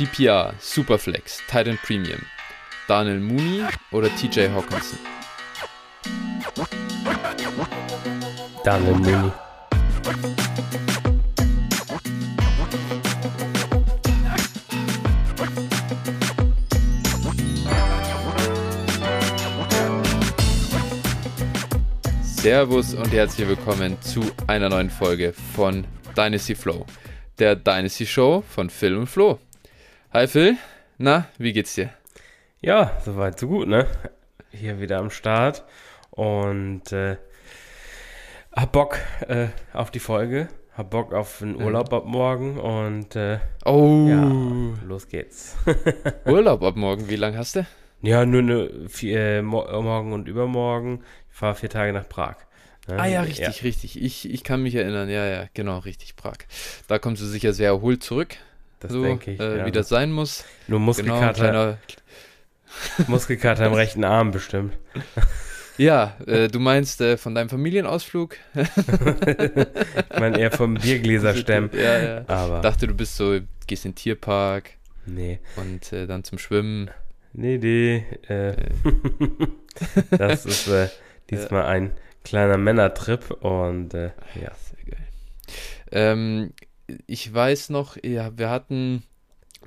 PPR, Superflex, Titan Premium, Daniel Mooney oder TJ Hawkinson? Daniel Mooney. Servus und herzlich willkommen zu einer neuen Folge von Dynasty Flow, der Dynasty Show von Phil und Flo. Hi Phil, na, wie geht's dir? Ja, soweit so gut, ne? Hier wieder am Start und äh, hab Bock äh, auf die Folge, hab Bock auf den Urlaub ab morgen und äh, Oh, ja, los geht's. Urlaub ab morgen, wie lange hast du? ja, nur ne, vier, äh, mo morgen und übermorgen. Ich fahre vier Tage nach Prag. ne? Ah ja, richtig, richtig. Ich, ich kann mich erinnern, ja, ja, genau, richtig, Prag. Da kommst du sicher sehr erholt zurück, Das so, denke ich. äh, ja. wie das sein muss. Nur Genau, Muskelkater, kleiner, Muskelkater im rechten Arm bestimmt. ja, äh, du meinst äh, von deinem Familienausflug? Ich meine eher vom Biergläserstämmen. ja, ja. Aber Dachte, du bist so, gehst in den Tierpark nee. und äh, dann zum Schwimmen. Nee, nee. Äh, das ist äh, diesmal ein kleiner Männertrip und äh, ja. Sehr geil. Ähm, ich weiß noch, ja, wir hatten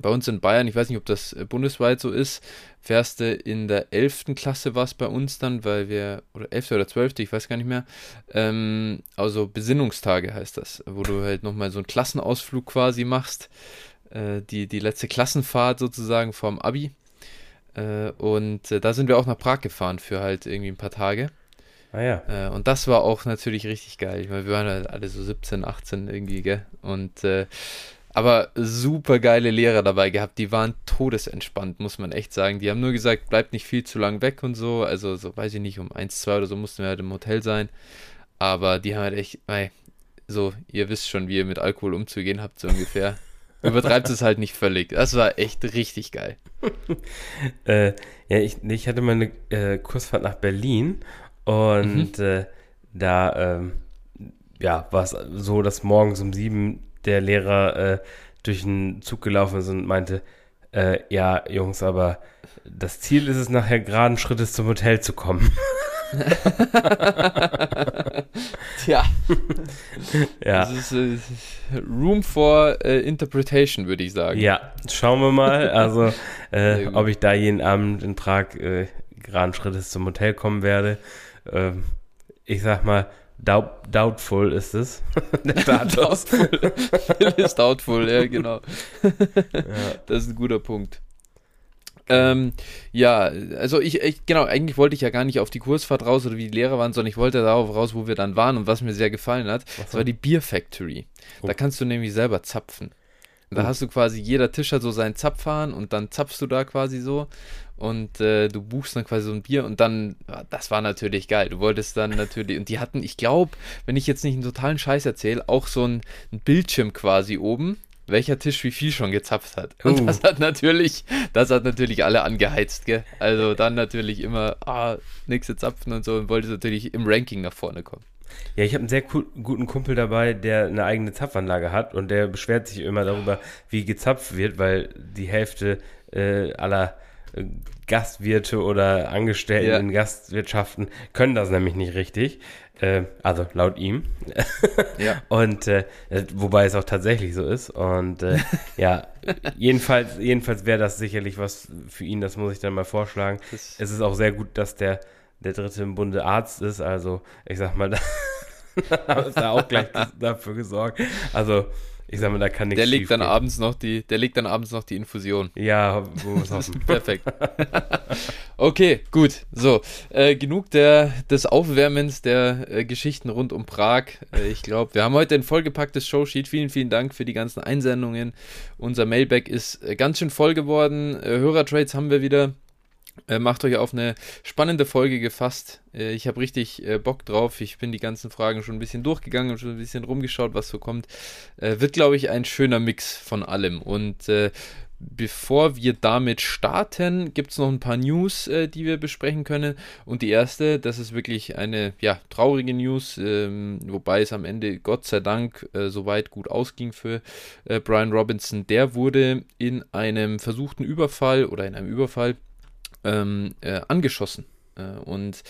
bei uns in Bayern, ich weiß nicht, ob das äh, bundesweit so ist, fährst du in der 11. Klasse war es bei uns dann, weil wir, oder 11. oder 12., ich weiß gar nicht mehr, ähm, also Besinnungstage heißt das, wo du halt nochmal so einen Klassenausflug quasi machst, äh, die, die letzte Klassenfahrt sozusagen vorm Abi. Äh, und äh, da sind wir auch nach Prag gefahren für halt irgendwie ein paar Tage. Ah ja. Äh, und das war auch natürlich richtig geil. Meine, wir waren halt alle so 17, 18 irgendwie, gell? Und äh, aber super geile Lehrer dabei gehabt. Die waren todesentspannt, muss man echt sagen. Die haben nur gesagt, bleibt nicht viel zu lang weg und so. Also, so weiß ich nicht, um 1, 2 oder so mussten wir halt im Hotel sein. Aber die haben halt echt, ey, so, ihr wisst schon, wie ihr mit Alkohol umzugehen habt, so ungefähr. Übertreibt es halt nicht völlig. Das war echt richtig geil. Äh, ja, ich, ich hatte mal eine äh, Kursfahrt nach Berlin und äh, da ähm, ja, war es so, dass morgens um sieben der Lehrer äh, durch den Zug gelaufen ist und meinte, äh, ja, Jungs, aber das Ziel ist es, nachher geraden Schrittes zum Hotel zu kommen. Tja. ja. Das ist äh, Room for äh, Interpretation, würde ich sagen. Ja, schauen wir mal, also äh, ob ich da jeden Abend in Prag äh, geraden Schrittes zum Hotel kommen werde. Ähm, ich sag mal, doubt, doubtful ist es. Der Status. Doubtful. Ist doubtful, ja, genau. ja. Das ist ein guter Punkt. Ähm, ja, also ich, ich, genau, eigentlich wollte ich ja gar nicht auf die Kursfahrt raus oder wie die Lehrer waren, sondern ich wollte darauf raus, wo wir dann waren und was mir sehr gefallen hat. Das war die Beer Factory. Da Oh. kannst du nämlich selber zapfen. Und Da hast du quasi, jeder Tisch hat so seinen Zapfhahn und dann zapfst du da quasi so und äh, du buchst dann quasi so ein Bier und dann, das war natürlich geil. Du wolltest dann natürlich, und die hatten, ich glaube, wenn ich jetzt nicht einen totalen Scheiß erzähle, auch so ein, ein Bildschirm quasi oben, welcher Tisch wie viel schon gezapft hat. Und Oh. das hat natürlich, das hat natürlich alle angeheizt, gell? Also dann natürlich immer, ah, nächste Zapfen und so und wolltest natürlich im Ranking nach vorne kommen. Ja, ich habe einen sehr guten Kumpel dabei, der eine eigene Zapfanlage hat und der beschwert sich immer darüber, wie gezapft wird, weil die Hälfte äh, aller äh, Gastwirte oder Angestellten Ja. in Gastwirtschaften können das nämlich nicht richtig. Äh, also laut ihm. Ja. Und äh, wobei es auch tatsächlich so ist. Und äh, ja, jedenfalls, jedenfalls wäre das sicherlich was für ihn, das muss ich dann mal vorschlagen. Das, Es ist auch sehr gut, dass der, der dritte im Bunde Arzt ist. Also, ich sag mal, da ist er auch gleich dafür gesorgt. Also, ich sag mal, da kann nichts der legt dann abends noch die, der legt dann abends noch die Infusion. Ja. Perfekt. okay, gut. So, äh, genug der, des Aufwärmens der äh, Geschichten rund um Prag. Äh, ich glaube, wir haben heute ein vollgepacktes Showsheet. Vielen, vielen Dank für die ganzen Einsendungen. Unser Mailback ist äh, ganz schön voll geworden. Äh, Hörertrades haben wir wieder. Äh, macht euch auf eine spannende Folge gefasst. Äh, ich habe richtig äh, Bock drauf. Ich bin die ganzen Fragen schon ein bisschen durchgegangen und schon ein bisschen rumgeschaut, was so kommt. Äh, wird, glaube ich, ein schöner Mix von allem. Und äh, bevor wir damit starten, gibt es noch ein paar News, die wir besprechen können. Und die erste, das ist wirklich eine ja, traurige News, ähm, wobei es am Ende Gott sei Dank soweit gut ausging für Brian Robinson. Der wurde in einem versuchten Überfall oder in einem Überfall ähm, äh, angeschossen. Äh, und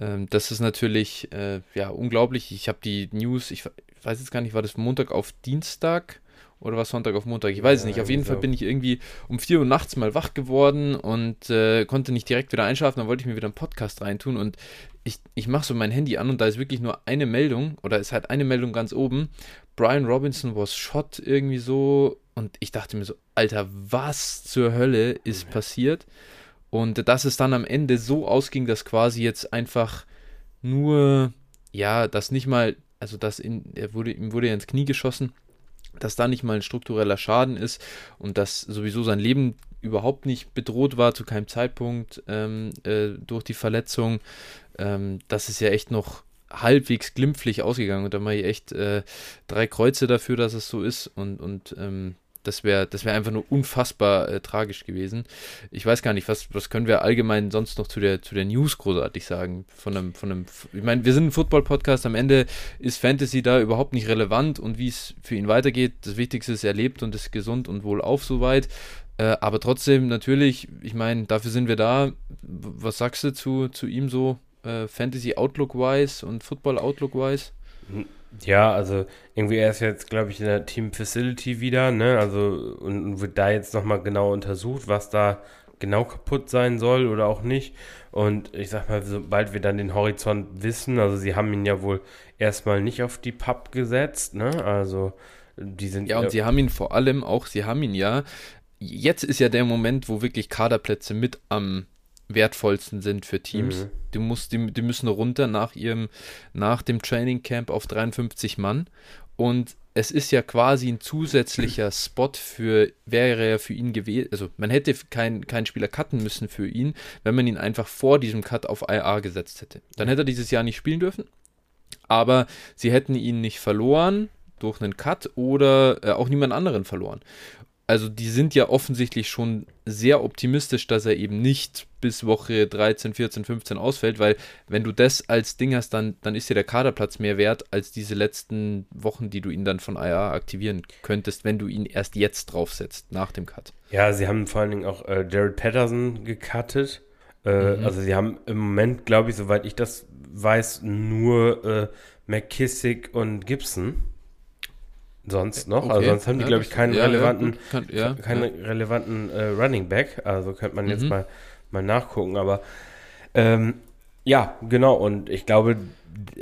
ähm, das ist natürlich äh, ja unglaublich. Ich habe die News, ich weiß jetzt gar nicht, war das Montag auf Dienstag? Oder war Sonntag auf Montag? Ich weiß es nicht. Auf jeden. Fall bin ich irgendwie um 4 Uhr nachts mal wach geworden und äh, konnte nicht direkt wieder einschlafen. Dann wollte ich mir wieder einen Podcast reintun und ich, ich mache so mein Handy an und da ist wirklich nur eine Meldung oder es hat eine Meldung ganz oben. Brian Robinson was shot irgendwie so und ich dachte mir so, Alter, was zur Hölle ist passiert? Und dass es dann am Ende so ausging, dass quasi jetzt einfach nur, ja, das nicht mal, also dass in, er wurde, ihm wurde ja ins Knie geschossen dass da nicht mal ein struktureller Schaden ist und dass sowieso sein Leben überhaupt nicht bedroht war zu keinem Zeitpunkt ähm, äh, durch die Verletzung. Ähm, das ist ja echt noch halbwegs glimpflich ausgegangen und da mache ich echt äh, drei Kreuze dafür, dass es so ist und, und ähm, das wäre das wär einfach nur unfassbar äh, tragisch gewesen. Ich weiß gar nicht, was, was können wir allgemein sonst noch zu der, zu der News großartig sagen? Von einem, von einem, ich meine, wir sind ein Football-Podcast, am Ende ist Fantasy da überhaupt nicht relevant und wie es für ihn weitergeht. Das Wichtigste ist, er lebt und ist gesund und wohlauf soweit. Äh, aber trotzdem, natürlich, ich meine, dafür sind wir da. Was sagst du zu, zu ihm so, äh, Fantasy Outlook-wise und Football Outlook-wise? Hm, ja, also irgendwie er ist jetzt, glaube ich, in der Team Facility wieder, ne? Also und wird da jetzt nochmal genau untersucht, was da genau kaputt sein soll oder auch nicht. Und ich sag mal, sobald wir dann den Horizont wissen, also sie haben ihn ja wohl erstmal nicht auf die Pub gesetzt, ne? Also die sind. Ja, und sie haben ihn vor allem auch, sie haben ihn ja. Jetzt ist ja der Moment, wo wirklich Kaderplätze mit am wertvollsten sind für Teams. Mhm. Du musst, die, die müssen runter nach ihrem, nach dem Training Camp auf 53 Mann. Und es ist ja quasi ein zusätzlicher Spot für, wäre ja für ihn gewählt. Also man hätte keinen kein Spieler cutten müssen für ihn, wenn man ihn einfach vor diesem Cut auf IA gesetzt hätte. Dann hätte er dieses Jahr nicht spielen dürfen. Aber sie hätten ihn nicht verloren durch einen Cut oder äh, auch niemand anderen verloren also die sind ja offensichtlich schon sehr optimistisch, dass er eben nicht bis Woche 13, 14, 15 ausfällt, weil wenn du das als Ding hast, dann, dann ist dir der Kaderplatz mehr wert als diese letzten Wochen, die du ihn dann von IA aktivieren könntest, wenn du ihn erst jetzt draufsetzt, nach dem Cut. Ja, sie haben vor allen Dingen auch äh, Jared Patterson gecuttet. Äh, mhm. Also sie haben im Moment, glaube ich, soweit ich das weiß, nur äh, McKissick und Gibson sonst noch. Also okay. Also sonst haben die, ja, glaube ich, keinen ja, relevanten, ja, kann, keinen relevanten äh, Running Back. Also könnte man mhm. jetzt mal, mal nachgucken. Aber ähm, ja, genau. Und ich glaube,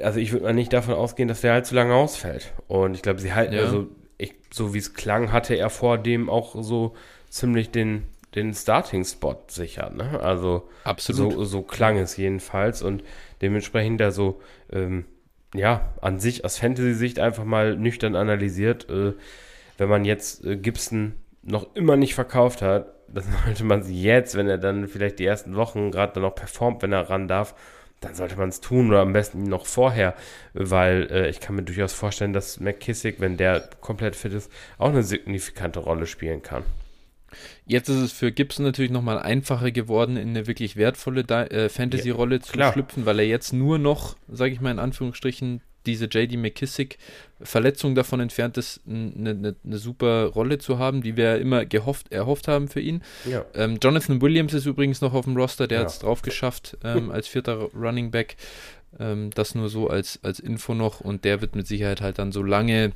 also ich würde mal nicht davon ausgehen, dass der halt zu lange ausfällt. Und ich glaube, sie halten, also ich, so wie es klang, hatte er vor dem auch so ziemlich den, den Starting-Spot sicher. Ne? Also Absolut. So, so klang es jedenfalls. Und dementsprechend da so ähm, ja, an sich aus Fantasy-Sicht einfach mal nüchtern analysiert, äh, wenn man jetzt äh, Gibson noch immer nicht verkauft hat, dann sollte man sie jetzt, wenn er dann vielleicht die ersten Wochen gerade noch performt, wenn er ran darf, dann sollte man es tun oder am besten noch vorher, weil äh, ich kann mir durchaus vorstellen, dass McKissick, wenn der komplett fit ist, auch eine signifikante Rolle spielen kann. Jetzt ist es für Gibson natürlich nochmal einfacher geworden, in eine wirklich wertvolle äh, Fantasy-Rolle ja, zu klar. schlüpfen, weil er jetzt nur noch, sage ich mal in Anführungsstrichen, diese JD McKissick-Verletzung davon entfernt ist, eine, eine, eine, super Rolle zu haben, die wir immer gehofft, erhofft haben für ihn. Ja. Ähm, Jonathan Williams ist übrigens noch auf dem Roster, der ja. hat es drauf geschafft ähm, als vierter Running Back. Ähm, das nur so als, als Info noch und der wird mit Sicherheit halt dann, solange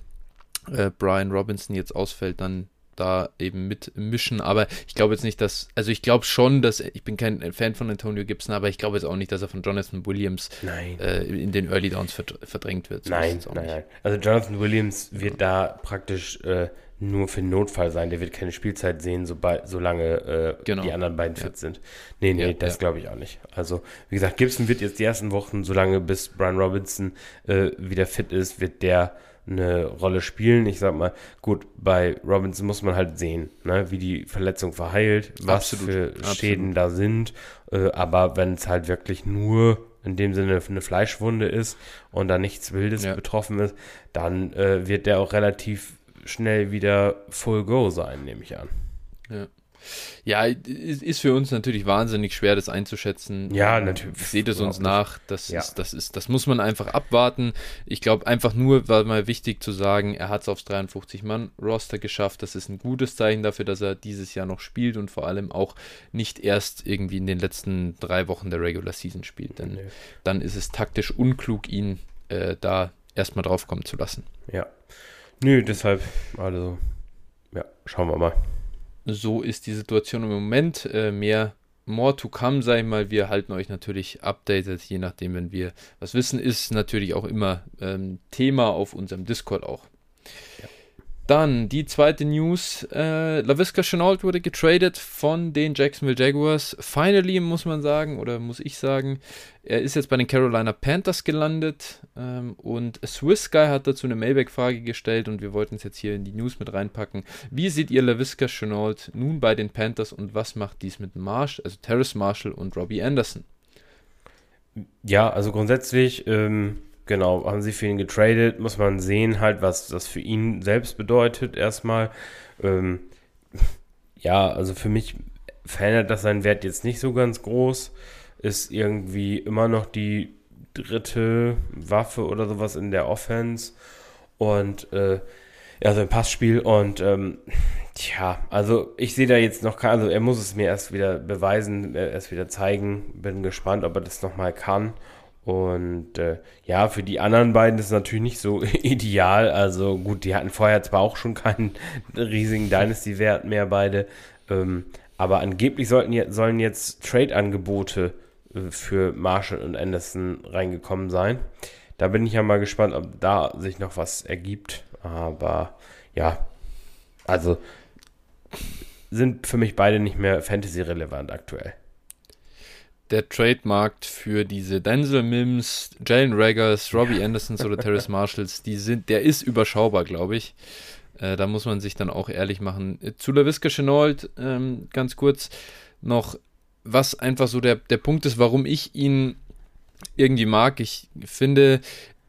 äh, Brian Robinson jetzt ausfällt, dann da eben mitmischen. Aber ich glaube jetzt nicht, dass, also ich glaube schon, dass, ich bin kein Fan von Antonio Gibson, aber ich glaube jetzt auch nicht, dass er von Jonathan Williams äh, in den Early Downs verdrängt wird. So nein, nein, nein. Also Jonathan Williams wird da praktisch äh, nur für den Notfall sein. Der wird keine Spielzeit sehen, sobald, solange äh, genau. die anderen beiden fit ja. sind. Nee, nee, ja, das ja. glaube ich auch nicht. Also, wie gesagt, Gibson wird jetzt die ersten Wochen, solange bis Brian Robinson äh, wieder fit ist, wird der eine Rolle spielen. Ich sag mal, gut, bei Robinson muss man halt sehen, ne, wie die Verletzung verheilt, was absolut, für Schäden absolut. da sind. Äh, aber wenn es halt wirklich nur in dem Sinne eine Fleischwunde ist und da nichts Wildes ja. betroffen ist, dann äh, wird der auch relativ schnell wieder Full Go sein, nehme ich an. Ja. Ist für uns natürlich wahnsinnig schwer, das einzuschätzen. Ja, natürlich. Seht es uns nach. Das, ja. ist, das, ist, das muss man einfach abwarten. Ich glaube, einfach nur war mal wichtig zu sagen, er hat es aufs 53-Mann-Roster geschafft. Das ist ein gutes Zeichen dafür, dass er dieses Jahr noch spielt und vor allem auch nicht erst irgendwie in den letzten drei Wochen der Regular Season spielt. Denn nee. dann ist es taktisch unklug, ihn äh, da erstmal draufkommen zu lassen. Ja. Nö, deshalb, also, ja, schauen wir mal so ist die Situation im Moment. Äh, mehr more to come, sag ich mal. Wir halten euch natürlich updated, je nachdem, wenn wir was wissen, ist natürlich auch immer ähm, Thema auf unserem Discord auch. Ja. Dann die zweite News. Äh, LaVisca Chenault wurde getradet von den Jacksonville Jaguars. Finally, muss man sagen, oder muss ich sagen. Er ist jetzt bei den Carolina Panthers gelandet. Ähm, und Swiss Guy hat dazu eine Mailback-Frage gestellt und wir wollten es jetzt hier in die News mit reinpacken. Wie seht ihr LaVisca Chenault nun bei den Panthers und was macht dies mit Marsh, also Terrace Marshall und Robbie Anderson? Ja, also grundsätzlich. Ähm Genau, haben sie für ihn getradet, muss man sehen halt, was das für ihn selbst bedeutet erstmal. Ähm, ja, also für mich verändert das seinen Wert jetzt nicht so ganz groß. Ist irgendwie immer noch die dritte Waffe oder sowas in der Offense. Und äh, also im Passspiel und ähm, tja, also ich sehe da jetzt noch kein, also er muss es mir erst wieder beweisen, erst wieder zeigen. Bin gespannt, ob er das nochmal kann. Und äh, ja, für die anderen beiden ist es natürlich nicht so ideal. Also gut, die hatten vorher zwar auch schon keinen riesigen Dynasty-Wert mehr beide, ähm, aber angeblich sollten, sollen jetzt Trade-Angebote äh, für Marshall und Anderson reingekommen sein. Da bin ich ja mal gespannt, ob da sich noch was ergibt. Aber ja, also sind für mich beide nicht mehr Fantasy-relevant aktuell der Trademarkt für diese Denzel Mims, Jalen Raggers, Robbie Andersons oder Terrace Marshalls, die sind, der ist überschaubar, glaube ich. Äh, da muss man sich dann auch ehrlich machen. Äh, zu LaVisca Chenault, ähm, ganz kurz noch, was einfach so der, der Punkt ist, warum ich ihn irgendwie mag. Ich finde,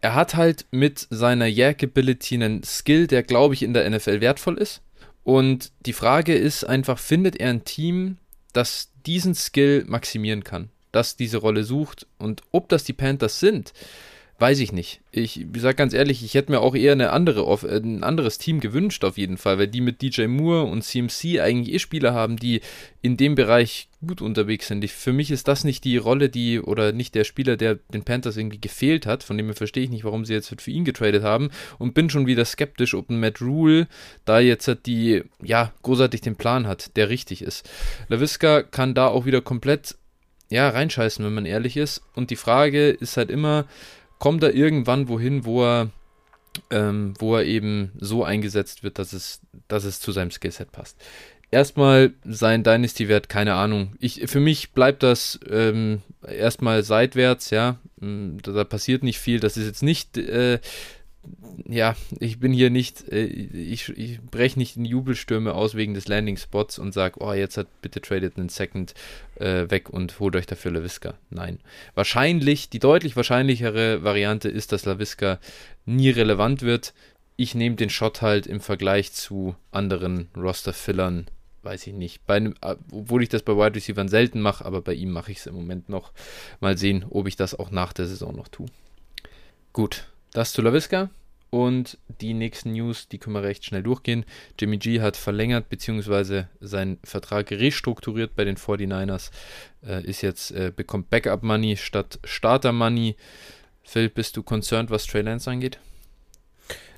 er hat halt mit seiner Yak-Ability einen Skill, der, glaube ich, in der NFL wertvoll ist. Und die Frage ist einfach, findet er ein Team, das diesen Skill maximieren kann, das diese Rolle sucht und ob das die Panthers sind, weiß ich nicht. Ich sage ganz ehrlich, ich hätte mir auch eher eine andere, äh, ein anderes Team gewünscht auf jeden Fall, weil die mit DJ Moore und CMC eigentlich eh Spieler haben, die in dem Bereich gut unterwegs sind. Ich, für mich ist das nicht die Rolle, die oder nicht der Spieler, der den Panthers irgendwie gefehlt hat. Von dem verstehe ich nicht, warum sie jetzt für ihn getradet haben und bin schon wieder skeptisch, ob ein Matt Rule da jetzt die, ja, großartig den Plan hat, der richtig ist. LaVisca kann da auch wieder komplett ja, reinscheißen, wenn man ehrlich ist. Und die Frage ist halt immer, kommt er irgendwann wohin, wo er, ähm, wo er eben so eingesetzt wird, dass es, dass es zu seinem Skillset passt. Erstmal sein Dynasty-Wert, keine Ahnung. Ich, für mich bleibt das ähm, erstmal seitwärts, ja. Mm, da, da, passiert nicht viel. Das ist jetzt nicht äh, ja, ich bin hier nicht, äh, ich, ich breche nicht in Jubelstürme aus wegen des Landing-Spots und sage, oh, jetzt hat bitte tradet einen Second äh, weg und holt euch dafür LaVisca. Nein. Wahrscheinlich, die deutlich wahrscheinlichere Variante ist, dass LaVisca nie relevant wird. Ich nehme den Shot halt im Vergleich zu anderen Roster-Fillern, weiß ich nicht. Bei einem, äh, obwohl ich das bei Wide Receivers selten mache, aber bei ihm mache ich es im Moment noch. Mal sehen, ob ich das auch nach der Saison noch tue. Gut, das zu LaVisca. Und die nächsten News, die können wir recht schnell durchgehen. Jimmy G hat verlängert bzw. seinen Vertrag restrukturiert bei den 49ers. Äh, ist jetzt, äh, bekommt Backup Money statt Starter Money. Phil, bist du concerned, was Trey Lance angeht?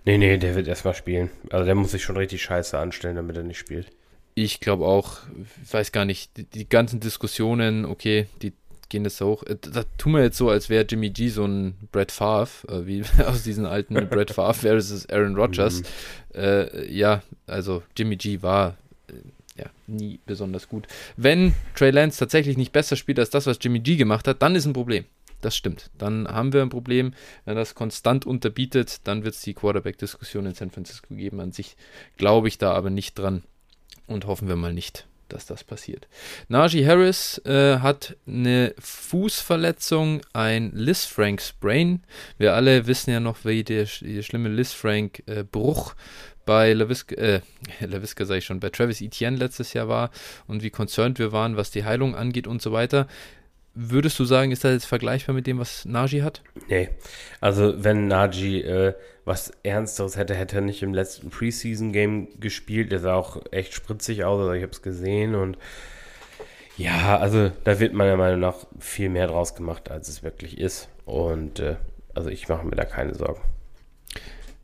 Nee, nee, der wird erstmal spielen. Also der muss sich schon richtig scheiße anstellen, damit er nicht spielt. Ich glaube auch, ich weiß gar nicht, die, die ganzen Diskussionen, okay, die gehen das hoch. Äh, da tun wir jetzt so, als wäre Jimmy G so ein Brett Favre, äh, wie aus diesen alten Brett Favre versus Aaron Rodgers. Mhm. Äh, ja, also Jimmy G war äh, ja, nie besonders gut. Wenn Trey Lance tatsächlich nicht besser spielt als das, was Jimmy G gemacht hat, dann ist ein Problem. Das stimmt. Dann haben wir ein Problem. Wenn das konstant unterbietet, dann wird es die Quarterback-Diskussion in San Francisco geben. An sich glaube ich da aber nicht dran und hoffen wir mal nicht. Dass das passiert. Najee Harris äh, hat eine Fußverletzung, ein Liz Frank Sprain. Wir alle wissen ja noch, wie der, der schlimme Liz Frank äh, Bruch bei LaVisca, äh, sage ich schon, bei Travis Etienne letztes Jahr war und wie concerned wir waren, was die Heilung angeht und so weiter. Würdest du sagen, ist das jetzt vergleichbar mit dem, was Najee hat? Nee. Also, wenn Najee äh, was Ernsteres hätte, hätte er nicht im letzten Preseason-Game gespielt. Der sah auch echt spritzig aus, also ich habe es gesehen und ja, also da wird meiner Meinung nach viel mehr draus gemacht, als es wirklich ist. Und äh, also ich mache mir da keine Sorgen.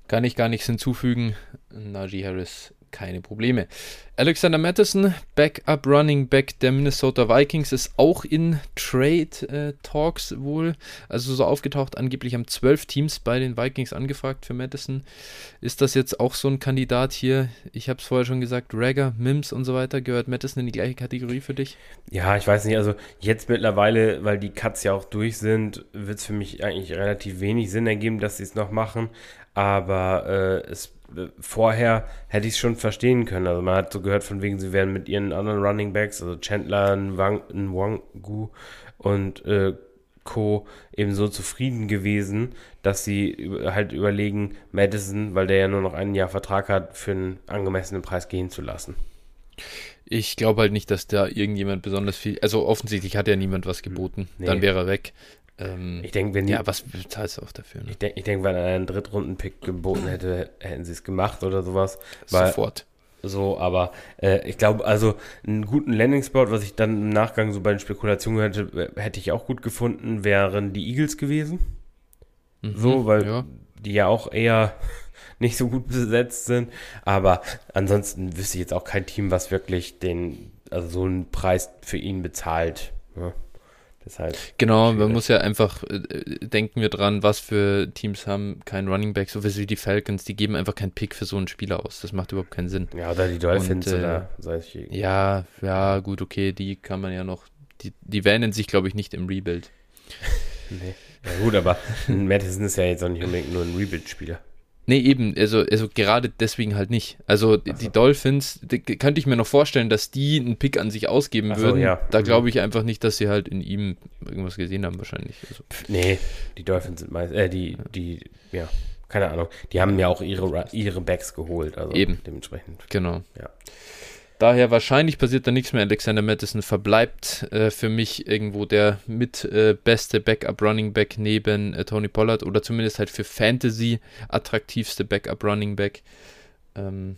Kann ich gar nichts hinzufügen. Najee Harris keine Probleme. Alexander Madison, Backup Running Back der Minnesota Vikings, ist auch in Trade äh, Talks wohl. Also so aufgetaucht, angeblich haben zwölf Teams bei den Vikings angefragt für Madison. Ist das jetzt auch so ein Kandidat hier? Ich habe es vorher schon gesagt, Ragger, Mims und so weiter. Gehört Madison in die gleiche Kategorie für dich? Ja, ich weiß nicht. Also jetzt mittlerweile, weil die Cuts ja auch durch sind, wird es für mich eigentlich relativ wenig Sinn ergeben, dass sie es noch machen. Aber äh, es vorher hätte ich es schon verstehen können. Also man hat so gehört von wegen, sie wären mit ihren anderen Running Backs, also Chandler, Nwangu und äh, Co. eben so zufrieden gewesen, dass sie halt überlegen, Madison, weil der ja nur noch ein Jahr Vertrag hat, für einen angemessenen Preis gehen zu lassen. Ich glaube halt nicht, dass da irgendjemand besonders viel, also offensichtlich hat ja niemand was geboten, nee. dann wäre er weg. Ähm, ich denke, wenn die, Ja, was bezahlst du auch dafür? Ne? Ich denke, denk, wenn er einen Drittrunden-Pick geboten hätte, hätten sie es gemacht oder sowas. Weil, Sofort. So, aber äh, ich glaube, also einen guten Landing-Spot, was ich dann im Nachgang so bei den Spekulationen hätte, hätte ich auch gut gefunden, wären die Eagles gewesen. Mhm, so, weil ja. die ja auch eher nicht so gut besetzt sind. Aber ansonsten wüsste ich jetzt auch kein Team, was wirklich den, also so einen Preis für ihn bezahlt. Ja. Deshalb genau, man muss ja einfach, äh, denken wir dran, was für Teams haben keinen Running Back, so wie die Falcons, die geben einfach keinen Pick für so einen Spieler aus. Das macht überhaupt keinen Sinn. Ja, oder die Dolphins Und, äh, oder solche. Ja, ja, gut, okay, die kann man ja noch, die, die wähnen sich, glaube ich, nicht im Rebuild. nee. Ja gut, aber Madison ist ja jetzt auch nicht unbedingt nur ein Rebuild-Spieler. Nee, eben, also, also gerade deswegen halt nicht. Also so. die Dolphins, die, könnte ich mir noch vorstellen, dass die einen Pick an sich ausgeben so, würden. Ja. Da mhm. glaube ich einfach nicht, dass sie halt in ihm irgendwas gesehen haben, wahrscheinlich. Also. Nee, die Dolphins sind meist, äh, die, die, ja, keine Ahnung. Die haben ja auch ihre, ihre Backs geholt, also eben. dementsprechend. Genau. Ja. Daher wahrscheinlich passiert da nichts mehr. Alexander Madison verbleibt äh, für mich irgendwo der mit äh, beste Backup Running Back neben äh, Tony Pollard oder zumindest halt für Fantasy attraktivste Backup Running Back. Ähm,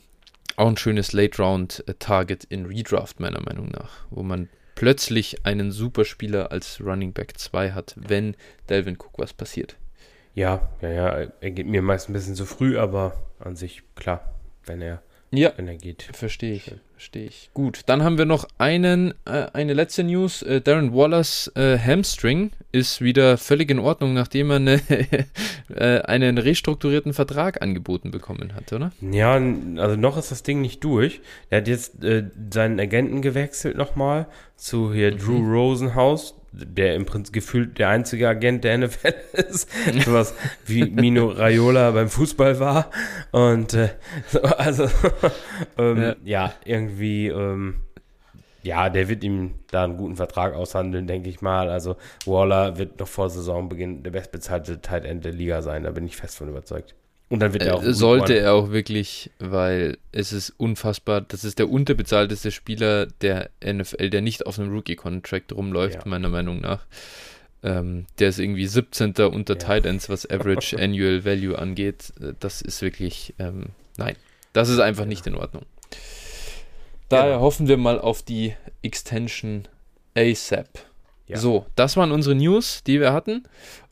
auch ein schönes Late Round äh, Target in Redraft meiner Meinung nach, wo man plötzlich einen Superspieler als Running Back 2 hat, wenn Delvin Cook was passiert. Ja, ja, ja, er geht mir meist ein bisschen zu früh, aber an sich klar, wenn er ja, wenn er geht. Verstehe ich. Verstehe ich. Gut, dann haben wir noch einen, äh, eine letzte News. Äh, Darren Wallers äh, Hamstring ist wieder völlig in Ordnung, nachdem er eine, äh, einen restrukturierten Vertrag angeboten bekommen hat, oder? Ja, also noch ist das Ding nicht durch. Er hat jetzt äh, seinen Agenten gewechselt nochmal zu hier mhm. Drew Rosenhaus der im Prinzip gefühlt der einzige Agent der NFL ist, sowas wie Mino Raiola beim Fußball war. Und äh, so, also ähm, ja. ja. irgendwie, ähm, ja, der wird ihm da einen guten Vertrag aushandeln, denke ich mal. Also Waller wird noch vor Saisonbeginn der bestbezahlte Tight End der Liga sein, da bin ich fest von überzeugt. Und dann wird er auch. Äh, sollte er auch wirklich, weil es ist unfassbar. Das ist der unterbezahlteste Spieler der NFL, der nicht auf einem Rookie-Contract rumläuft, ja. meiner Meinung nach. Ähm, der ist irgendwie 17. unter ja. Titans, was Average Annual Value angeht. Äh, das ist wirklich, ähm, nein, das ist einfach ja. nicht in Ordnung. Daher genau. hoffen wir mal auf die Extension ASAP. Ja. So, das waren unsere News, die wir hatten.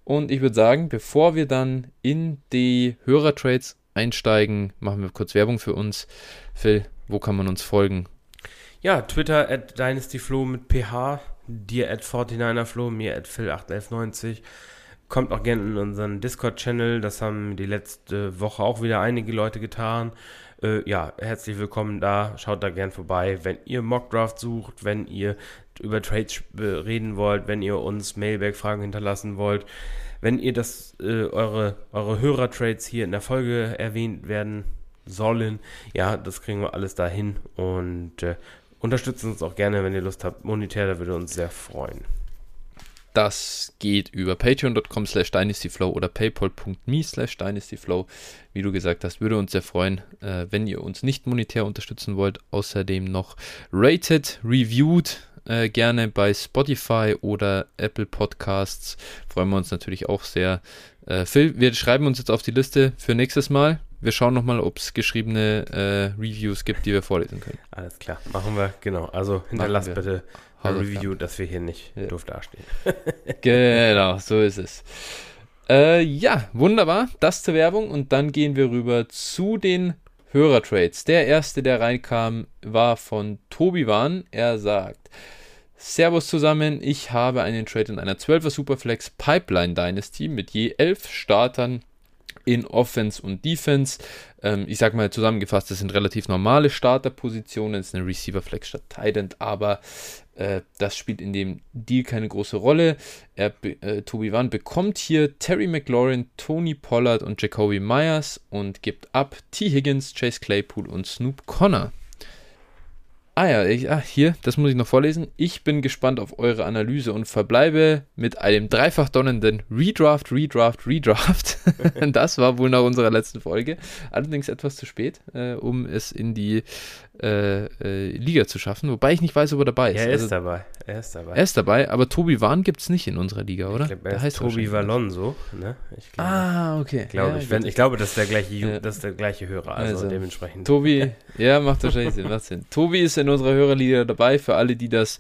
Und ich würde sagen, bevor wir dann in die Hörertrades einsteigen, machen wir kurz Werbung für uns. Phil, wo kann man uns folgen? Ja, Twitter at DynastyFlo mit PH, dir at 49erFlo, mir at Phil81190. Kommt auch gerne in unseren Discord-Channel, das haben die letzte Woche auch wieder einige Leute getan. Äh, ja, herzlich willkommen da, schaut da gern vorbei. Wenn ihr Mockdraft sucht, wenn ihr über Trades reden wollt, wenn ihr uns Mailback-Fragen hinterlassen wollt, wenn ihr das, äh, eure, eure Hörer-Trades hier in der Folge erwähnt werden sollen, ja, das kriegen wir alles dahin und äh, unterstützt uns auch gerne, wenn ihr Lust habt, monetär, da würde uns sehr freuen. Das geht über patreon.com slash dynastyflow oder paypal.me slash dynastyflow. Wie du gesagt hast, würde uns sehr freuen, äh, wenn ihr uns nicht monetär unterstützen wollt. Außerdem noch rated, reviewed, äh, gerne bei Spotify oder Apple Podcasts. Freuen wir uns natürlich auch sehr. Äh, Phil, wir schreiben uns jetzt auf die Liste für nächstes Mal. Wir schauen nochmal, ob es geschriebene äh, Reviews gibt, die wir vorlesen können. Alles klar, machen wir, genau. Also hinterlasst bitte ein Review, dass wir hier nicht ja. doof dastehen. genau, so ist es. Äh, ja, wunderbar. Das zur Werbung und dann gehen wir rüber zu den Hörertrades. Der erste, der reinkam, war von Tobi Wahn. Er sagt: Servus zusammen, ich habe einen Trade in einer 12er Superflex Pipeline Dynasty mit je 11 Startern in Offense und Defense. Ähm, ich sage mal zusammengefasst, das sind relativ normale Starterpositionen. Es ist eine Receiver Flex statt Titan, aber äh, das spielt in dem Deal keine große Rolle. Er, äh, Tobi Wan bekommt hier Terry McLaurin, Tony Pollard und Jacoby Myers und gibt ab T. Higgins, Chase Claypool und Snoop Connor. Ah ja, ich, ah, hier, das muss ich noch vorlesen. Ich bin gespannt auf eure Analyse und verbleibe mit einem dreifach donnernden Redraft, Redraft, Redraft. das war wohl nach unserer letzten Folge. Allerdings etwas zu spät, äh, um es in die äh, äh, Liga zu schaffen. Wobei ich nicht weiß, ob er dabei ist. Ja, er ist also, dabei. Er ist dabei. Er ist dabei, aber Tobi Wahn gibt es nicht in unserer Liga, oder? Ich glaub, er heißt Tobi Valonso. Ne? Ich glaube, ah, okay. Glaube ja, ich, wenn, ich glaube, das ist der gleiche, ja. das ist der gleiche Hörer, also, also dementsprechend. Tobi, ja, macht wahrscheinlich Sinn, macht Sinn. Tobi ist in unserer Hörerliga dabei, für alle, die das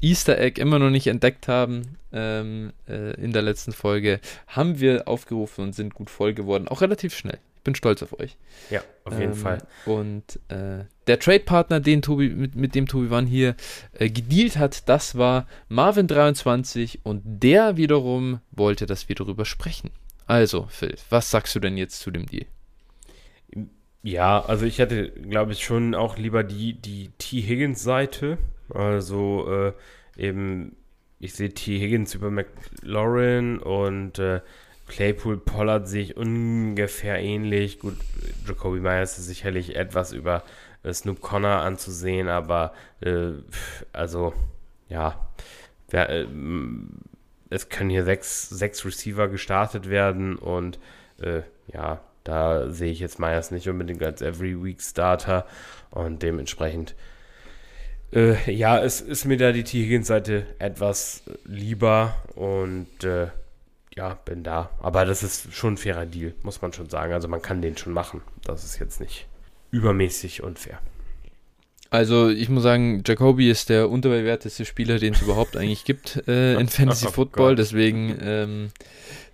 Easter Egg immer noch nicht entdeckt haben. Ähm, äh, in der letzten Folge haben wir aufgerufen und sind gut voll geworden, auch relativ schnell bin stolz auf euch. Ja, auf jeden ähm, Fall. Und äh, der Trade-Partner, den Tobi, mit, mit dem Tobi Wann hier äh, gedealt hat, das war Marvin23 und der wiederum wollte, dass wir darüber sprechen. Also, Phil, was sagst du denn jetzt zu dem Deal? Ja, also ich hätte, glaube ich, schon auch lieber die, die T. Higgins-Seite. Also äh, eben, ich sehe T. Higgins über McLaurin und äh, Claypool, Pollard sehe ich ungefähr ähnlich. Gut, Jacoby Myers ist sicherlich etwas über Snoop Connor anzusehen, aber äh, also ja, wer, äh, es können hier sechs, sechs Receiver gestartet werden und äh, ja, da sehe ich jetzt Myers nicht unbedingt als Every Week Starter und dementsprechend äh, ja, es ist mir da die T. Higgins Seite etwas lieber und äh, ja, bin da. Aber das ist schon ein fairer Deal, muss man schon sagen. Also man kann den schon machen. Das ist jetzt nicht übermäßig unfair. Also ich muss sagen, Jacoby ist der unterbewerteste Spieler, den es überhaupt eigentlich gibt äh, in Fantasy oh Football. Deswegen, ähm,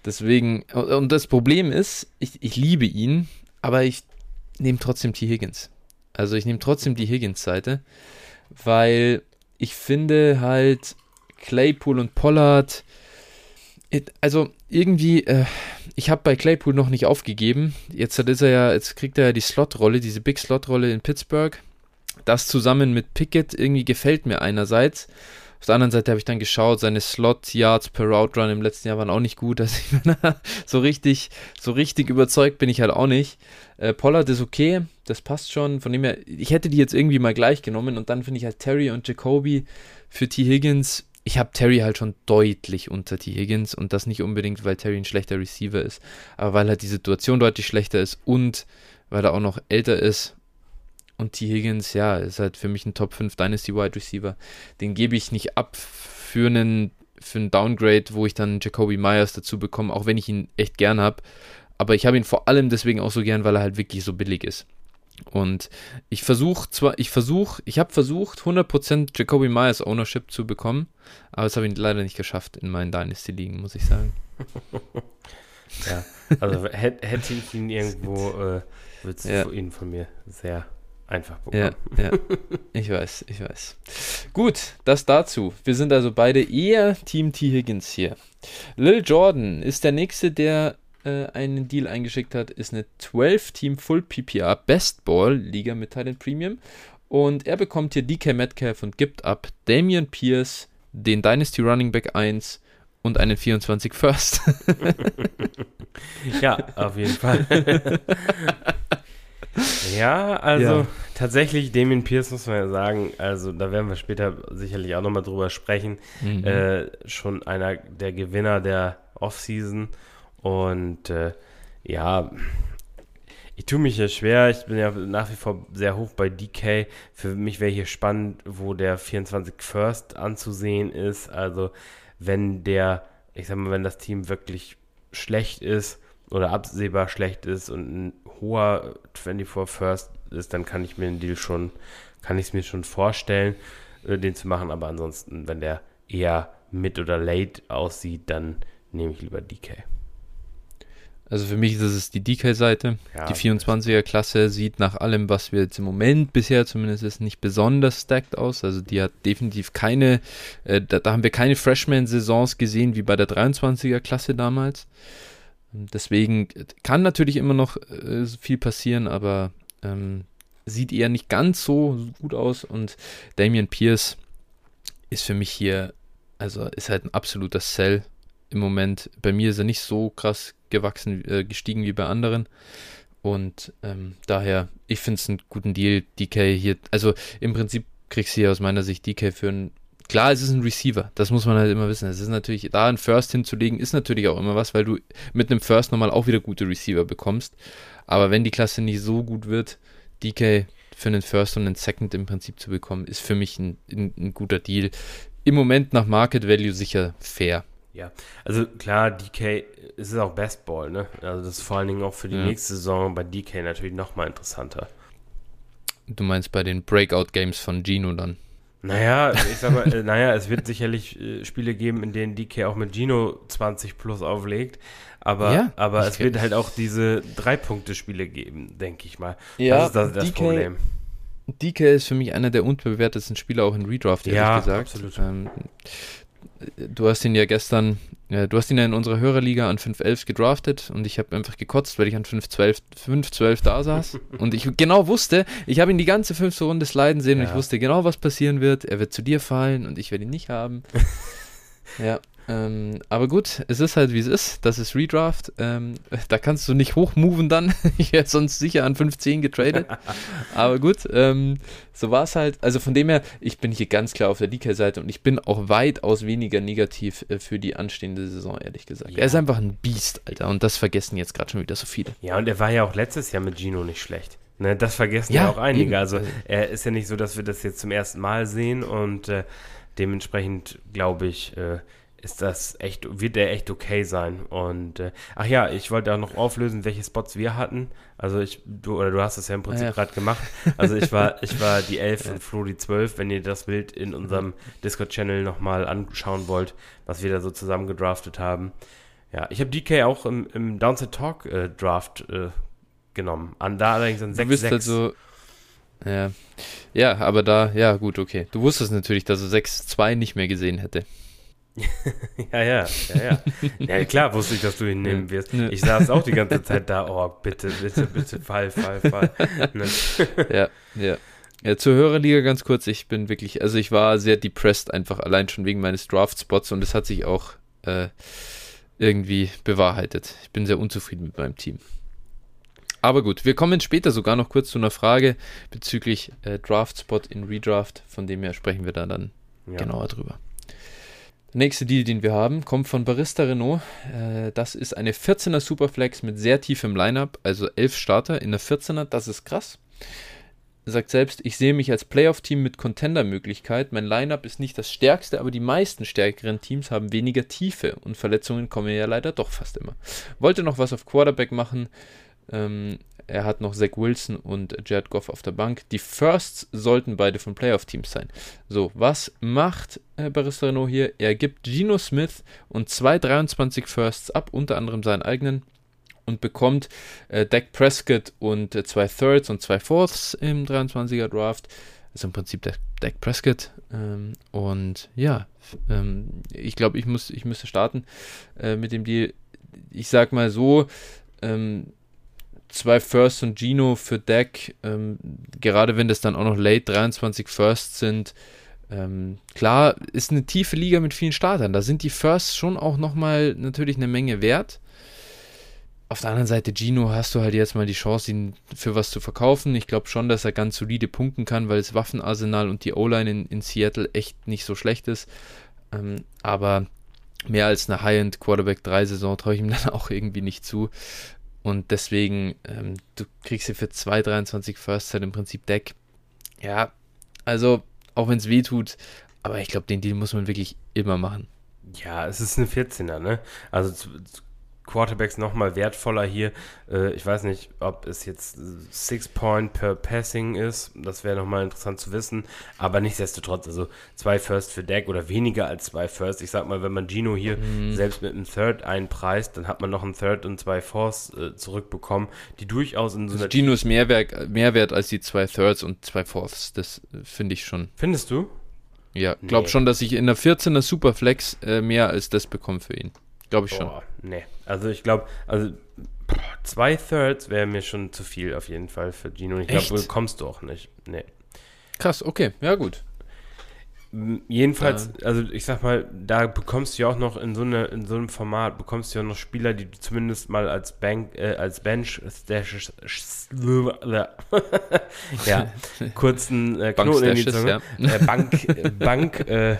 deswegen, und das Problem ist, ich, ich liebe ihn, aber ich nehme trotzdem T. Higgins. Also ich nehme trotzdem die Higgins-Seite, weil ich finde halt Claypool und Pollard, also irgendwie, äh, ich habe bei Claypool noch nicht aufgegeben. Jetzt ist er ja, jetzt kriegt er ja die Slot-Rolle, diese Big Slot-Rolle in Pittsburgh. Das zusammen mit Pickett irgendwie gefällt mir einerseits. Auf der anderen Seite habe ich dann geschaut, seine Slot-Yards per Route Run im letzten Jahr waren auch nicht gut. Also so richtig, so richtig überzeugt bin ich halt auch nicht. Äh, Pollard ist okay, das passt schon. Von dem her, ich hätte die jetzt irgendwie mal gleich genommen und dann finde ich halt Terry und Jacoby für T. Higgins ich habe Terry halt schon deutlich unter T. Higgins und das nicht unbedingt, weil Terry ein schlechter Receiver ist, aber weil halt die Situation deutlich schlechter ist und weil er auch noch älter ist. Und T. Higgins, ja, ist halt für mich ein Top 5 Dynasty Wide Receiver. Den gebe ich nicht ab für einen, für einen Downgrade, wo ich dann Jacoby Myers dazu bekomme, auch wenn ich ihn echt gern habe. Aber ich habe ihn vor allem deswegen auch so gern, weil er halt wirklich so billig ist. Und ich versuche zwar, ich versuche, ich habe versucht, 100% Jacoby Myers Ownership zu bekommen, aber das habe ich leider nicht geschafft in meinen Dynasty-Ligen, muss ich sagen. ja, also hätte, hätte ich ihn irgendwo, äh, würdest du ja. ihn von mir sehr einfach bekommen. Ja, ja, ich weiß, ich weiß. Gut, das dazu. Wir sind also beide eher Team T. Higgins hier. Lil Jordan ist der Nächste, der äh, einen Deal eingeschickt hat, ist eine 12-Team Full PPR Best Ball Liga mit Titan Premium. Und er bekommt hier DK Metcalf und gibt ab Damian Pierce, den Dynasty Running Back 1 und einen 24 First. ja, auf jeden Fall. Ja, also ja. tatsächlich, Damien Pierce muss man ja sagen, also da werden wir später sicherlich auch nochmal drüber sprechen. Mhm. Äh, schon einer der Gewinner der Offseason. Und äh, ja, ich tue mich ja schwer. Ich bin ja nach wie vor sehr hoch bei DK. Für mich wäre hier spannend, wo der 24 First anzusehen ist. Also, wenn der, ich sag mal, wenn das Team wirklich schlecht ist oder absehbar schlecht ist und ein hoher 24 First ist, dann kann ich mir den Deal schon, kann ich es mir schon vorstellen, äh, den zu machen. Aber ansonsten, wenn der eher mid oder late aussieht, dann nehme ich lieber DK. Also für mich ist es die DK-Seite. Ja, die 24er-Klasse sieht nach allem, was wir jetzt im Moment bisher zumindest ist, nicht besonders stacked aus. Also die hat definitiv keine, äh, da, da, haben wir keine Freshman-Saisons gesehen wie bei der 23er-Klasse damals. Deswegen kann natürlich immer noch äh, viel passieren, aber ähm, sieht eher nicht ganz so gut aus. Und Damian Pierce ist für mich hier, also ist halt ein absoluter Sell im Moment. Bei mir ist er nicht so krass gewachsen, äh, gestiegen wie bei anderen. Und ähm, daher, ich finde es einen guten Deal, DK hier. Also im Prinzip kriegst du hier aus meiner Sicht DK für einen. Klar, es ist ein Receiver, das muss man halt immer wissen. Es ist natürlich, da ein First hinzulegen, ist natürlich auch immer was, weil du mit einem First nochmal auch wieder gute Receiver bekommst. Aber wenn die Klasse nicht so gut wird, DK für einen First und einen Second im Prinzip zu bekommen, ist für mich ein, ein, ein guter Deal. Im Moment nach Market Value sicher fair. Ja, also klar, DK ist auch Best Ball, ne? Also das ist vor allen Dingen auch für die ja. nächste Saison bei DK natürlich nochmal interessanter. Du meinst bei den Breakout-Games von Gino dann? Naja, ich sag mal, äh, naja, es wird sicherlich äh, Spiele geben, in denen DK auch mit Gino 20 plus auflegt. Aber, ja, aber es wird halt auch diese Drei-Punkte-Spiele geben, denke ich mal. Ja, das ist das, das DK, Problem. DK ist für mich einer der unbewertesten Spieler auch in Redraft, ehrlich ja, gesagt. Absolut. Ähm, du hast ihn ja gestern, ja, du hast ihn ja in unserer Hörerliga an 5.11 gedraftet und ich habe einfach gekotzt, weil ich an 5.12 da saß und ich genau wusste, ich habe ihn die ganze fünfte Runde sliden sehen ja. und ich wusste genau, was passieren wird. Er wird zu dir fallen und ich werde ihn nicht haben. ja. Ähm, aber gut, es ist halt wie es ist. Das ist Redraft. Ähm, da kannst du nicht hochmoven dann. ich hätte sonst sicher an 15 getradet. aber gut, ähm, so war es halt. Also von dem her, ich bin hier ganz klar auf der DK-Seite und ich bin auch weitaus weniger negativ äh, für die anstehende Saison, ehrlich gesagt. Ja. Er ist einfach ein Biest, Alter. Und das vergessen jetzt gerade schon wieder so viele. Ja, und er war ja auch letztes Jahr mit Gino nicht schlecht. Ne, das vergessen ja, ja auch einige. Eben. Also er ist ja nicht so, dass wir das jetzt zum ersten Mal sehen und äh, dementsprechend glaube ich, äh, ist das echt, wird der echt okay sein. Und äh, ach ja, ich wollte auch noch auflösen, welche Spots wir hatten. Also ich, du, oder du hast es ja im Prinzip ja. gerade gemacht. Also ich war, ich war die 11 ja. und Flo die 12, wenn ihr das Bild in unserem Discord-Channel nochmal anschauen wollt, was wir da so zusammen gedraftet haben. Ja, ich habe DK auch im, im Downside Talk äh, Draft äh, genommen. An da allerdings an 6 Du bist halt so, ja. ja, aber da, ja gut, okay. Du wusstest natürlich, dass er 6-2 nicht mehr gesehen hätte. ja, ja, ja, ja. Ja, klar wusste ich, dass du ihn nehmen wirst. Ich saß auch die ganze Zeit da, oh, bitte, bitte, bitte, fall, fall, fall. Ne? Ja, ja. Ja, zur Hörerliga ganz kurz, ich bin wirklich, also ich war sehr depressed einfach allein schon wegen meines Draft-Spots und es hat sich auch äh, irgendwie bewahrheitet. Ich bin sehr unzufrieden mit meinem Team. Aber gut, wir kommen später sogar noch kurz zu einer Frage bezüglich äh, Draft-Spot in Redraft, von dem her sprechen wir da dann ja. genauer drüber. Der nächste Deal, den wir haben, kommt von Barista Renault. Äh, das ist eine 14er Superflex mit sehr tiefem Lineup, also 11 Starter in der 14er. Das ist krass. Er sagt selbst, ich sehe mich als Playoff-Team mit Contender-Möglichkeit. Mein Lineup ist nicht das stärkste, aber die meisten stärkeren Teams haben weniger Tiefe und Verletzungen kommen ja leider doch fast immer. Wollte noch was auf Quarterback machen. Ähm, er hat noch Zach Wilson und Jared Goff auf der Bank. Die Firsts sollten beide von Playoff-Teams sein. So, was macht äh, Barista Renault hier? Er gibt Geno Smith und zwei 23 Firsts ab, unter anderem seinen eigenen, und bekommt äh, Dak Prescott und äh, zwei Thirds und zwei Fourths im 23er Draft. Also im Prinzip der Dak Prescott. Ähm, und ja, ähm, ich glaube, ich, ich müsste starten äh, mit dem Deal. Ich sag mal so, ähm, zwei Firsts und Gino für Deck, ähm, gerade wenn das dann auch noch late 23 Firsts sind. Ähm, klar, ist eine tiefe Liga mit vielen Startern. Da sind die Firsts schon auch nochmal natürlich eine Menge wert. auf der anderen Seite, Gino, hast du halt jetzt mal die Chance, ihn für was zu verkaufen. Ich glaube schon, dass er ganz solide punkten kann, weil das Waffenarsenal und die O-Line in, in, Seattle echt nicht so schlecht ist. Ähm, aber mehr als eine High-End Quarterback 3 Saison traue ich ihm dann auch irgendwie nicht zu. Und deswegen, ähm, du kriegst hier für 2,23 First Set im Prinzip Deck. Ja, also, auch wenn es weh tut, aber ich glaube, den Deal muss man wirklich immer machen. Ja, es ist eine 14er, ne? Also Quarterbacks nochmal wertvoller hier. Äh, ich weiß nicht, ob es jetzt Six Point per Passing ist. Das wäre nochmal interessant zu wissen. Aber nichtsdestotrotz, also zwei First für Deck oder weniger als zwei First. Ich sag mal, wenn man Gino hier mhm. selbst mit einem Third einpreist, dann hat man noch einen Third und zwei Fourths äh, zurückbekommen, die durchaus in so einer. Also Gino ist mehr wert, als die zwei Thirds und zwei Fourths. Das äh, finde ich schon. Findest du? Ja, glaub nee. schon, dass ich in der 14er Superflex mehr als das bekomme für ihn. Glaube ich schon. Nee. Also ich glaube, also zwei Thirds wäre mir schon zu viel auf jeden Fall für Gino. Ich glaube, kommst du auch nicht. Nee. Krass, okay, ja gut. Jedenfalls, ja. also ich sag mal, da bekommst du ja auch noch in so, eine, in so einem Format, bekommst du ja noch Spieler, die du zumindest mal als Bank, äh, als Bench ja, kurzen äh, Knoten in die Zunge, ja. äh, Bank, Bank äh,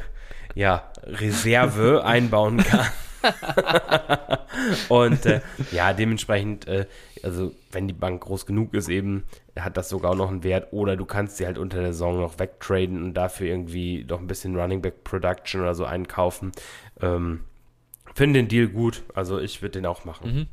ja, Reserve einbauen kann. und äh, ja, dementsprechend, äh, also wenn die Bank groß genug ist, eben hat das sogar noch einen Wert. Oder du kannst sie halt unter der Saison noch wegtraden und dafür irgendwie noch ein bisschen Running Back Production oder so einkaufen. Ähm, Finde den Deal gut, also ich würde den auch machen. Mhm.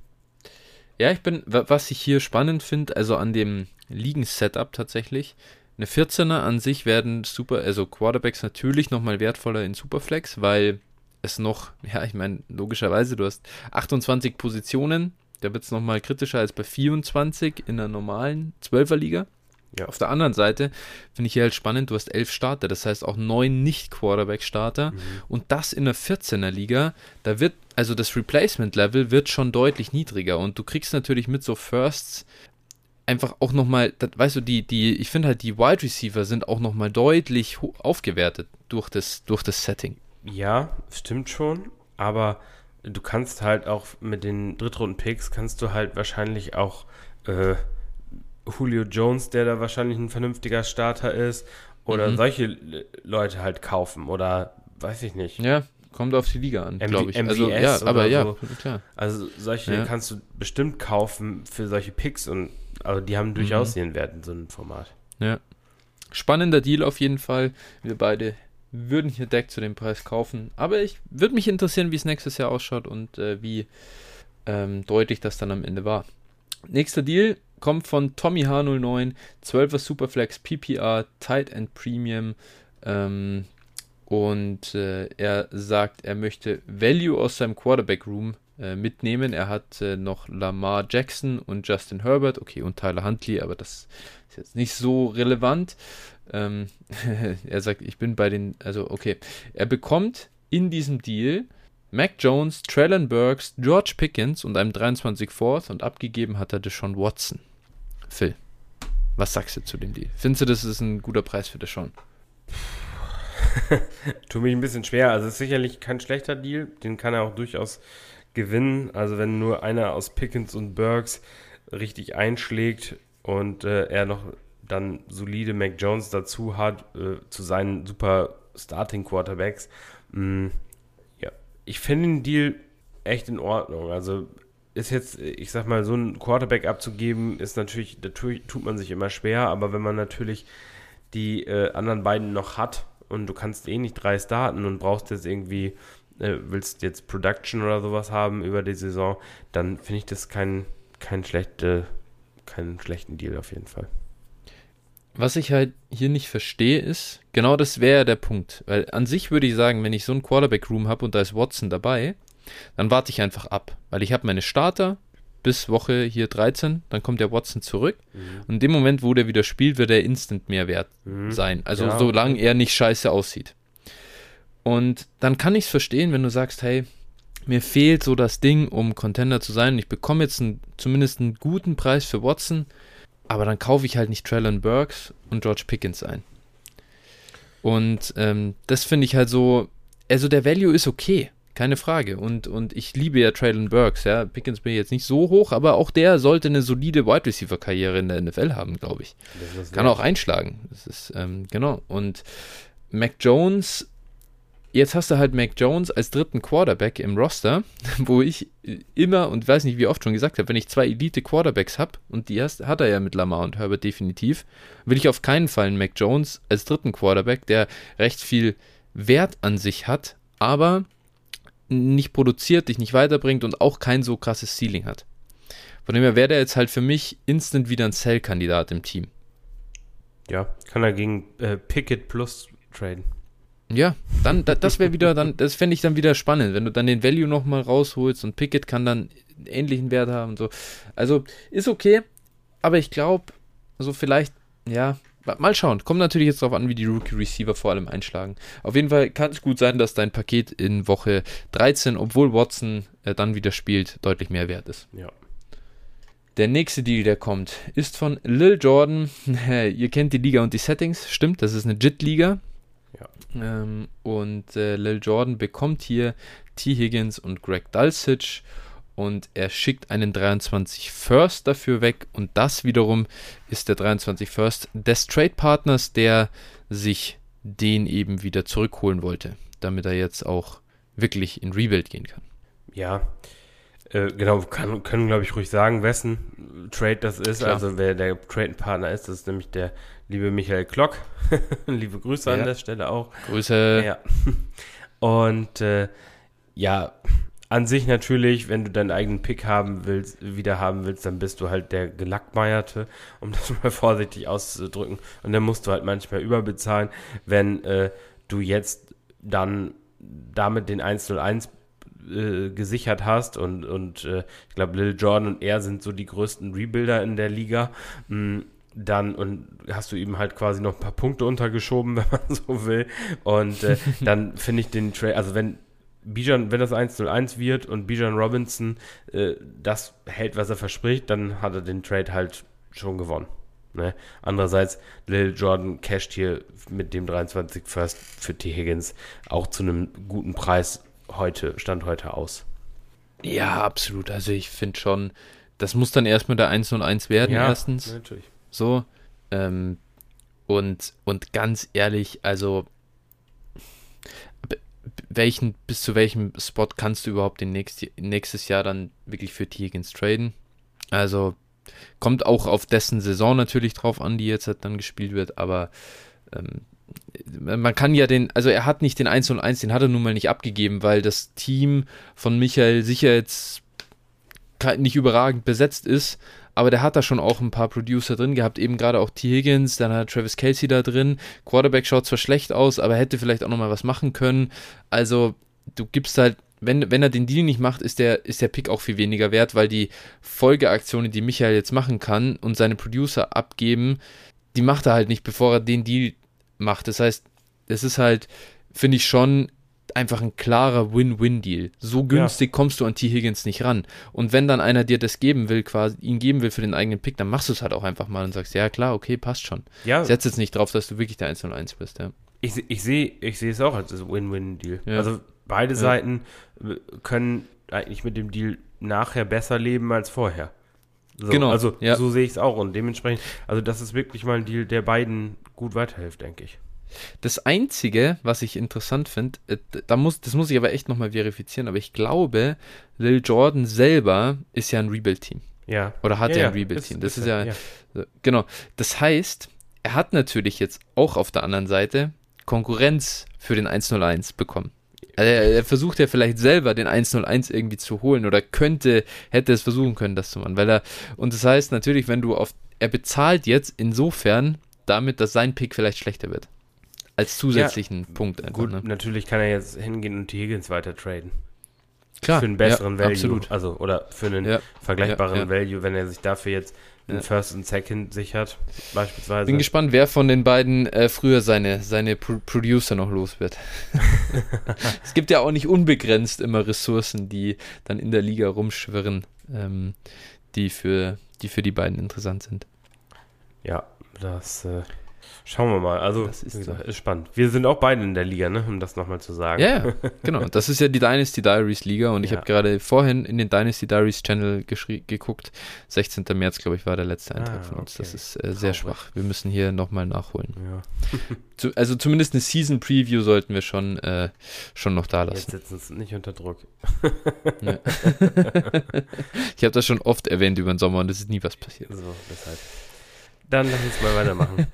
Ja, ich bin, was ich hier spannend finde, also an dem Ligen-Setup tatsächlich, eine 14er an sich werden super, also Quarterbacks natürlich nochmal wertvoller in Superflex, weil es noch, ja, ich meine, logischerweise, du hast 28 Positionen, da wird es nochmal kritischer als bei 24 in der normalen 12er Liga. Ja. Auf der anderen Seite finde ich hier halt spannend, du hast elf Starter, das heißt auch neun Nicht-Quarterback-Starter mhm. und das in der 14er Liga, da wird, also das Replacement-Level wird schon deutlich niedriger und du kriegst natürlich mit so Firsts einfach auch nochmal, weißt du, die, die, ich finde halt die Wide Receiver sind auch nochmal deutlich aufgewertet durch das, durch das Setting. Ja, stimmt schon, aber du kannst halt auch mit den Drittrunden-Picks kannst du halt wahrscheinlich auch äh, Julio Jones, der da wahrscheinlich ein vernünftiger Starter ist, oder mhm. solche Leute halt kaufen oder weiß ich nicht. Ja, kommt auf die Liga an, glaube ich. MVS also, ja, aber ja, so. klar. Also solche ja. kannst du bestimmt kaufen für solche Picks und also die haben durchaus mhm. ihren Wert in so einem Format. Ja. Spannender Deal auf jeden Fall. Wir beide würden hier Deck zu dem Preis kaufen. Aber ich würde mich interessieren, wie es nächstes Jahr ausschaut und äh, wie ähm, deutlich das dann am Ende war. Nächster Deal kommt von Tommy H09, 12er Superflex PPR, Tight End Premium. Ähm, und äh, er sagt, er möchte Value aus seinem Quarterback Room äh, mitnehmen. Er hat äh, noch Lamar Jackson und Justin Herbert, okay, und Tyler Huntley, aber das ist jetzt nicht so relevant. Ähm, er sagt, ich bin bei den, also okay, er bekommt in diesem Deal Mac Jones, Traylon Burks, George Pickens und einem 23 Fourth und abgegeben hat er Deshaun Watson. Phil, was sagst du zu dem Deal? Findest du, das ist ein guter Preis für Deshaun? Tut mich ein bisschen schwer. Also es ist sicherlich kein schlechter Deal. Den kann er auch durchaus gewinnen. Also wenn nur einer aus Pickens und Burks richtig einschlägt und äh, er noch dann solide Mac Jones dazu hat, äh, zu seinen super Starting Quarterbacks. Mm, ja, ich finde den Deal echt in Ordnung. Also ist jetzt, ich sag mal, so einen Quarterback abzugeben, ist natürlich, da tut man sich immer schwer, aber wenn man natürlich die äh, anderen beiden noch hat und du kannst eh nicht drei starten und brauchst jetzt irgendwie, äh, willst jetzt Production oder sowas haben über die Saison, dann finde ich das kein, kein schlechte, keinen schlechten Deal auf jeden Fall. Was ich halt hier nicht verstehe, ist, genau das wäre ja der Punkt. Weil an sich würde ich sagen, wenn ich so ein Quarterback-Room habe und da ist Watson dabei, dann warte ich einfach ab. Weil ich habe meine Starter bis Woche hier 13, dann kommt der Watson zurück. Mhm. Und in dem Moment, wo der wieder spielt, wird er instant mehr wert mhm. sein. Also ja. solange er nicht scheiße aussieht. Und dann kann ich es verstehen, wenn du sagst, hey, mir fehlt so das Ding, um Contender zu sein. Ich bekomme jetzt einen, zumindest einen guten Preis für Watson aber dann kaufe ich halt nicht Traylon Burks und George Pickens ein. Und ähm, das finde ich halt so, also der Value ist okay, keine Frage. Und, und ich liebe ja Traylon Burks, ja. Pickens bin ich jetzt nicht so hoch, aber auch der sollte eine solide Wide Receiver-Karriere in der NFL haben, glaube ich. Kann auch einschlagen. Das ist, ähm, genau. Und Mac Jones jetzt hast du halt Mac Jones als dritten Quarterback im Roster, wo ich immer und weiß nicht wie oft schon gesagt habe, wenn ich zwei Elite Quarterbacks habe und die hast, hat er ja mit Lamar und Herbert definitiv, will ich auf keinen Fall einen Mac Jones als dritten Quarterback, der recht viel Wert an sich hat, aber nicht produziert, dich nicht weiterbringt und auch kein so krasses Ceiling hat. Von dem her wäre der jetzt halt für mich instant wieder ein Cell-Kandidat im Team. Ja, kann er gegen äh, Pickett plus traden. Ja, dann, das wäre wieder, dann, das fände ich dann wieder spannend, wenn du dann den Value nochmal rausholst und Pickett kann dann ähnlichen Wert haben und so. Also ist okay, aber ich glaube, also vielleicht, ja, mal schauen. Kommt natürlich jetzt darauf an, wie die Rookie Receiver vor allem einschlagen. Auf jeden Fall kann es gut sein, dass dein Paket in Woche 13, obwohl Watson äh, dann wieder spielt, deutlich mehr wert ist. Ja. Der nächste Deal, der kommt, ist von Lil Jordan. Ihr kennt die Liga und die Settings, stimmt, das ist eine JIT-Liga. Ähm, und äh, Lil Jordan bekommt hier T. Higgins und Greg Dulcich und er schickt einen 23 First dafür weg und das wiederum ist der 23 First des Trade Partners, der sich den eben wieder zurückholen wollte, damit er jetzt auch wirklich in Rebuild gehen kann. Ja, äh, genau, kann, können glaube ich ruhig sagen, wessen Trade das ist, Klar. also wer der Trade Partner ist, das ist nämlich der liebe Michael Klock. liebe Grüße ja. an der Stelle auch. Grüße. Ja. Und äh, ja, an sich natürlich, wenn du deinen eigenen Pick haben willst, wieder haben willst, dann bist du halt der Gelackmeierte, um das mal vorsichtig auszudrücken. Und dann musst du halt manchmal überbezahlen, wenn äh, du jetzt dann damit den 101 äh, gesichert hast und, und äh, ich glaube, Lil Jordan und er sind so die größten Rebuilder in der Liga. Mh, mm, dann und hast du ihm halt quasi noch ein paar Punkte untergeschoben, wenn man so will. Und äh, dann finde ich den Trade, also wenn Bijan, wenn das 1-0-1 wird und Bijan Robinson äh, das hält, was er verspricht, dann hat er den Trade halt schon gewonnen. Ne? Andererseits, Lil Jordan casht hier mit dem 23 First für T. Higgins auch zu einem guten Preis heute, Stand heute aus. Ja, absolut. Also ich finde schon, das muss dann erstmal der 1 und 1 werden, ja, erstens. Natürlich. So. Ähm, und, und ganz ehrlich, also welchen, bis zu welchem Spot kannst du überhaupt den nächst, nächstes Jahr dann wirklich für. Higgins traden? Also kommt auch auf dessen Saison natürlich drauf an, die jetzt halt dann gespielt wird, aber ähm, man kann ja den, also er hat nicht den 1 und 1, den hat er nun mal nicht abgegeben, weil das Team von Michael sicher jetzt nicht überragend besetzt ist, aber der hat da schon auch ein paar Producer drin gehabt, eben gerade auch T. Higgins, dann hat Travis Kelsey da drin. Quarterback schaut zwar schlecht aus, aber hätte vielleicht auch nochmal was machen können. Also, du gibst halt, wenn, wenn er den Deal nicht macht, ist der, ist der Pick auch viel weniger wert, weil die Folgeaktionen, die Michael jetzt machen kann und seine Producer abgeben, die macht er halt nicht, bevor er den Deal macht. Das heißt, es ist halt, finde ich schon einfach ein klarer Win-Win-Deal. So günstig ja. kommst du an T. Higgins nicht ran. Und wenn dann einer dir das geben will, quasi ihn geben will für den eigenen Pick, dann machst du es halt auch einfach mal und sagst, ja klar, okay, passt schon. Ja. Setz jetzt nicht drauf, dass du wirklich der 1 1 bist, ja. Ich, ich sehe ich seh es auch als Win-Win-Deal. Ja. Also beide. Seiten äh, können eigentlich mit dem Deal nachher besser leben als vorher. So, genau. Also so sehe ich es auch. Und dementsprechend, also das ist wirklich mal ein Deal, der beiden gut weiterhilft, denke ich. Das Einzige, was ich interessant finde, äh, da muss, das muss ich aber echt nochmal verifizieren, aber ich glaube, Lil Jordan selber ist ja ein Rebuild-Team. Ja. Oder hat ja, ja ein Rebuild-Team. Das ist, ist ja, ja, genau. Das heißt, er hat natürlich jetzt auch auf der anderen Seite Konkurrenz für den 101 bekommen. Also er, er, versucht ja vielleicht selber den 101 irgendwie zu holen oder könnte, hätte es versuchen können, das zu machen, weil er, und das heißt natürlich, wenn du auf, er bezahlt jetzt insofern damit, dass sein Pick vielleicht schlechter wird als zusätzlichen ja, Punkt. Einfach, gut, ne? natürlich kann er jetzt hingehen und die Higgins weiter traden. Klar. Für einen besseren ja, Value. Absolut. Also, oder für einen ja, vergleichbaren Value, wenn er sich dafür jetzt einen First und Second sichert, beispielsweise. Bin gespannt, wer von den beiden äh, früher seine, seine Pro Producer noch los wird. es gibt ja auch nicht unbegrenzt immer Ressourcen, die dann in der Liga rumschwirren, ähm, die, für, die für die beiden interessant sind. Ja, das äh, Schauen wir mal. Also, Das ist gesagt, ist spannend. Wir sind auch beide in der Liga, ne? um das nochmal zu sagen. Ja, ja, genau. Das ist ja die Dynasty Diaries Liga und ich Ja. habe gerade vorhin in den Dynasty Diaries Channel geguckt. 16. März, glaube ich, war der letzte Eintrag Ah, von uns. Das okay. ist äh, sehr schwach. Wir müssen hier nochmal nachholen. Ja. Zu, also zumindest eine Season Preview sollten wir schon, äh, schon noch da Jetzt lassen. sitzen sie nicht unter Druck. Ich habe das schon oft erwähnt über den Sommer und es ist nie was passiert. So, deshalb. Dann lass uns mal weitermachen.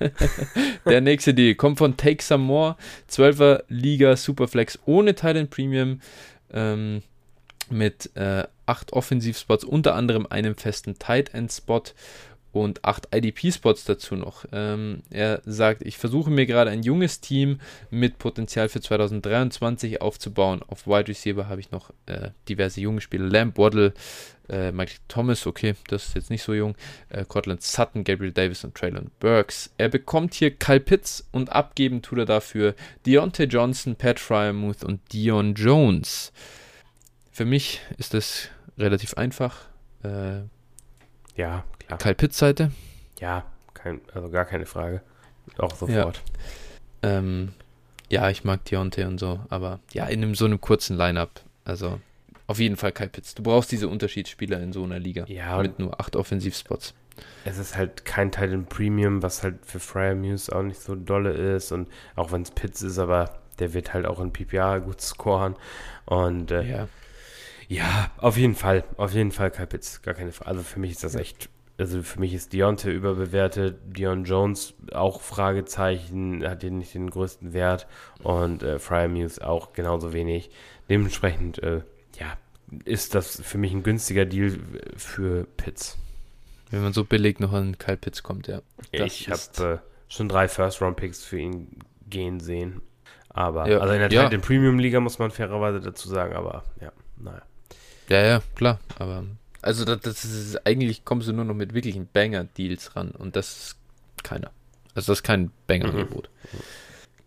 Der nächste Deal kommt von Take Some More, 12er Liga Superflex ohne Titan Premium ähm, mit äh, 8 Offensivspots, unter anderem einem festen Tight End Spot und 8 IDP-Spots dazu noch. Ähm, er sagt, ich versuche mir gerade ein junges Team mit Potenzial für 2023 aufzubauen. Auf Wide Receiver habe ich noch äh, diverse junge Spieler. Lamb, Waddle, äh, Michael Thomas, okay, das ist jetzt nicht so jung. Äh, Cortland Sutton, Gabriel Davis und Traylon Burks. Er bekommt hier Kyle Pitts und abgeben tut er dafür Deontay Johnson, Pat Fryermuth und Dion Jones. Für mich ist das relativ einfach. Äh, Ja, klar. Kyle Pitts Seite. Ja, kein, also gar keine Frage. Auch sofort. Ähm, ja, ich mag Deontay und so, aber ja, in einem, so einem kurzen Line-Up. Also auf jeden Fall Kyle Pitts. Du brauchst diese Unterschiedsspieler in so einer Liga. Ja, mit nur acht Offensivspots. es ist halt kein Titan Premium, was halt für Fryer Muse auch nicht so dolle ist. Und auch wenn es Pitts ist, aber der wird halt auch in PPA gut scoren. Und äh, Ja. Ja, auf jeden Fall. Auf jeden Fall Kyle Pitts. Gar keine Frage. Also für mich ist das echt. Also für mich ist Deontay überbewertet. Dion Jones auch Fragezeichen. Hat hier nicht den größten Wert. Und äh, Fryer Muse auch genauso wenig. Dementsprechend, äh, ja, ist das für mich ein günstiger Deal für Pitts. Wenn man so billig noch an Kyle Pitts kommt, ja. Das ich habe äh, schon drei First-Round-Picks für ihn gehen sehen. Aber, Ja, also in der ja. Titan Premium-Liga muss man fairerweise dazu sagen. Aber ja, naja. Ja, ja, klar. Aber also das, das ist eigentlich kommst du nur noch mit wirklichen Banger-Deals ran und das ist keiner. Also das ist kein Banger-Angebot.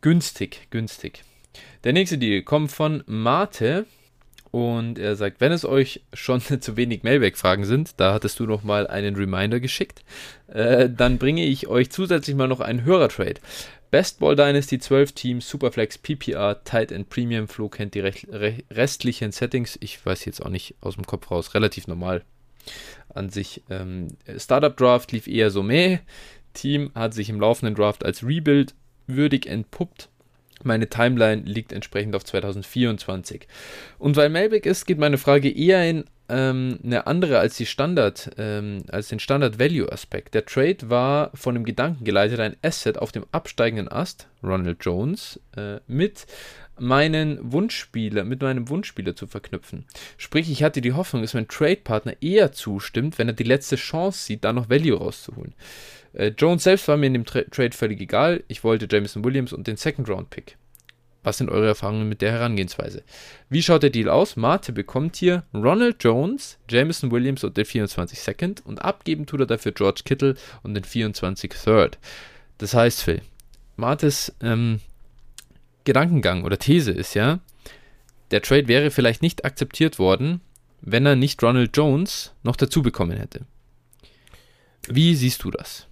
Günstig, günstig. Der nächste Deal kommt von Mate und er sagt, wenn es euch schon zu wenig Mailback-Fragen sind, da hattest du noch mal einen Reminder geschickt, äh, dann bringe ich euch zusätzlich mal noch einen Hörertrade. Best Ball Dynasty 12 Teams, Superflex, PPR, Tight End Premium, Flo kennt die rech- re restlichen Settings. Ich weiß jetzt auch nicht aus dem Kopf raus, relativ normal an sich. Ähm, Startup Draft lief eher so meh. Team hat sich im laufenden Draft als Rebuild würdig entpuppt. Meine Timeline liegt entsprechend auf 2024. Und weil Mailback ist, geht meine Frage eher in ähm, eine andere als die Standard, ähm, als den Standard-Value-Aspekt. Der Trade war von dem Gedanken geleitet, ein Asset auf dem absteigenden Ast, Ronald Jones, äh, mit meinen Wunschspieler, mit meinem Wunschspieler zu verknüpfen. Sprich, ich hatte die Hoffnung, dass mein Trade-Partner eher zustimmt, wenn er die letzte Chance sieht, da noch Value rauszuholen. Äh, Jones selbst war mir in dem Tra Trade völlig egal. Ich wollte Jameson Williams und den Second-Round-Pick. Was sind eure Erfahrungen mit der Herangehensweise? Wie schaut der Deal aus? Mate bekommt hier Ronald Jones, Jameson Williams und den 24 Second und abgeben tut er dafür George Kittle und den 24 Third. Das heißt, Phil, Mates ähm, Gedankengang oder These ist ja, der Trade wäre vielleicht nicht akzeptiert worden, wenn er nicht Ronald Jones noch dazu bekommen hätte. Wie siehst du das?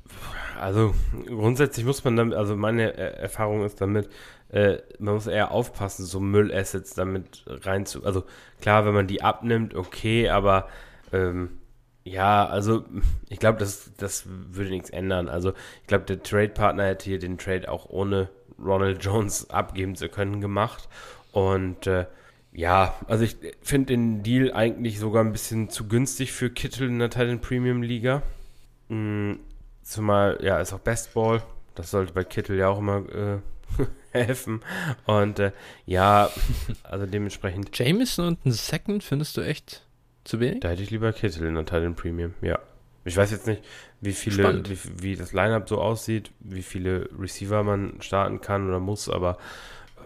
Also grundsätzlich muss man damit, also meine Erfahrung ist damit, äh, man muss eher aufpassen, so Müllassets damit rein zu. Also klar, wenn man die abnimmt, okay, aber ähm, ja, also ich glaube, das, das würde nichts ändern. Also ich glaube, der Trade-Partner hätte hier den Trade auch ohne Ronald Jones abgeben zu können gemacht. Und äh, ja, also ich finde den Deal eigentlich sogar ein bisschen zu günstig für Kittel in der Titan Premium Liga. Mm, Zumal, ja, ist auch Bestball. Das sollte bei Kittel ja auch immer äh, helfen. Und äh, ja, also dementsprechend, Jameson und ein Second findest du echt zu wenig? da hätte ich lieber Kittel in der Titan Premium, ja. Ich weiß jetzt nicht, wie viele, wie, wie das Lineup so aussieht, wie viele Receiver man starten kann oder muss, aber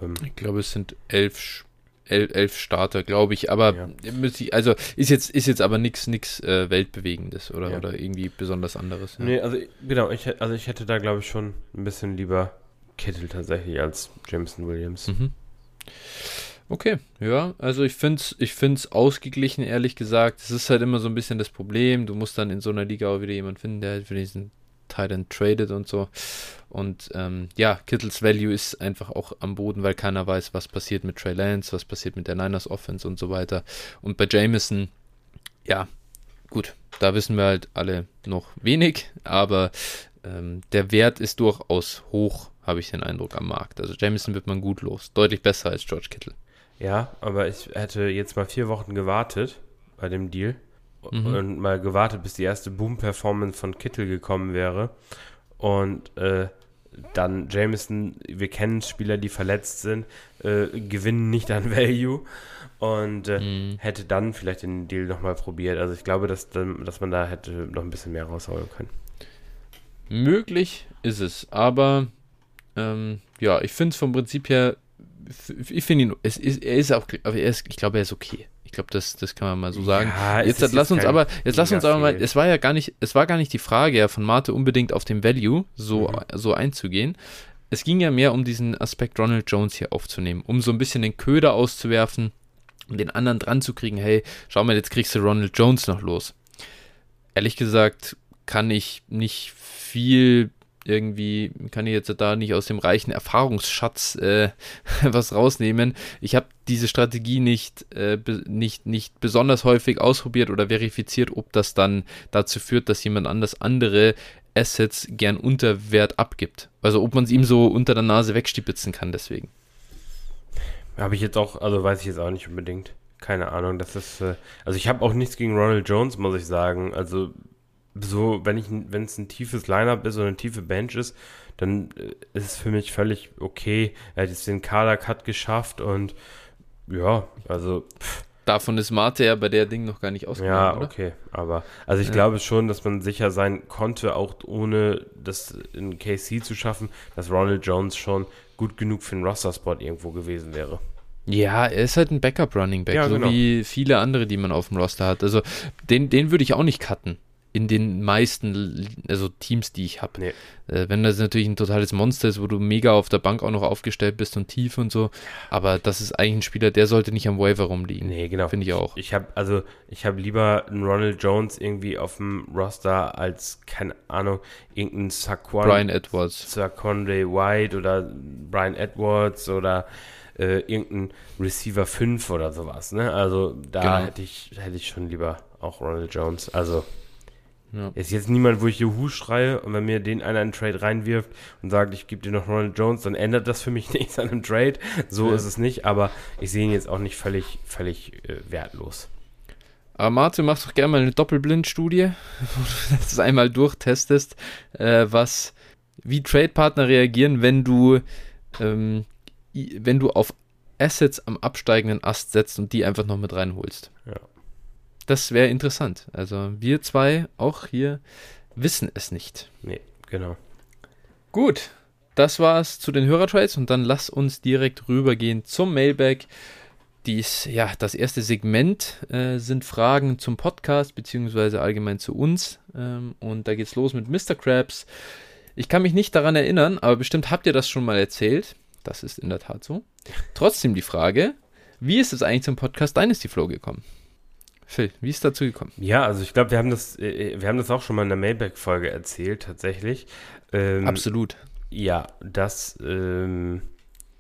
ähm, Ich glaube, es sind elf, Sch- elf, elf Starter, glaube ich. Aber Ja. müsste ich- also ist jetzt, ist jetzt aber nichts nix, äh, Weltbewegendes oder, Ja. oder irgendwie besonders anderes. Ja. nee, also genau, ich, also ich hätte da glaube ich schon ein bisschen lieber Kittel tatsächlich als Jameson Williams. Mhm. Okay, ja, also ich finde es ich find's ausgeglichen, ehrlich gesagt. Es ist halt immer so ein bisschen das Problem. Du musst dann in so einer Liga auch wieder jemanden finden, der halt für diesen Titan traded und so. Und ähm, ja, Kittles Value ist einfach auch am Boden, weil keiner weiß, was passiert mit Trey Lance, was passiert mit der Niners Offense und so weiter. Und bei Jameson, ja, gut, da wissen wir halt alle noch wenig, aber ähm, der Wert ist durchaus hoch, habe ich den Eindruck am Markt. Also Jameson wird man gut los, deutlich besser als George Kittle. Ja, aber ich hätte jetzt mal vier Wochen gewartet bei dem Deal mhm. und mal gewartet, bis die erste Boom-Performance von Kittle gekommen wäre. Und äh, dann Jameson, wir kennen Spieler, die verletzt sind, äh, gewinnen nicht an Value und äh, mhm. hätte dann vielleicht den Deal nochmal probiert. Also ich glaube, dass, dass man da hätte noch ein bisschen mehr rausholen können. Möglich ist es, aber ähm, ja, ich finde es vom Prinzip her ich finde ihn, es ist, er ist auch, er ist, ich glaube, er ist okay. Ich glaube, das, das kann man mal so sagen. Ja, jetzt lass jetzt uns aber, jetzt lass uns aber mal, es war ja gar nicht, es war gar nicht die Frage ja von Mate unbedingt auf dem Value so, mhm. so einzugehen. Es ging ja mehr um diesen Aspekt Ronald Jones hier aufzunehmen, um so ein bisschen den Köder auszuwerfen und den anderen dran zu kriegen, hey, schau mal, jetzt kriegst du Ronald Jones noch los. Ehrlich gesagt kann ich nicht viel irgendwie kann ich jetzt da nicht aus dem reichen Erfahrungsschatz äh, was rausnehmen. Ich habe diese Strategie nicht, äh, nicht, nicht besonders häufig ausprobiert oder verifiziert, ob das dann dazu führt, dass jemand anders andere Assets gern unter Wert abgibt. Also ob man es ihm so unter der Nase wegstipitzen kann deswegen. Habe ich jetzt auch, also weiß ich jetzt auch nicht unbedingt. Keine Ahnung, das ist, äh, also ich habe auch nichts gegen Ronald Jones, muss ich sagen. Also so, wenn ich, wenn es ein tiefes Lineup ist oder eine tiefe Bench ist, dann äh, ist es für mich völlig okay. Er hat jetzt den Kader-Cut geschafft und ja, also. Pff. Davon ist Mate ja bei der Ding noch gar nicht ausgegangen. Ja, oder? okay, aber also ich ja. glaube schon, dass man sicher sein konnte, auch ohne das in KC zu schaffen, dass Ronald Jones schon gut genug für einen Roster-Spot irgendwo gewesen wäre. Ja, er ist halt ein Backup-Running Back, ja, so genau. wie viele andere, die man auf dem Roster hat. Also den, den würde ich auch nicht cutten in den meisten also Teams, die ich habe. Nee. Äh, wenn das natürlich ein totales Monster ist, wo du mega auf der Bank auch noch aufgestellt bist und tief und so, aber das ist eigentlich ein Spieler, der sollte nicht am Waiver rumliegen. Nee, genau. Finde ich auch. Ich, habe also ich habe lieber einen Ronald Jones irgendwie auf dem Roster als keine Ahnung, irgendeinen Saquon Brian Edwards, Saquonde White oder Brian Edwards oder äh, irgendein Receiver 5 oder sowas, ne? Also da genau. hätte ich hätte ich schon lieber auch Ronald Jones. Also ja. Ist jetzt niemand, wo ich Juhu schreie und wenn mir den einer einen Trade reinwirft und sagt, ich gebe dir noch Ronald Jones, dann ändert das für mich nichts an einem Trade. So ja. ist es nicht, aber ich sehe ihn jetzt auch nicht völlig, völlig äh, wertlos. Aber Martin, mach doch gerne mal eine Doppelblindstudie, wo du das einmal durchtestest, äh, was, wie Trade-Partner reagieren, wenn du, ähm, wenn du auf Assets am absteigenden Ast setzt und die einfach noch mit reinholst. Ja. Das wäre interessant. Also wir zwei auch hier wissen es nicht. Nee, genau. Gut, das war's zu den Hörertrades und dann lass uns direkt rübergehen zum Mailback. Dies, ja, das erste Segment äh, sind Fragen zum Podcast, beziehungsweise allgemein zu uns. Ähm, und da geht's los mit Mr. Krabs. Ich kann mich nicht daran erinnern, aber bestimmt habt ihr das schon mal erzählt. Das ist in der Tat so. Trotzdem die Frage, wie ist es eigentlich zum Podcast Dynasty Flow gekommen? Phil, wie ist dazu gekommen? Ja, also ich glaube, wir haben das, äh, wir haben das auch schon mal in der Mailback-Folge erzählt, tatsächlich. Ähm, Absolut. Ja, das ähm,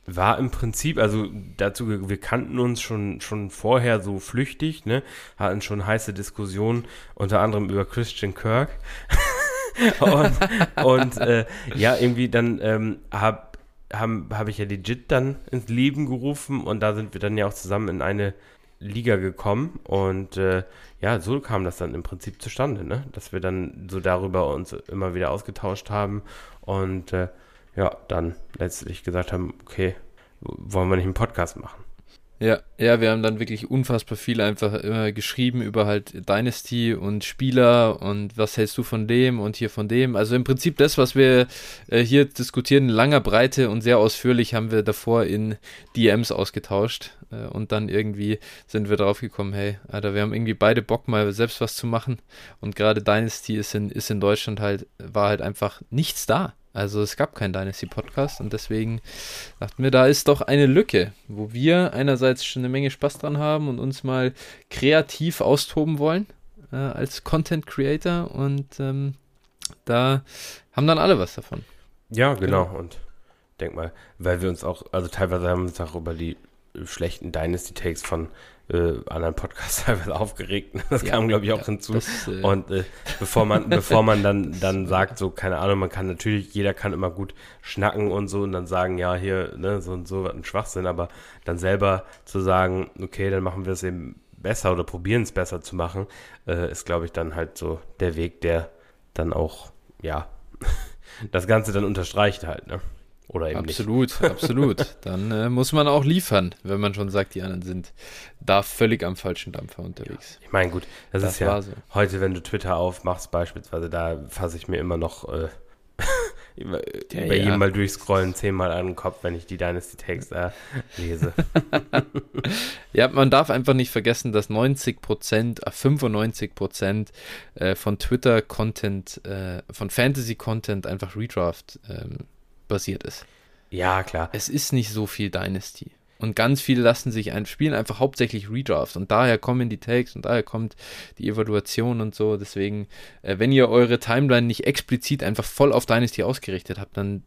war im Prinzip, also dazu, wir kannten uns schon, schon vorher so flüchtig, ne? Hatten schon heiße Diskussionen, unter anderem über Christian Kirk. und und äh, ja, irgendwie dann ähm, habe hab ich ja legit dann ins Leben gerufen und da sind wir dann ja auch zusammen in eine Liga gekommen und äh, ja, so kam das dann im Prinzip zustande, ne? dass wir dann so darüber uns immer wieder ausgetauscht haben und äh, ja, dann letztlich gesagt haben, okay, wollen wir nicht einen Podcast machen. Ja, ja, wir haben dann wirklich unfassbar viel einfach immer geschrieben über halt Dynasty und Spieler und was hältst du von dem und hier von dem. Also im Prinzip das, was wir äh, hier diskutieren, in langer Breite und sehr ausführlich haben wir davor in DMs ausgetauscht äh, und dann irgendwie sind wir drauf gekommen, hey, Alter, wir haben irgendwie beide Bock mal selbst was zu machen und gerade Dynasty ist in, ist in Deutschland halt, war halt einfach nichts da. Also es gab keinen Dynasty-Podcast und deswegen dachten wir, da ist doch eine Lücke, wo wir einerseits schon eine Menge Spaß dran haben und uns mal kreativ austoben wollen äh, als Content Creator und ähm, da haben dann alle was davon. Ja, genau. genau. Und denk mal, weil wir uns auch, also teilweise haben wir uns auch über die schlechten Dynasty-Takes von äh, anderen Podcasts teilweise aufgeregt. Das ja, kam, glaube ich, auch ja, hinzu. Das, äh und äh, bevor man, bevor man dann, dann sagt, so, keine Ahnung, man kann natürlich, jeder kann immer gut schnacken und so und dann sagen, ja, hier, ne, so und so, ein Schwachsinn, aber dann selber zu sagen, okay, dann machen wir es eben besser oder probieren es besser zu machen, äh, ist, glaube ich, dann halt so der Weg, der dann auch, ja, das Ganze dann unterstreicht halt, ne? Oder eben absolut, nicht. Absolut, Dann äh, muss man auch liefern, wenn man schon sagt, die anderen sind da völlig am falschen Dampfer unterwegs. Ja, ich meine, gut, das, das ist ja so. heute, wenn du Twitter aufmachst, beispielsweise, da fasse ich mir immer noch äh, über, ja, bei ja. jedem Mal durchscrollen, zehnmal an den Kopf, wenn ich die Dynasty Takes äh, lese. ja, man darf einfach nicht vergessen, dass 90 Prozent, 95 äh, Prozent äh, von Twitter-Content, äh, von Fantasy-Content einfach Redraft ähm, basiert ist. Ja, klar. Es ist nicht so viel Dynasty. Und ganz viele lassen sich ein, spielen einfach hauptsächlich Redraft. Und daher kommen die Takes und daher kommt die Evaluation und so. Deswegen, äh, wenn ihr eure Timeline nicht explizit einfach voll auf Dynasty ausgerichtet habt, dann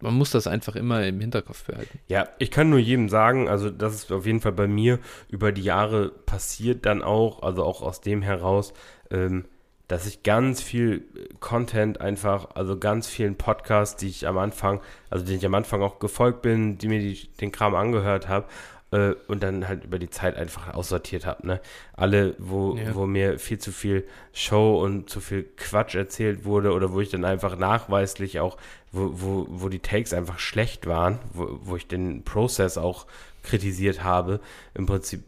man muss das einfach immer im Hinterkopf behalten. Ja, ich kann nur jedem sagen, also das ist auf jeden Fall bei mir über die Jahre passiert dann auch, also auch aus dem heraus, ähm, dass ich ganz viel äh, Content einfach, also ganz vielen Podcasts, die ich am Anfang, also denen ich am Anfang auch gefolgt bin, die mir die, den Kram angehört habe äh, und dann halt über die Zeit einfach aussortiert habe. Ne? Alle, wo, ja. wo mir viel zu viel Show und zu viel Quatsch erzählt wurde oder wo ich dann einfach nachweislich auch, wo, wo, wo die Takes einfach schlecht waren, wo, wo ich den Prozess auch kritisiert habe, im Prinzip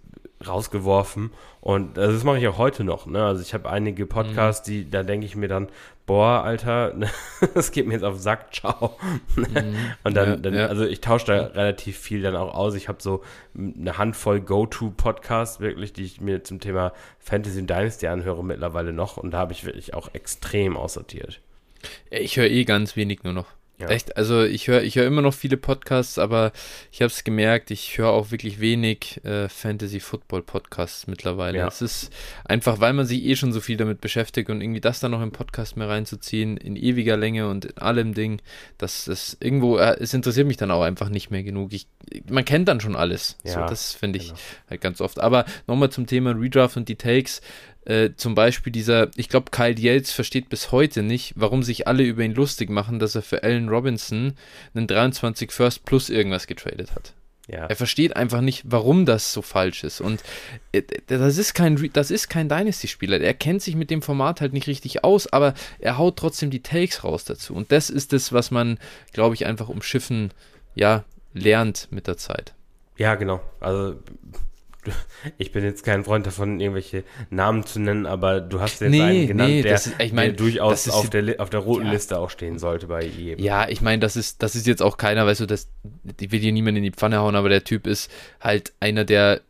rausgeworfen. Und also das mache ich auch heute noch. Ne? Also ich habe einige Podcasts, mhm. die, da denke ich mir dann, boah, Alter, das geht mir jetzt auf den Sack, ciao. Mhm. Und dann, ja, dann ja. also ich tausche da relativ viel dann auch aus. Ich habe so eine Handvoll Go-To-Podcasts wirklich, die ich mir zum Thema Fantasy und Dynasty anhöre mittlerweile noch. Und da habe ich wirklich auch extrem aussortiert. Ich höre eh ganz wenig nur noch. Ja. Echt, also ich höre ich hör immer noch viele Podcasts, aber ich habe es gemerkt, ich höre auch wirklich wenig äh, Fantasy-Football-Podcasts mittlerweile. Ja. Es ist einfach, weil man sich eh schon so viel damit beschäftigt und irgendwie das dann noch im Podcast mehr reinzuziehen, in ewiger Länge und in allem Ding, das ist irgendwo, äh, es interessiert mich dann auch einfach nicht mehr genug. Ich, man kennt dann schon alles. Ja, so, das finde ich genau. halt ganz oft. Aber nochmal zum Thema Redraft und die Takes. Äh, zum Beispiel dieser, ich glaube, Kyle Yates versteht bis heute nicht, warum sich alle über ihn lustig machen, dass er für Allen Robinson einen 23 First plus irgendwas getradet hat. Ja. Er versteht einfach nicht, warum das so falsch ist. Und äh, das ist kein, das ist kein Dynasty-Spieler. Er kennt sich mit dem Format halt nicht richtig aus, aber er haut trotzdem die Takes raus dazu. Und das ist es, was man, glaube ich, einfach umschiffen, ja, lernt mit der Zeit. Ja, genau. Also ich bin jetzt kein Freund davon, irgendwelche Namen zu nennen, aber du hast jetzt nee, einen genannt, nee, der, ist, ich mein, der durchaus auf, der, auf der roten ja. Liste auch stehen sollte bei jedem. Ja, ich meine, das ist, das ist jetzt auch keiner, weißt du, das, die will hier niemand in die Pfanne hauen, aber der Typ ist halt einer, der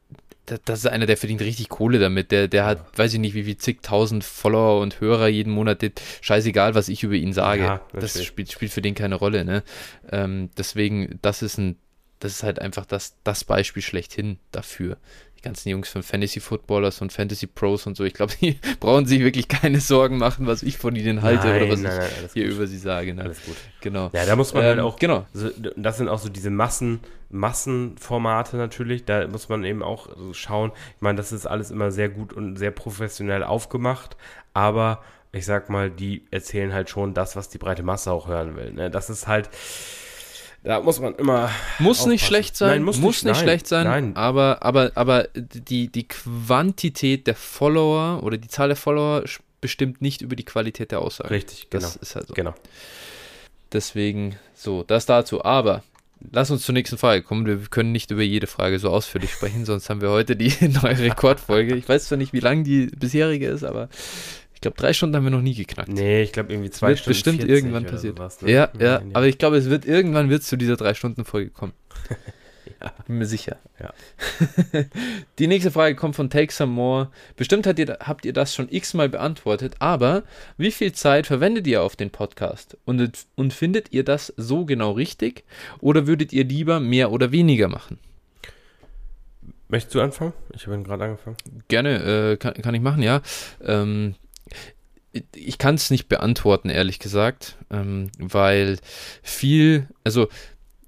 das ist einer, der verdient richtig Kohle damit. Der, der hat, ja. weiß ich nicht, wie viel zigtausend Follower und Hörer jeden Monat. Scheißegal, was ich über ihn sage. Ja, das spielt, spielt für den keine Rolle. Ne? Ähm, deswegen, das ist ein das ist halt einfach das, das Beispiel schlechthin dafür. Die ganzen Jungs von Fantasy Footballers und Fantasy Pros und so, ich glaube, die brauchen sich wirklich keine Sorgen machen, was ich von ihnen halte nein, oder was nein, ich nein, hier gut. über sie sage. Ne? Alles gut. Genau. Ja, da muss man halt ähm, halt auch, genau. So, das sind auch so diese Massen, Massenformate natürlich, da muss man eben auch so schauen. Ich meine, das ist alles immer sehr gut und sehr professionell aufgemacht, aber ich sag mal, die erzählen halt schon das, was die breite Masse auch hören will. Ne? Das ist halt, da muss man immer. Muss aufpassen. nicht schlecht sein, nein, muss, muss nicht, nicht nein, schlecht sein, nein. aber, aber, aber die, die Quantität der Follower oder die Zahl der Follower bestimmt nicht über die Qualität der Aussage. Richtig, genau. Das ist halt so. Genau. Deswegen, so, das dazu. Aber lass uns zur nächsten Frage kommen. Wir können nicht über jede Frage so ausführlich sprechen, sonst haben wir heute die neue Rekordfolge. Ich weiß zwar nicht, wie lang die bisherige ist, aber glaube, drei Stunden haben wir noch nie geknackt. Nee, ich glaube irgendwie zwei wird Stunden. Bestimmt irgendwann passiert. Sowas, ne? Ja, ja, ja, aber ich glaube, es wird irgendwann wird zu dieser drei Stunden Folge kommen. ja. Bin mir sicher. Ja. Die nächste Frage kommt von Take Some More. Bestimmt habt ihr, habt ihr das schon x-mal beantwortet, aber wie viel Zeit verwendet ihr auf den Podcast? Und, und findet ihr das so genau richtig? Oder würdet ihr lieber mehr oder weniger machen? Möchtest du anfangen? Ich habe gerade angefangen. Gerne, äh, kann, kann ich machen, ja. Ähm, ich kann es nicht beantworten, ehrlich gesagt, ähm, weil viel, also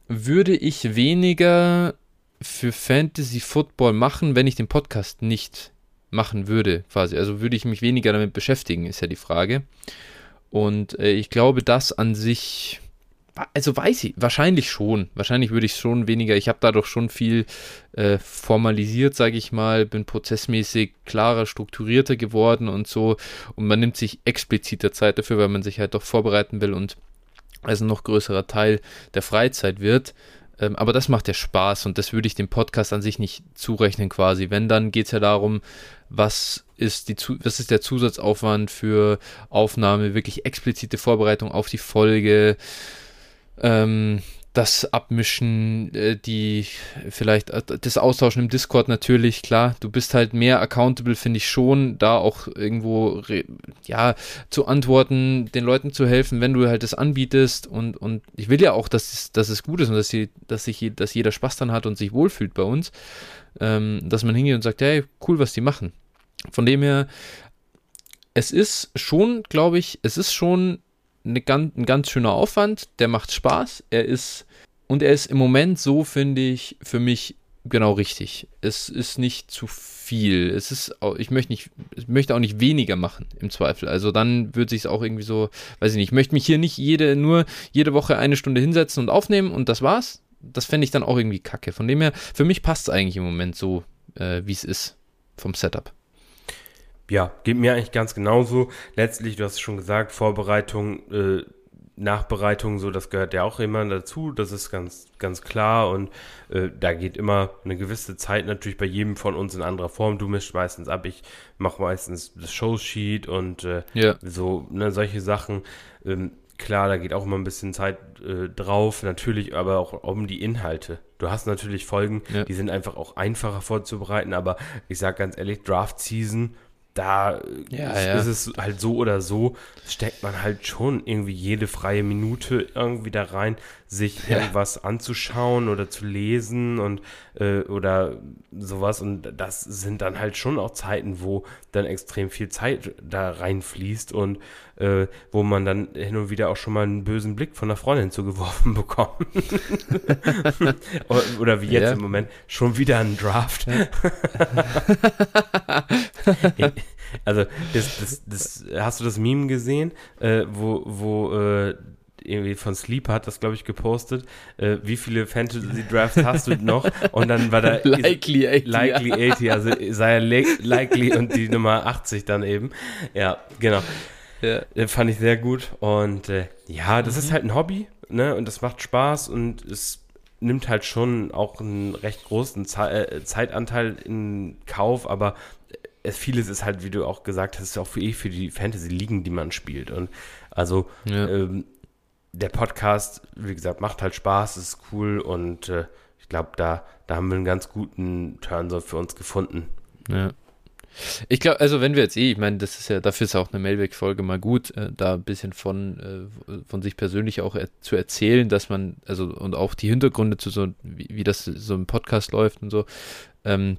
würde ich weniger für Fantasy Football machen, wenn ich den Podcast nicht machen würde, quasi. Also würde ich mich weniger damit beschäftigen, ist ja die Frage. Und äh, ich glaube, das an sich, also weiß ich, wahrscheinlich schon. Wahrscheinlich würde ich schon weniger, ich habe dadurch schon viel äh, formalisiert, sage ich mal, bin prozessmäßig klarer, strukturierter geworden und so. Und man nimmt sich expliziter Zeit dafür, weil man sich halt doch vorbereiten will und also ein noch größerer Teil der Freizeit wird. Ähm, aber das macht ja Spaß und das würde ich dem Podcast an sich nicht zurechnen quasi. Wenn, dann geht es ja darum, was ist, die, was ist der Zusatzaufwand für Aufnahme, wirklich explizite Vorbereitung auf die Folge, ähm, das Abmischen, äh, die vielleicht äh, das Austauschen im Discord natürlich, klar. Du bist halt mehr accountable, finde ich schon, da auch irgendwo ja zu antworten, den Leuten zu helfen, wenn du halt das anbietest und, und ich will ja auch, dass es, dass es gut ist und dass, sie, dass, sich, dass jeder Spaß dann hat und sich wohlfühlt bei uns, ähm, dass man hingeht und sagt, hey, cool, was die machen. Von dem her, es ist schon, glaube ich, es ist schon eine, ein ganz schöner Aufwand, der macht Spaß, er ist und er ist im Moment so, finde ich, für mich genau richtig. Es ist nicht zu viel. Es ist, ich möchte nicht, ich möchte auch nicht weniger machen im Zweifel. Also dann würde sich es auch irgendwie so, weiß ich nicht, ich möchte mich hier nicht jede, nur jede Woche eine Stunde hinsetzen und aufnehmen und das war's. Das fände ich dann auch irgendwie kacke. Von dem her, für mich passt es eigentlich im Moment so, äh, wie es ist vom Setup. Ja, geht mir eigentlich ganz genauso. Letztlich, du hast es schon gesagt, Vorbereitung, äh, Nachbereitung, so, das gehört ja auch immer dazu, das ist ganz, ganz klar und äh, da geht immer eine gewisse Zeit natürlich bei jedem von uns in anderer Form. Du mischst meistens ab, ich mache meistens das Showsheet und äh, ja. so, ne, solche Sachen. Ähm, klar, da geht auch immer ein bisschen Zeit äh, drauf, natürlich, aber auch um die Inhalte. Du hast natürlich Folgen, ja. die sind einfach auch einfacher vorzubereiten, aber ich sag ganz ehrlich, Draft Season da ja, ist, ja. ist, es halt so oder so, steckt man halt schon irgendwie jede freie Minute irgendwie da rein, sich ja. irgendwas anzuschauen oder zu lesen und äh, oder sowas. Und das sind dann halt schon auch Zeiten, wo dann extrem viel Zeit da reinfließt und äh, wo man dann hin und wieder auch schon mal einen bösen Blick von der Freundin zugeworfen bekommt. oder wie jetzt ja. im Moment, schon wieder ein Draft. also, das, das, das, hast du das Meme gesehen, äh, wo, wo äh, irgendwie von Sleep hat das, glaube ich, gepostet. Äh, wie viele Fantasy Drafts hast du noch? Und dann war da likely 80. Likely 80, also sei er likely und die Nummer 80 dann eben. Ja, genau. Ja. Äh, fand ich sehr gut. Und äh, ja, das mhm. ist halt ein Hobby, ne? Und das macht Spaß und es nimmt halt schon auch einen recht großen Ze äh, Zeitanteil in Kauf, aber es, vieles ist halt, wie du auch gesagt hast, auch für, eh für die Fantasy-Ligen, die man spielt. Und also ja. ähm, der Podcast, wie gesagt, macht halt Spaß, ist cool und äh, ich glaube, da, da haben wir einen ganz guten Turn so für uns gefunden. Ja. Ich glaube, also wenn wir jetzt eh, ich meine, das ist ja, dafür ist auch eine Mailback-Folge mal gut, äh, da ein bisschen von, äh, von sich persönlich auch er, zu erzählen, dass man, also und auch die Hintergründe zu so, wie, wie das so im Podcast läuft und so. Ähm,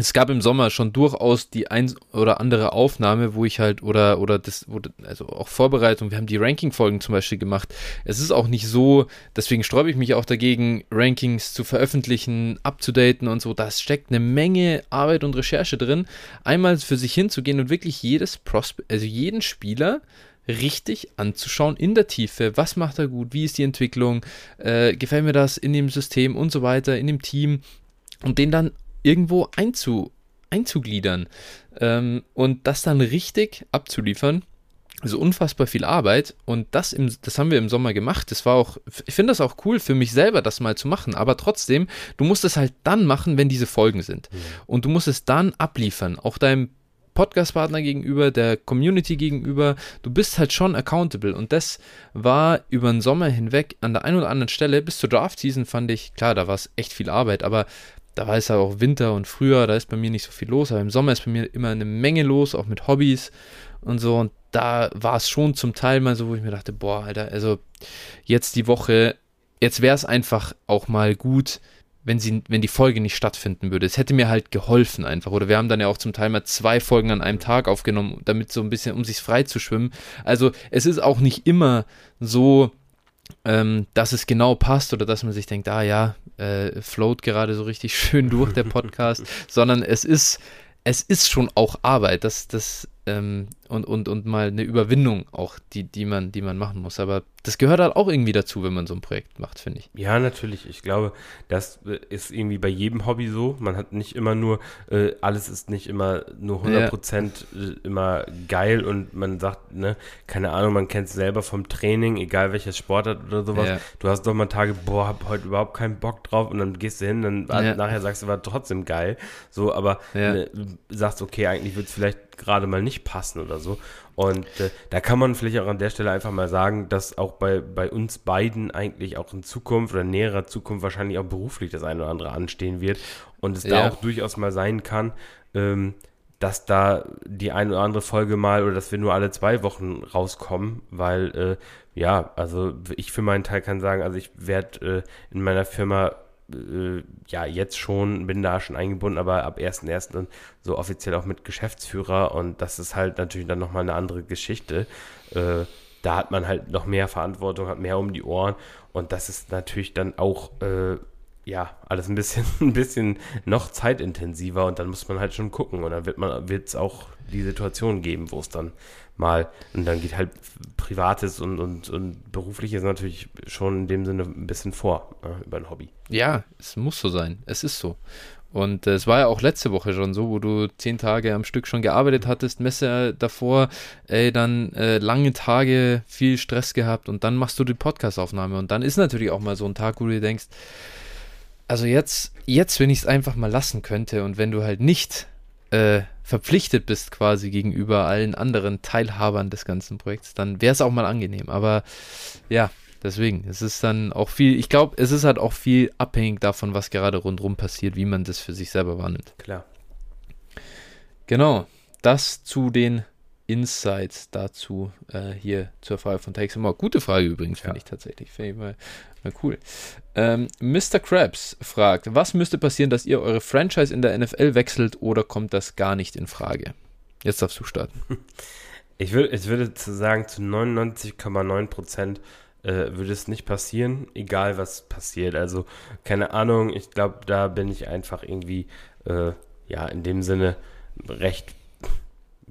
es gab im Sommer schon durchaus die ein oder andere Aufnahme, wo ich halt, oder, oder das, also auch Vorbereitung, wir haben die Ranking-Folgen zum Beispiel gemacht. Es ist auch nicht so, deswegen sträube ich mich auch dagegen, Rankings zu veröffentlichen, abzudaten und so. Da steckt eine Menge Arbeit und Recherche drin, einmal für sich hinzugehen und wirklich jedes Prospect, also jeden Spieler richtig anzuschauen in der Tiefe. Was macht er gut? Wie ist die Entwicklung? Äh, gefällt mir das in dem System und so weiter, in dem Team? Und den dann irgendwo einzu, einzugliedern ähm, und das dann richtig abzuliefern. Also unfassbar viel Arbeit und das, im, das haben wir im Sommer gemacht. Das war auch, ich finde das auch cool für mich selber, das mal zu machen. Aber trotzdem, du musst es halt dann machen, wenn diese Folgen sind. Mhm. Und du musst es dann abliefern, auch deinem Podcast-Partner gegenüber, der Community gegenüber. Du bist halt schon accountable. Und das war über den Sommer hinweg an der einen oder anderen Stelle, bis zur Draft-Season fand ich, klar, da war es echt viel Arbeit, aber da war es ja auch Winter und Frühjahr, da ist bei mir nicht so viel los, aber im Sommer ist bei mir immer eine Menge los, auch mit Hobbys und so. Und da war es schon zum Teil mal so, wo ich mir dachte, boah, Alter, also jetzt die Woche, jetzt wäre es einfach auch mal gut, wenn sie, wenn die Folge nicht stattfinden würde. Es hätte mir halt geholfen einfach. Oder wir haben dann ja auch zum Teil mal zwei Folgen an einem Tag aufgenommen, damit so ein bisschen, um sich frei zu schwimmen. Also es ist auch nicht immer so, ähm, dass es genau passt oder dass man sich denkt, ah ja, äh, float gerade so richtig schön durch der Podcast, sondern es ist, es ist schon auch Arbeit. Das, das ähm, und, und, und mal eine Überwindung auch, die, die, man, die man machen muss. Aber das gehört halt auch irgendwie dazu, wenn man so ein Projekt macht, finde ich. Ja, natürlich. Ich glaube, das ist irgendwie bei jedem Hobby so. Man hat nicht immer nur, äh, alles ist nicht immer nur 100% ja. Äh, immer geil und man sagt, ne, keine Ahnung, man kennt es selber vom Training, egal welches Sportart oder sowas. Ja. Du hast doch mal Tage, boah, hab heute überhaupt keinen Bock drauf und dann gehst du hin, dann ja. nachher sagst du, war trotzdem geil. So, aber ne, sagst, okay, eigentlich wird es vielleicht gerade mal nicht passen oder so. Und äh, da kann man vielleicht auch an der Stelle einfach mal sagen, dass auch bei, bei uns beiden eigentlich auch in Zukunft oder näherer Zukunft wahrscheinlich auch beruflich das eine oder andere anstehen wird. Und es ja. da auch durchaus mal sein kann, ähm, dass da die eine oder andere Folge mal oder dass wir nur alle zwei Wochen rauskommen, weil äh, ja, also ich für meinen Teil kann sagen, also ich werde äh, in meiner Firma äh, ja, jetzt schon, bin da schon eingebunden, aber ab 1.1. so offiziell auch mit Geschäftsführer und das ist halt natürlich dann nochmal eine andere Geschichte. Äh, da hat man halt noch mehr Verantwortung, hat mehr um die Ohren und das ist natürlich dann auch, äh, ja, alles ein bisschen, ein bisschen noch zeitintensiver und dann muss man halt schon gucken und dann wird man, wird es auch die Situation geben, wo es dann mal, und dann geht halt Privates und, und, und Berufliches natürlich schon in dem Sinne ein bisschen vor äh, über ein Hobby. Ja, es muss so sein. Es ist so. Und äh, es war ja auch letzte Woche schon so, wo du zehn Tage am Stück schon gearbeitet hattest, Messe davor, ey, dann äh, lange Tage, viel Stress gehabt und dann machst du die Podcastaufnahme und dann ist natürlich auch mal so ein Tag, wo du dir denkst, also jetzt, jetzt, wenn ich es einfach mal lassen könnte und wenn du halt nicht äh, verpflichtet bist quasi gegenüber allen anderen Teilhabern des ganzen Projekts, dann wäre es auch mal angenehm. Aber ja, deswegen, es ist dann auch viel, ich glaube, es ist halt auch viel abhängig davon, was gerade rundherum passiert, wie man das für sich selber wahrnimmt. Klar. Genau, das zu den Insights dazu äh, hier zur Frage von Takes More. Gute Frage übrigens, ja. finde ich tatsächlich. Finde ich mal, mal cool. Ähm, Mr. Krabs fragt, was müsste passieren, dass ihr eure Franchise in der NFL wechselt oder kommt das gar nicht in Frage? Jetzt darfst du starten. Ich, würd, ich würde sagen, zu 99,9 Prozent äh, würde es nicht passieren, egal was passiert. Also, keine Ahnung, ich glaube, da bin ich einfach irgendwie, äh, ja, in dem Sinne recht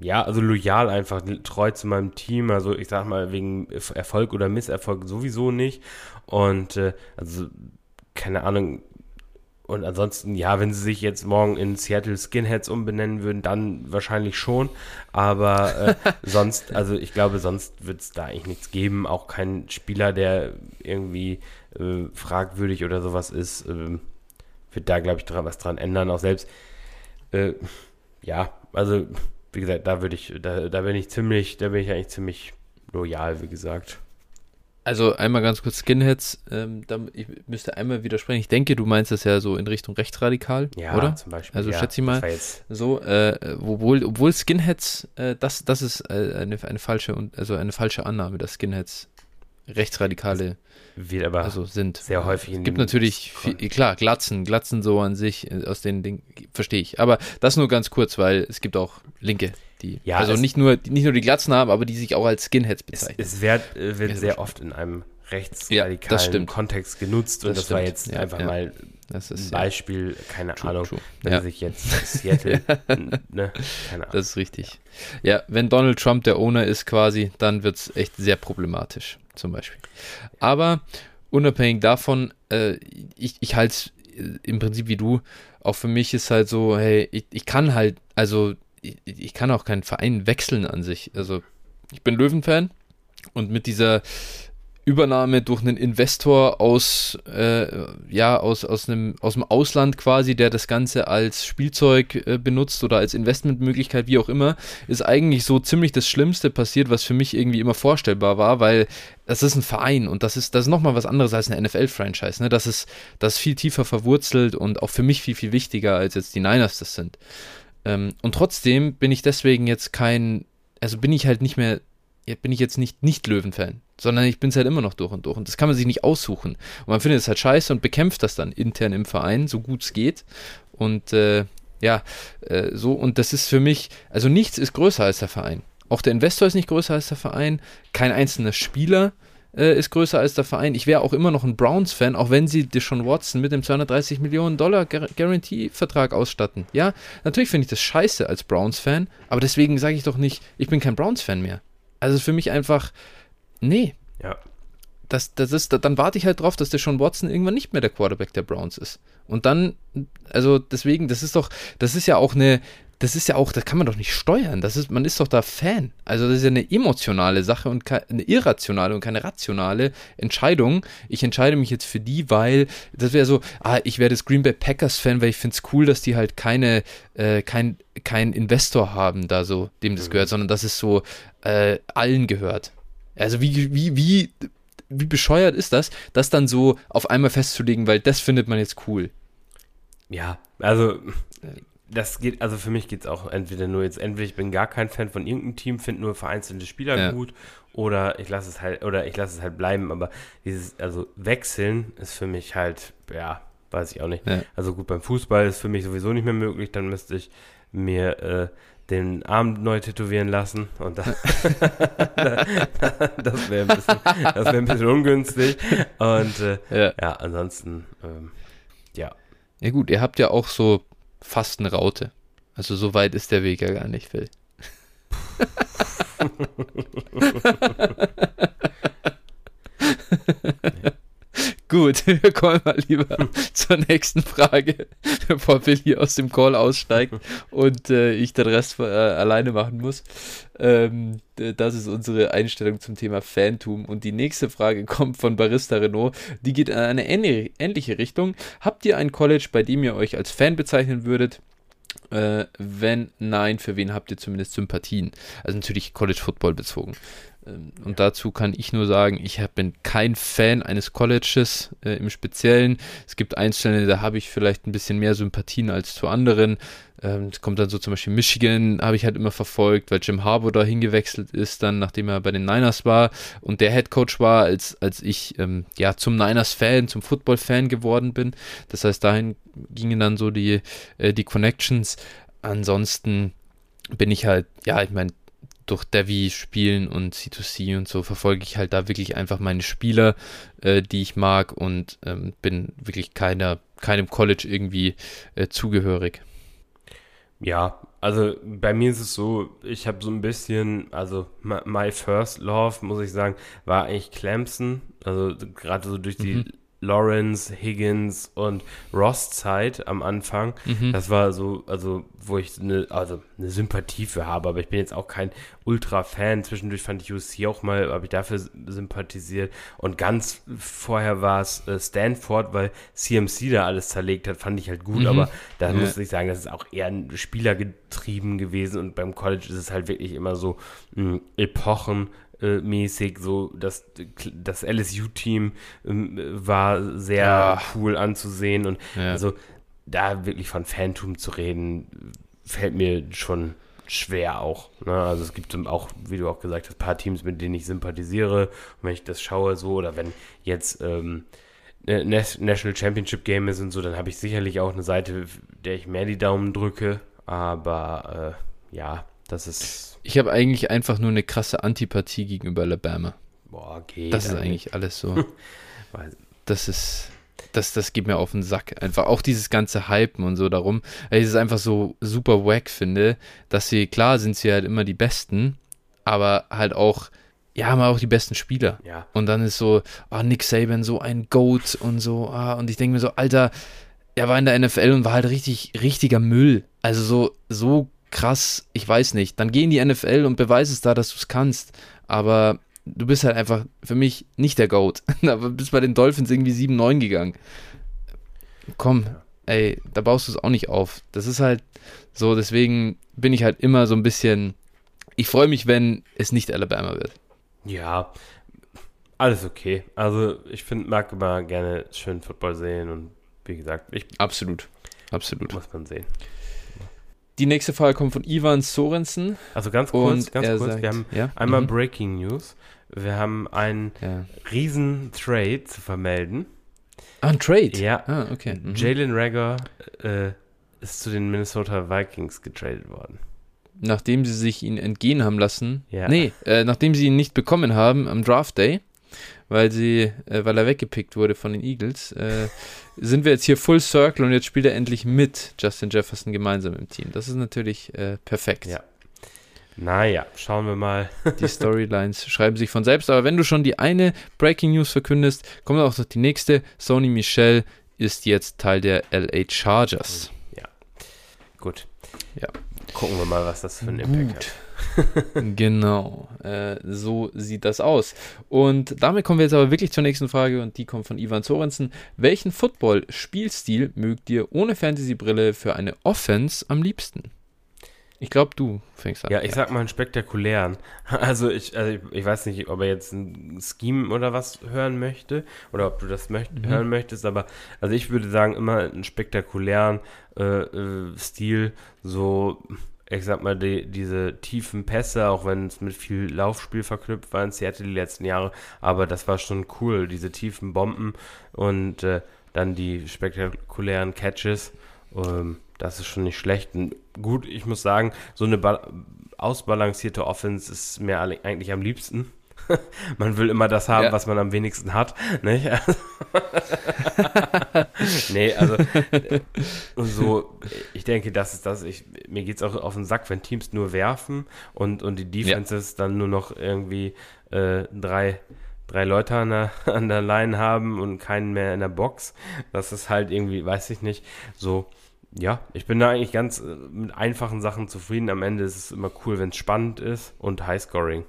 ja, also loyal einfach, treu zu meinem Team. Also ich sag mal, wegen Erfolg oder Misserfolg sowieso nicht. Und äh, also, keine Ahnung. Und ansonsten, ja, wenn sie sich jetzt morgen in Seattle Skinheads umbenennen würden, dann wahrscheinlich schon. Aber äh, sonst, also ich glaube, sonst wird es da eigentlich nichts geben. Auch kein Spieler, der irgendwie äh, fragwürdig oder sowas ist, ähm, wird da, glaube ich, dran, was dran ändern. Auch selbst, äh, ja, also wie gesagt, da würde ich, da, da bin ich ziemlich, da bin ich eigentlich ziemlich loyal, wie gesagt. Also einmal ganz kurz Skinheads, ähm, da, ich müsste einmal widersprechen. Ich denke, du meinst das ja so in Richtung rechtsradikal, ja, oder? zum Beispiel. Also ja, schätze ich mal so, äh, obwohl, obwohl Skinheads, äh, das, das ist äh, eine, eine falsche also eine falsche Annahme, dass Skinheads rechtsradikale wird aber also sind. Sehr häufig. Es gibt natürlich, viel, klar, Glatzen, Glatzen so an sich, äh, aus den Dingen, verstehe ich. Aber das nur ganz kurz, weil es gibt auch Linke, die, ja, also nicht nur, nicht nur die Glatzen haben, aber die sich auch als Skinheads bezeichnen. Es, es wird, äh, wird sehr oft in einem rechtsradikalen ja, Kontext genutzt und das, das war jetzt ja, einfach ja. mal ein Beispiel, keine true, Ahnung, true. wenn sich jetzt Seattle, ne, keine Ahnung. Das ist richtig. Ja, wenn Donald Trump der Owner ist quasi, dann wird es echt sehr problematisch zum Beispiel. Aber unabhängig davon, äh, ich, ich halte es äh, im Prinzip wie du, auch für mich ist halt so, hey, ich, ich kann halt, also ich, ich kann auch keinen Verein wechseln an sich. Also ich bin Löwen-Fan und mit dieser Übernahme durch einen Investor aus, äh, ja, aus, aus, einem, aus dem Ausland quasi, der das Ganze als Spielzeug äh, benutzt oder als Investmentmöglichkeit, wie auch immer, ist eigentlich so ziemlich das Schlimmste passiert, was für mich irgendwie immer vorstellbar war, weil das ist ein Verein und das ist, das ist nochmal was anderes als eine NFL-Franchise. Ne? Das, ist, das ist viel tiefer verwurzelt und auch für mich viel, viel wichtiger, als jetzt die Niners das sind. Ähm, und trotzdem bin ich deswegen jetzt kein, also bin ich halt nicht mehr, bin ich jetzt nicht nicht Löwen-Fan sondern ich bin es halt immer noch durch und durch. Und das kann man sich nicht aussuchen. Und man findet es halt scheiße und bekämpft das dann intern im Verein, so gut es geht. Und äh, ja, äh, so, und das ist für mich, also nichts ist größer als der Verein. Auch der Investor ist nicht größer als der Verein, kein einzelner Spieler äh, ist größer als der Verein. Ich wäre auch immer noch ein Browns-Fan, auch wenn sie Deshaun Watson mit dem 230 Millionen Dollar Guarantee-Vertrag ausstatten. Ja, natürlich finde ich das scheiße als Browns-Fan, aber deswegen sage ich doch nicht, ich bin kein Browns-Fan mehr. Also für mich einfach, nee. Ja. Das, das ist, dann warte ich halt drauf, dass der Sean Watson irgendwann nicht mehr der Quarterback der Browns ist. Und dann, also deswegen, das ist doch, das ist ja auch eine, das ist ja auch, das kann man doch nicht steuern. Das ist, man ist doch da Fan. Also das ist ja eine emotionale Sache und eine irrationale und keine rationale Entscheidung. Ich entscheide mich jetzt für die, weil das wäre so, ah, ich werde das Green Bay Packers Fan, weil ich finde es cool, dass die halt keine, äh, kein, kein Investor haben, da so, dem das mhm. gehört, sondern dass es so äh, allen gehört. Also wie, wie, wie, wie bescheuert ist das, das dann so auf einmal festzulegen, weil das findet man jetzt cool. Ja, also das geht, also für mich geht es auch entweder nur jetzt, entweder ich bin gar kein Fan von irgendeinem Team, finde nur vereinzelte Spieler ja. gut, oder ich lasse es halt, oder ich lasse es halt bleiben, aber dieses, also wechseln ist für mich halt, ja, weiß ich auch nicht. Ja. Also gut, beim Fußball ist für mich sowieso nicht mehr möglich, dann müsste ich mir äh, den Arm neu tätowieren lassen und da, das wäre ein, bisschen, wär ein bisschen ungünstig und äh, ja. ja. ansonsten, ähm, ja. Ja gut, ihr habt ja auch so fast eine Raute. Also so weit ist der Weg ja gar nicht, Phil. Gut, wir kommen mal lieber zur nächsten Frage, bevor hier aus dem Call aussteigt und äh, ich den Rest äh, alleine machen muss. Ähm, das ist unsere Einstellung zum Thema Fantum. Und die nächste Frage kommt von Barista Renault. Die geht in eine ähnliche Richtung. Habt ihr ein College, bei dem ihr euch als Fan bezeichnen würdet? Äh, wenn nein, für wen habt ihr zumindest Sympathien? Also natürlich College Football bezogen. Ähm, und dazu kann ich nur sagen, ich bin kein Fan eines Colleges äh, im Speziellen. Es gibt Einzelne, da habe ich vielleicht ein bisschen mehr Sympathien als zu anderen. Ähm, es kommt dann so zum Beispiel Michigan, habe ich halt immer verfolgt, weil Jim Harbour da hingewechselt ist, dann nachdem er bei den Niners war und der Head Coach war, als, als ich ähm, ja zum Niners-Fan, zum Football-Fan geworden bin. Das heißt, dahin gingen dann so die, äh, die Connections. Ansonsten bin ich halt, ja, ich meine, durch Devi spielen und C2C und so verfolge ich halt da wirklich einfach meine Spieler, äh, die ich mag und ähm, bin wirklich keiner, keinem College irgendwie äh, zugehörig. Ja, also bei mir ist es so, ich habe so ein bisschen, also my first love, muss ich sagen, war eigentlich Clemson. Also gerade so durch die mhm. Lawrence, Higgins und Ross Zeit am Anfang. Mhm. Das war so, also wo ich eine, also eine Sympathie für habe, aber ich bin jetzt auch kein Ultra-Fan. Zwischendurch fand ich USC auch mal, habe ich dafür sympathisiert. Und ganz vorher war es äh, Stanford, weil CMC da alles zerlegt hat, fand ich halt gut, mhm. aber da ja. muss ich sagen, das ist auch eher spielergetrieben gewesen und beim College ist es halt wirklich immer so mh, hm, Mäßig so das das LSU-Team ähm, war sehr ja. cool anzusehen und ja. also da wirklich von Phantom zu reden fällt mir schon schwer auch. Ne? Also es gibt auch, wie du auch gesagt hast, ein paar Teams, mit denen ich sympathisiere. Und wenn ich das schaue so oder wenn jetzt ähm, ne, National Championship Game ist und so, dann habe ich sicherlich auch eine Seite, der ich mehr die Daumen drücke. Aber äh, ja, das ist ich habe eigentlich einfach nur eine krasse Antipathie gegenüber Alabama. Boah, geht. Das ist eigentlich alles so. das ist, das, das geht mir auf den Sack. Einfach auch dieses ganze Hypen und so darum, weil ich es einfach so super wack finde, dass sie, klar sind sie halt immer die Besten, aber halt auch, ja, haben auch die besten Spieler. Ja. Und dann ist so, ah, oh, Nick Saban, so ein Goat und so, ah, und ich denke mir so, Alter, er war in der NFL und war halt richtig, richtiger Müll. Also so, so krass, ich weiß nicht. Dann geh in die NFL und beweise es da, dass du es kannst. Aber du bist halt einfach für mich nicht der Goat. Aber bist bei den Dolphins irgendwie 7-9 gegangen. Komm, ey, da baust du es auch nicht auf. Das ist halt so, deswegen bin ich halt immer so ein bisschen. Ich freue mich, wenn es nicht Alabama wird. Ja, alles okay. Also ich finde, mag immer gerne schön Football sehen und wie gesagt, ich. Absolut. Absolut. Muss man sehen. Die nächste Frage kommt von Ivan Sorensen. Also ganz kurz, ganz kurz. Sagt, wir haben ja? einmal mhm. Breaking News. Wir haben einen ja. riesen Trade zu vermelden. Ah, ein Trade? Ja. Ah, okay. Mhm. Jalen Rager äh, ist zu den Minnesota Vikings getradet worden. Nachdem sie sich ihn entgehen haben lassen. Ja. Nee, äh, nachdem sie ihn nicht bekommen haben am Draft Day, weil sie, äh, weil er weggepickt wurde von den Eagles, äh, sind wir jetzt hier Full Circle und jetzt spielt er endlich mit Justin Jefferson gemeinsam im Team. Das ist natürlich äh, perfekt. Ja. Naja, schauen wir mal. die Storylines schreiben sich von selbst. Aber wenn du schon die eine Breaking News verkündest, kommt auch noch die nächste. Sony Michel ist jetzt Teil der LA Chargers. Ja. Gut. Ja. Gucken wir mal, was das für ein Impact hat. genau, äh, so sieht das aus. Und damit kommen wir jetzt aber wirklich zur nächsten Frage und die kommt von Ivan Sorensen. Welchen Football-Spielstil mögt ihr ohne Fantasy-Brille für eine Offense am liebsten? Ich glaube, du fängst an. Ja, ich sag mal einen spektakulären. Also ich, also ich, ich, weiß nicht, ob er jetzt ein Scheme oder was hören möchte oder ob du das möcht mhm. hören möchtest, aber also ich würde sagen, immer einen spektakulären äh, äh, Stil, so ich sag mal, die, diese tiefen Pässe, auch wenn es mit viel Laufspiel verknüpft war in Seattle die letzten Jahre, aber das war schon cool, diese tiefen Bomben und äh, dann die spektakulären Catches. Ähm, das ist schon nicht schlecht. Und gut, ich muss sagen, so eine ausbalancierte Offense ist mir eigentlich am liebsten. man will immer das haben, ja. was man am wenigsten hat. Nicht? nee, also so, ich denke, das ist das. Ich, mir geht es auch auf den Sack, wenn Teams nur werfen und, und die Defenses ja. dann nur noch irgendwie äh, drei drei Leute an der, an der Line haben und keinen mehr in der Box. Das ist halt irgendwie, weiß ich nicht, so ja, ich bin da eigentlich ganz äh, mit einfachen Sachen zufrieden. Am Ende ist es immer cool, wenn es spannend ist und Highscoring.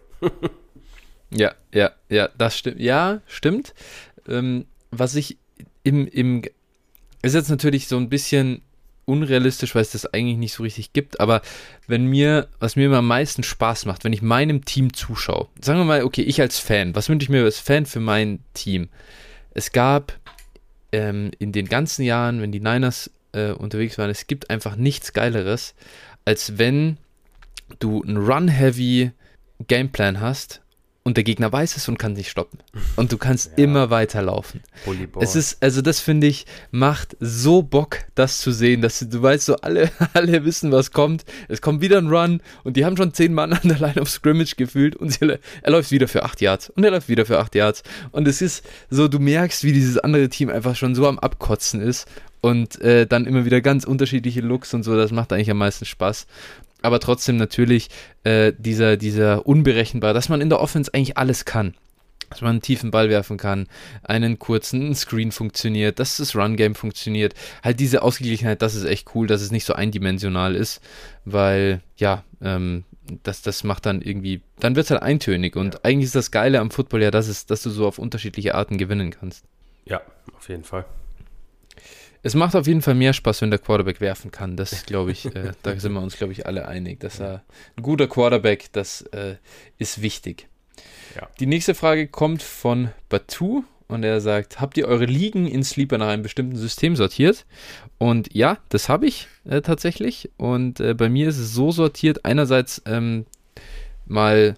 Ja, ja, ja, das stimmt. Ja, stimmt. Ähm, was ich im, im, ist jetzt natürlich so ein bisschen unrealistisch, weil es das eigentlich nicht so richtig gibt, aber wenn mir, was mir immer am meisten Spaß macht, wenn ich meinem Team zuschaue, sagen wir mal, okay, ich als Fan, was wünsche ich mir als Fan für mein Team? Es gab ähm, in den ganzen Jahren, wenn die Niners äh, unterwegs waren, es gibt einfach nichts Geileres, als wenn du einen Run-Heavy Gameplan hast und der Gegner weiß es und kann sich stoppen. Und du kannst ja. immer weiterlaufen. Volleyball. Es ist, also das finde ich, macht so Bock, das zu sehen, dass du weißt, so alle, alle wissen, was kommt. Es kommt wieder ein Run und die haben schon zehn Mann an der Line of Scrimmage gefühlt und sie, er läuft wieder für acht Yards und er läuft wieder für acht Yards. Und es ist so, du merkst, wie dieses andere Team einfach schon so am Abkotzen ist und äh, dann immer wieder ganz unterschiedliche Looks und so, das macht eigentlich am meisten Spaß aber trotzdem natürlich äh, dieser, dieser unberechenbar, dass man in der Offense eigentlich alles kann. Dass man einen tiefen Ball werfen kann, einen kurzen Screen funktioniert, dass das Run-Game funktioniert. Halt diese Ausgeglichenheit, das ist echt cool, dass es nicht so eindimensional ist, weil, ja, ähm, das, das macht dann irgendwie, dann wird es halt eintönig. Und ja. eigentlich ist das Geile am Football ja, dass, es, dass du so auf unterschiedliche Arten gewinnen kannst. Ja, auf jeden Fall. Es macht auf jeden Fall mehr Spaß, wenn der Quarterback werfen kann. Das glaube ich, äh, da sind wir uns, glaube ich, alle einig. Dass er ein guter Quarterback, das äh, ist wichtig. Ja. Die nächste Frage kommt von Batu und er sagt: Habt ihr eure Ligen in Sleeper nach einem bestimmten System sortiert? Und ja, das habe ich äh, tatsächlich. Und äh, bei mir ist es so sortiert: einerseits ähm, mal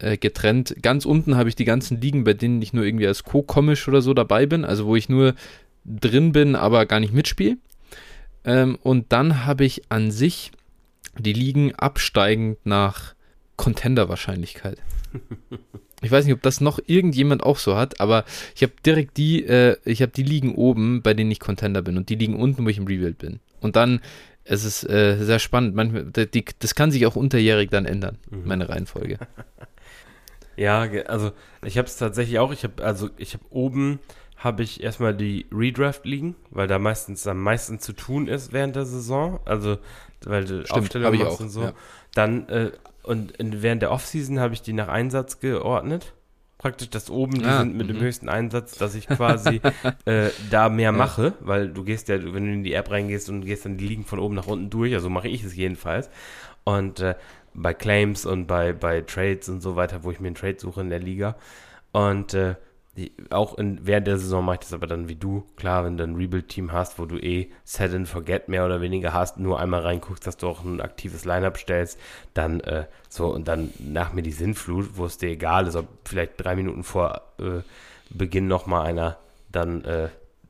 äh, getrennt. Ganz unten habe ich die ganzen Ligen, bei denen ich nur irgendwie als Co-Komisch oder so dabei bin, also wo ich nur drin bin, aber gar nicht mitspiele. Ähm, und dann habe ich an sich die Ligen absteigend nach Contender-Wahrscheinlichkeit. Ich weiß nicht, ob das noch irgendjemand auch so hat, aber ich habe direkt die, äh, ich habe die Ligen oben, bei denen ich Contender bin und die Ligen unten, wo ich im Rebuild bin. Und dann, es ist äh, sehr spannend. Manchmal, die, das kann sich auch unterjährig dann ändern, mhm. meine Reihenfolge. Ja, also ich habe es tatsächlich auch. Ich habe also ich habe oben habe ich erstmal die Redraft liegen, weil da meistens am meisten zu tun ist während der Saison. Also, weil die Stimmt, Aufstellung ich auch, und so. Ja. Dann, äh, und in, während der Offseason habe ich die nach Einsatz geordnet. Praktisch, dass oben die ah, sind mit m -m. dem mhm. höchsten Einsatz, dass ich quasi äh, da mehr ja. mache, weil du gehst ja, wenn du in die App reingehst und gehst dann die Ligen von oben nach unten durch, also mache ich es jedenfalls. Und äh, bei Claims und bei, bei Trades und so weiter, wo ich mir einen Trade suche in der Liga. Und äh, auch in, während der Saison mache ich das aber dann wie du. Klar, wenn du ein Rebuild-Team hast, wo du eh Set and Forget mehr oder weniger hast, nur einmal reinguckst, dass du auch ein aktives Line-Up stellst, dann äh, so und dann nach mir die Sinnflut, wo es dir egal ist, ob vielleicht drei Minuten vor äh, Beginn nochmal einer dann äh,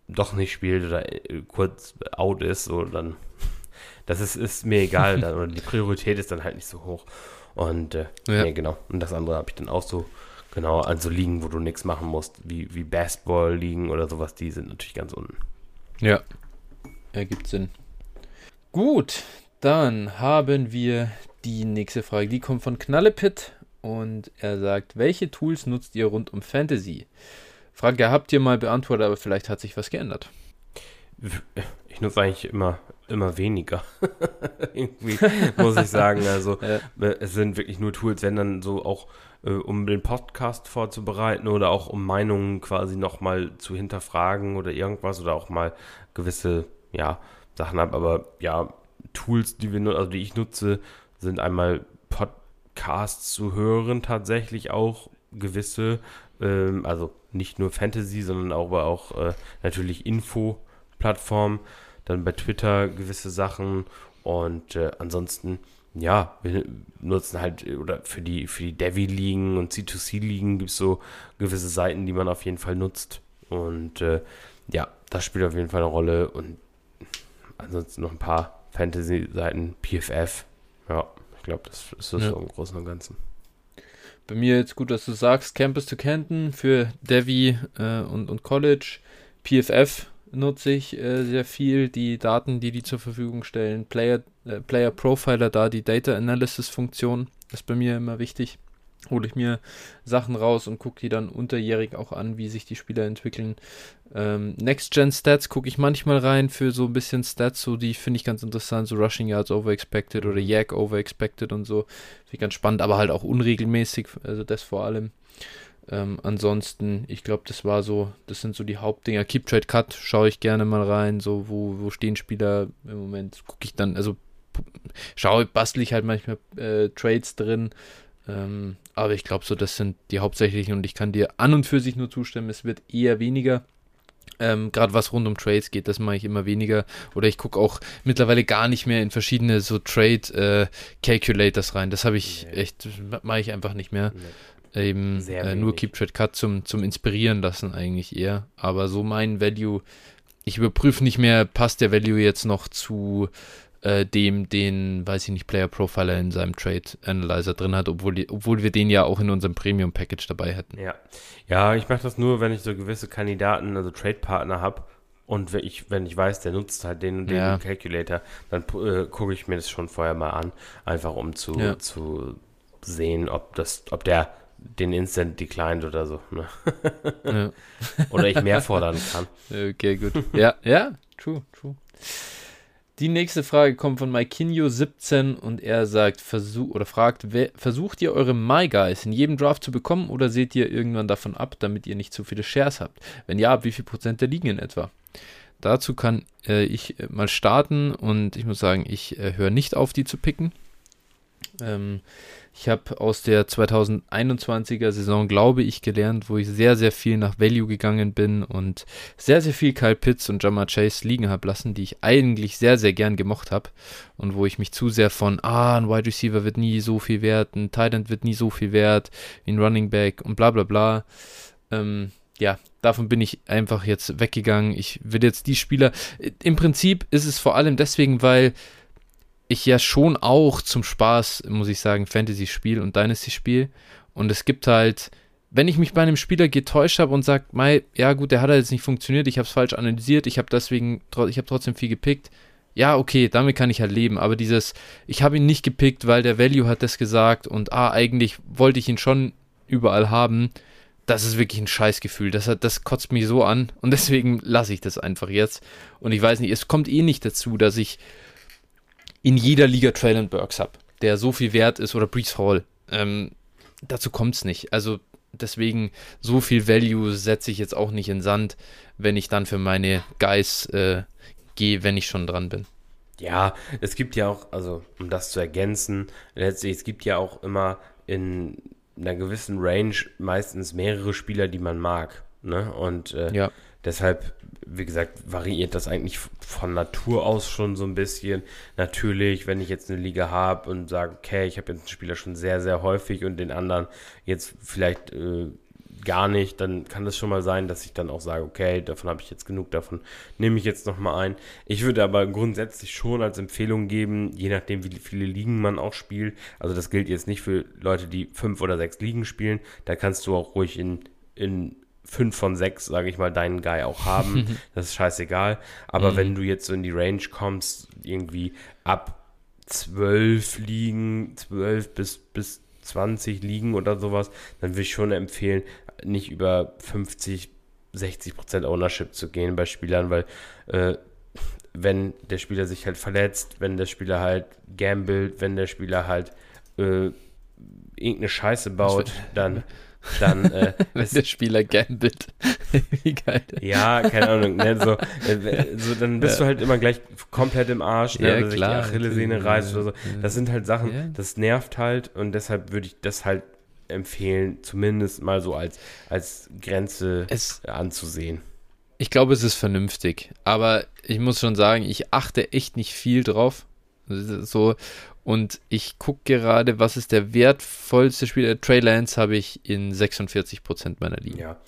doch nicht spielt oder äh, kurz out ist, so dann das ist, ist mir egal, dann, oder die Priorität ist dann halt nicht so hoch. Und äh, ja. nee, genau. Und das andere habe ich dann auch so Genau, also liegen, wo du nichts machen musst, wie, wie Basketball liegen oder sowas, die sind natürlich ganz unten. Ja, ergibt Sinn. Gut, dann haben wir die nächste Frage. Die kommt von Knallepit und er sagt, welche Tools nutzt ihr rund um Fantasy? Frage habt ihr mal beantwortet, aber vielleicht hat sich was geändert. Ich nutze eigentlich immer, immer weniger. Irgendwie muss ich sagen. Also ja. es sind wirklich nur Tools, wenn dann so auch äh, um den Podcast vorzubereiten oder auch um Meinungen quasi nochmal zu hinterfragen oder irgendwas oder auch mal gewisse, ja, Sachen habe. Aber ja, Tools, die wir, also die ich nutze, sind einmal Podcasts zu hören, tatsächlich auch gewisse, ähm, also nicht nur Fantasy, sondern auch, aber auch äh, natürlich Info-Plattformen, dann bei Twitter gewisse Sachen und äh, ansonsten ja, wir nutzen halt, oder für die, für die Devi-Ligen und C2C-Ligen gibt es so gewisse Seiten, die man auf jeden Fall nutzt. Und äh, ja, das spielt auf jeden Fall eine Rolle. Und ansonsten noch ein paar Fantasy-Seiten, PFF. Ja, ich glaube, das ist das ja. so im Großen und Ganzen. Bei mir jetzt gut, dass du sagst, Campus to Canton für Devi äh, und, und College. PFF nutze ich äh, sehr viel, die Daten, die die zur Verfügung stellen. Player, äh, Player Profiler da, die Data Analysis Funktion, ist bei mir immer wichtig. Hole ich mir Sachen raus und gucke die dann unterjährig auch an, wie sich die Spieler entwickeln. Ähm, Next-Gen Stats gucke ich manchmal rein für so ein bisschen Stats, so die finde ich ganz interessant, so Rushing Yards over expected oder Yak over expected und so. Finde ich ganz spannend, aber halt auch unregelmäßig, also das vor allem. Ähm, ansonsten, ich glaube, das war so, das sind so die Hauptdinger. Keep Trade Cut schaue ich gerne mal rein, so wo, wo stehen Spieler im Moment, gucke ich dann, also schaue, bastel ich halt manchmal äh, Trades drin. Ähm, aber ich glaube so, das sind die hauptsächlichen und ich kann dir an und für sich nur zustimmen, es wird eher weniger. Ähm, Gerade was rund um Trades geht, das mache ich immer weniger. Oder ich gucke auch mittlerweile gar nicht mehr in verschiedene so Trade äh, Calculators rein. Das habe ich nee. echt, mache ich einfach nicht mehr. Nee eben äh, nur Keep Trade Cut zum, zum Inspirieren lassen eigentlich eher. Aber so mein Value, ich überprüfe nicht mehr, passt der Value jetzt noch zu äh, dem, den, weiß ich nicht, Player Profiler in seinem Trade Analyzer drin hat, obwohl, die, obwohl wir den ja auch in unserem Premium Package dabei hätten. Ja, ja ich mache das nur, wenn ich so gewisse Kandidaten, also Trade Partner habe. Und wenn ich, wenn ich weiß, der nutzt halt den und den ja. Calculator, dann äh, gucke ich mir das schon vorher mal an, einfach um zu, ja. zu sehen, ob das, ob der den Instant declined oder so. Ne? Ja. oder ich mehr fordern kann. Okay, gut. Ja, ja, true, true. Die nächste Frage kommt von Maikinho17 und er sagt, versuch, oder fragt, wer, versucht ihr eure My Guys in jedem Draft zu bekommen oder seht ihr irgendwann davon ab, damit ihr nicht zu viele Shares habt? Wenn ja, wie viel Prozent der liegen in etwa? Dazu kann äh, ich äh, mal starten und ich muss sagen, ich äh, höre nicht auf, die zu picken. Ähm, ich habe aus der 2021er Saison, glaube ich, gelernt, wo ich sehr, sehr viel nach Value gegangen bin und sehr, sehr viel Kyle Pitts und Jamar Chase liegen habe lassen, die ich eigentlich sehr, sehr gern gemocht habe und wo ich mich zu sehr von, ah, ein Wide Receiver wird nie so viel wert, ein Tight End wird nie so viel wert, ein Running Back und bla bla bla. Ähm, ja, davon bin ich einfach jetzt weggegangen. Ich will jetzt die Spieler. Im Prinzip ist es vor allem deswegen, weil ich ja schon auch zum Spaß, muss ich sagen, Fantasy spiele und Dynasty spiele. Und es gibt halt, wenn ich mich bei einem Spieler getäuscht habe und sage, ja gut, der hat halt jetzt nicht funktioniert, ich habe es falsch analysiert, ich habe deswegen, ich habe trotzdem viel gepickt. Ja, okay, damit kann ich halt leben. Aber dieses, ich habe ihn nicht gepickt, weil der Value hat das gesagt und ah, eigentlich wollte ich ihn schon überall haben. Das ist wirklich ein Scheißgefühl. Das, das kotzt mich so an und deswegen lasse ich das einfach jetzt. Und ich weiß nicht, es kommt eh nicht dazu, dass ich in jeder Liga Traylon Burks habe, der so viel wert ist, oder Brees Hall. Ähm, dazu kommt es nicht. Also deswegen so viel Value setze ich jetzt auch nicht in Sand, wenn ich dann für meine Guys äh, gehe, wenn ich schon dran bin. Ja, es gibt ja auch, also um das zu ergänzen, letztlich, es gibt ja auch immer in einer gewissen Range meistens mehrere Spieler, die man mag. Ne? Und äh, Ja. deshalb, wie gesagt, variiert das eigentlich von Natur aus schon so ein bisschen. Natürlich, wenn ich jetzt eine Liga habe und sage, okay, ich habe jetzt einen Spieler schon sehr, sehr häufig und den anderen jetzt vielleicht äh, gar nicht, dann kann es schon mal sein, dass ich dann auch sage, okay, davon habe ich jetzt genug, davon nehme ich jetzt nochmal ein. Ich würde aber grundsätzlich schon als Empfehlung geben, je nachdem, wie viele Ligen man auch spielt, also das gilt jetzt nicht für Leute, die fünf oder sechs Ligen spielen, da kannst du auch ruhig in, in fünf von sechs, sage ich mal, deinen Guy auch haben. das ist scheißegal. Aber Mhm. wenn du jetzt so in die Range kommst, irgendwie ab zwölf Ligen, zwölf bis, bis 20 Ligen oder sowas, dann würde ich schon empfehlen, nicht über 50, 60 Prozent Ownership zu gehen bei Spielern, weil äh, wenn der Spieler sich halt verletzt, wenn der Spieler halt gambelt, wenn der Spieler halt äh, irgendeine Scheiße baut, dann, dann äh, Wenn der Spieler gambelt. Wie geil. ja, keine Ahnung, ne, so, äh, so, dann bist du halt immer gleich komplett im Arsch, ne, Ja, oder sich klar, die Achillessehne reißt ja, oder so. ja. Das sind halt Sachen, Ja. das nervt halt und deshalb würde ich das halt empfehlen, zumindest mal so als, als Grenze Es, anzusehen. ich glaube, es ist vernünftig. Aber ich muss schon sagen, ich achte echt nicht viel drauf. So. Und ich gucke gerade, was ist der wertvollste Spieler. Trey Lance habe ich in 46% meiner Ligen. Ja,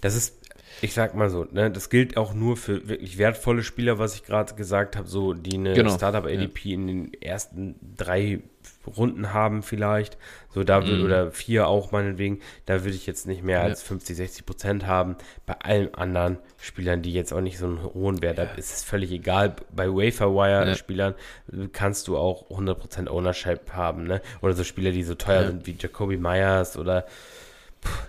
das ist, ich sag mal so, ne, das gilt auch nur für wirklich wertvolle Spieler, was ich gerade gesagt habe, so die eine Genau, Startup-ADP in den ersten drei Runden haben vielleicht, so da will, Mhm. oder vier auch meinetwegen, da würde ich jetzt nicht mehr als 50, 60 Prozent haben. Bei allen anderen Spielern, die jetzt auch nicht so einen hohen Wert haben, ist es völlig egal. Bei Waferwire-Spielern kannst du auch 100 Prozent Ownership haben, ne, oder so Spieler, die so teuer Ja. sind wie Jacoby Myers oder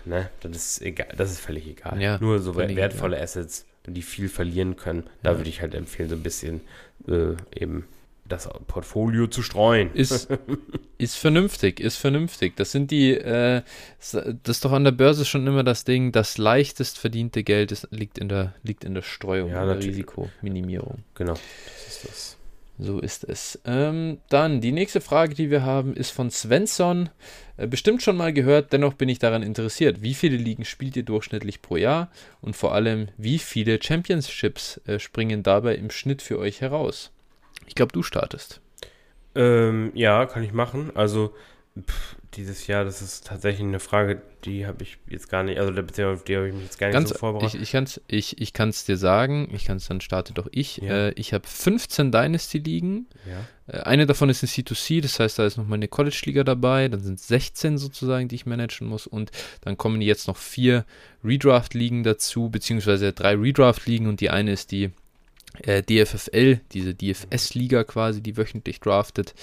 Ne, das ist egal, das ist völlig egal. Ja, Nur so wertvolle Assets, die viel verlieren können, da würde ich halt empfehlen, so ein bisschen äh, eben das Portfolio zu streuen. Ist, ist vernünftig, ist vernünftig. Das sind die, äh, das ist doch an der Börse schon immer das Ding, das leichtest verdiente Geld ist, liegt, in der, liegt in der Streuung, Ja, in der. Risikominimierung. Genau, das ist das. So ist es. Ähm, dann die nächste Frage, die wir haben, ist von Svensson. Äh, bestimmt schon mal gehört, dennoch bin ich daran interessiert. Wie viele Ligen spielt ihr durchschnittlich pro Jahr? Und vor allem, wie viele Championships äh, springen dabei im Schnitt für euch heraus? Ich glaube, du startest. Ähm, ja, kann ich machen. Also pff, dieses Jahr, das ist tatsächlich eine Frage, die habe ich jetzt gar nicht, also beziehungsweise auf die habe ich mich jetzt gar nicht Ganz, so vorbereitet. ich, ich kann es ich, ich kann's dir sagen, ich kann es dann starte doch ich. Ja. Äh, ich habe 15 Dynasty-Ligen. ja. Äh, Eine davon ist ein C2C, das heißt, da ist noch meine College-Liga dabei. Dann sind es 16 sozusagen, die ich managen muss. Und dann kommen jetzt noch vier Redraft-Ligen dazu, beziehungsweise drei Redraft-Ligen. Und die eine ist die äh, DFFL, diese DFS-Liga quasi, die wöchentlich draftet.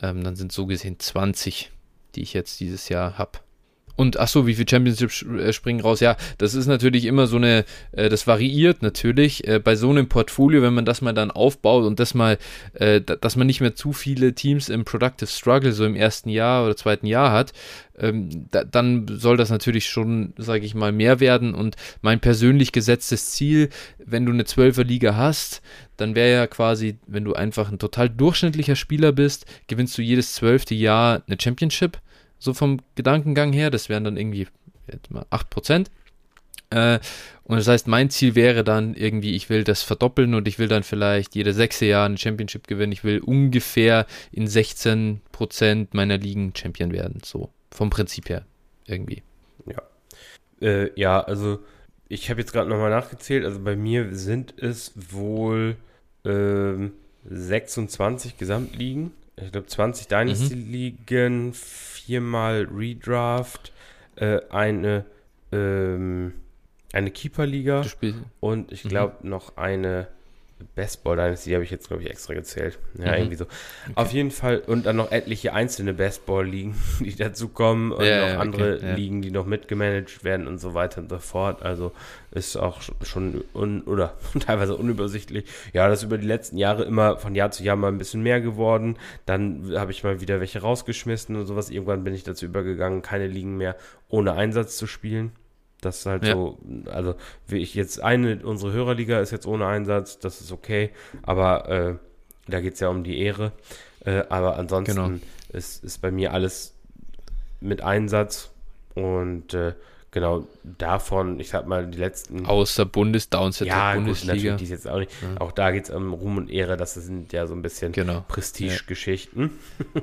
Ähm, dann sind so gesehen 20, die ich jetzt dieses Jahr habe. Und ach so, wie viele Championships äh, springen raus? Ja, das ist natürlich immer so eine, äh, das variiert natürlich äh, bei so einem Portfolio, wenn man das mal dann aufbaut und das mal, äh, da- dass man nicht mehr zu viele Teams im Productive Struggle so im ersten Jahr oder zweiten Jahr hat, ähm, da, dann soll das natürlich schon, sage ich mal, mehr werden. Und mein persönlich gesetztes Ziel, wenn du eine 12er Liga hast, dann wäre ja quasi, wenn du einfach ein total durchschnittlicher Spieler bist, gewinnst du jedes zwölfte Jahr eine Championship so vom Gedankengang her. Das wären dann irgendwie jetzt mal 8%. Äh, und das heißt, mein Ziel wäre dann irgendwie, ich will das verdoppeln und ich will dann vielleicht jede sechste Jahr eine Championship gewinnen. Ich will ungefähr in 16% meiner Ligen Champion werden. So, vom Prinzip her irgendwie. Äh, ja, also ich habe jetzt gerade nochmal nachgezählt. Also bei mir sind es wohl ähm, 26 Gesamtligen. Ich glaube 20 Dynasty-Ligen, viermal Redraft, äh, eine, ähm, eine Keeper-Liga und ich Mhm. glaube noch eine Bestball Dynasty, die habe ich jetzt, glaube ich, extra gezählt. Ja, Mhm. irgendwie so. Auf jeden Fall, und dann noch etliche einzelne Bestball-Ligen, die dazu kommen und Ja, noch ja, okay, andere ja. Ligen, die noch mitgemanagt werden und so weiter und so fort. Also ist auch sch- schon un oder teilweise unübersichtlich. Ja, das ist über die letzten Jahre immer von Jahr zu Jahr mal ein bisschen mehr geworden. Dann habe ich mal wieder welche rausgeschmissen und sowas. Irgendwann bin ich dazu übergegangen, keine Ligen mehr ohne Einsatz zu spielen. Das ist halt Ja. so, also wie ich jetzt eine, unsere Hörerliga ist jetzt ohne Einsatz, das ist okay, aber äh, da geht es ja um die Ehre. Äh, aber ansonsten Genau. ist, ist bei mir alles mit Einsatz und äh, genau, davon, ich sag mal, die letzten. Außer Bundes, Downset ja, Bundesliga. Gut, natürlich jetzt auch nicht. Ja. Auch da geht es um Ruhm und Ehre, das sind ja so ein bisschen genau. Prestige-Geschichten.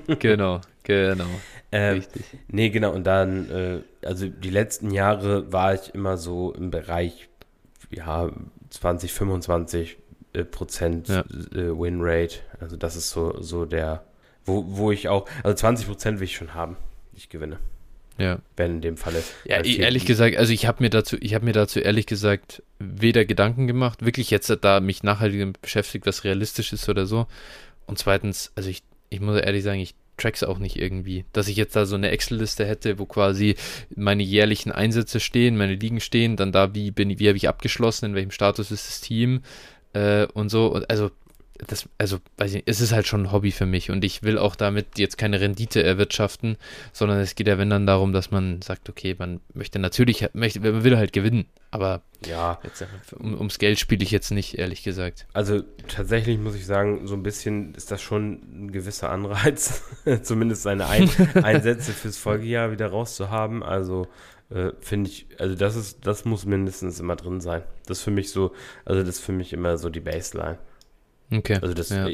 Ja. genau, genau. Ähm, Richtig. Nee, genau, und dann, äh, also die letzten Jahre war ich immer so im Bereich, ja, 20, 25 äh, Prozent ja. äh, Winrate. Also das ist so, so der, wo, wo ich auch, also 20 Prozent will ich schon haben, ich gewinne. Ja. Wenn in dem Falle. Ja, ehrlich gesagt, also ich habe mir dazu, ich habe mir dazu ehrlich gesagt weder Gedanken gemacht, wirklich jetzt da mich nachhaltig beschäftigt, was realistisch ist oder so. Und zweitens, also ich, ich muss ehrlich sagen, ich track's auch nicht irgendwie. Dass ich jetzt da so eine Excel-Liste hätte, wo quasi meine jährlichen Einsätze stehen, meine Ligen stehen, dann da, wie bin wie habe ich abgeschlossen, in welchem Status ist das Team äh, und so. Also das, also, weiß ich, es ist halt schon ein Hobby für mich und ich will auch damit jetzt keine Rendite erwirtschaften, sondern es geht ja, wenn dann darum, dass man sagt, okay, man möchte natürlich, möchte, man will halt gewinnen, aber ja, jetzt, um, ums Geld spiele ich jetzt nicht, ehrlich gesagt. Also tatsächlich muss ich sagen, so ein bisschen ist das schon ein gewisser Anreiz, zumindest seine ein Einsätze fürs Folgejahr wieder rauszuhaben. Also äh, finde ich, also das ist, das muss mindestens immer drin sein. Das ist für mich so, also das ist für mich immer so die Baseline. Okay. Also das ja.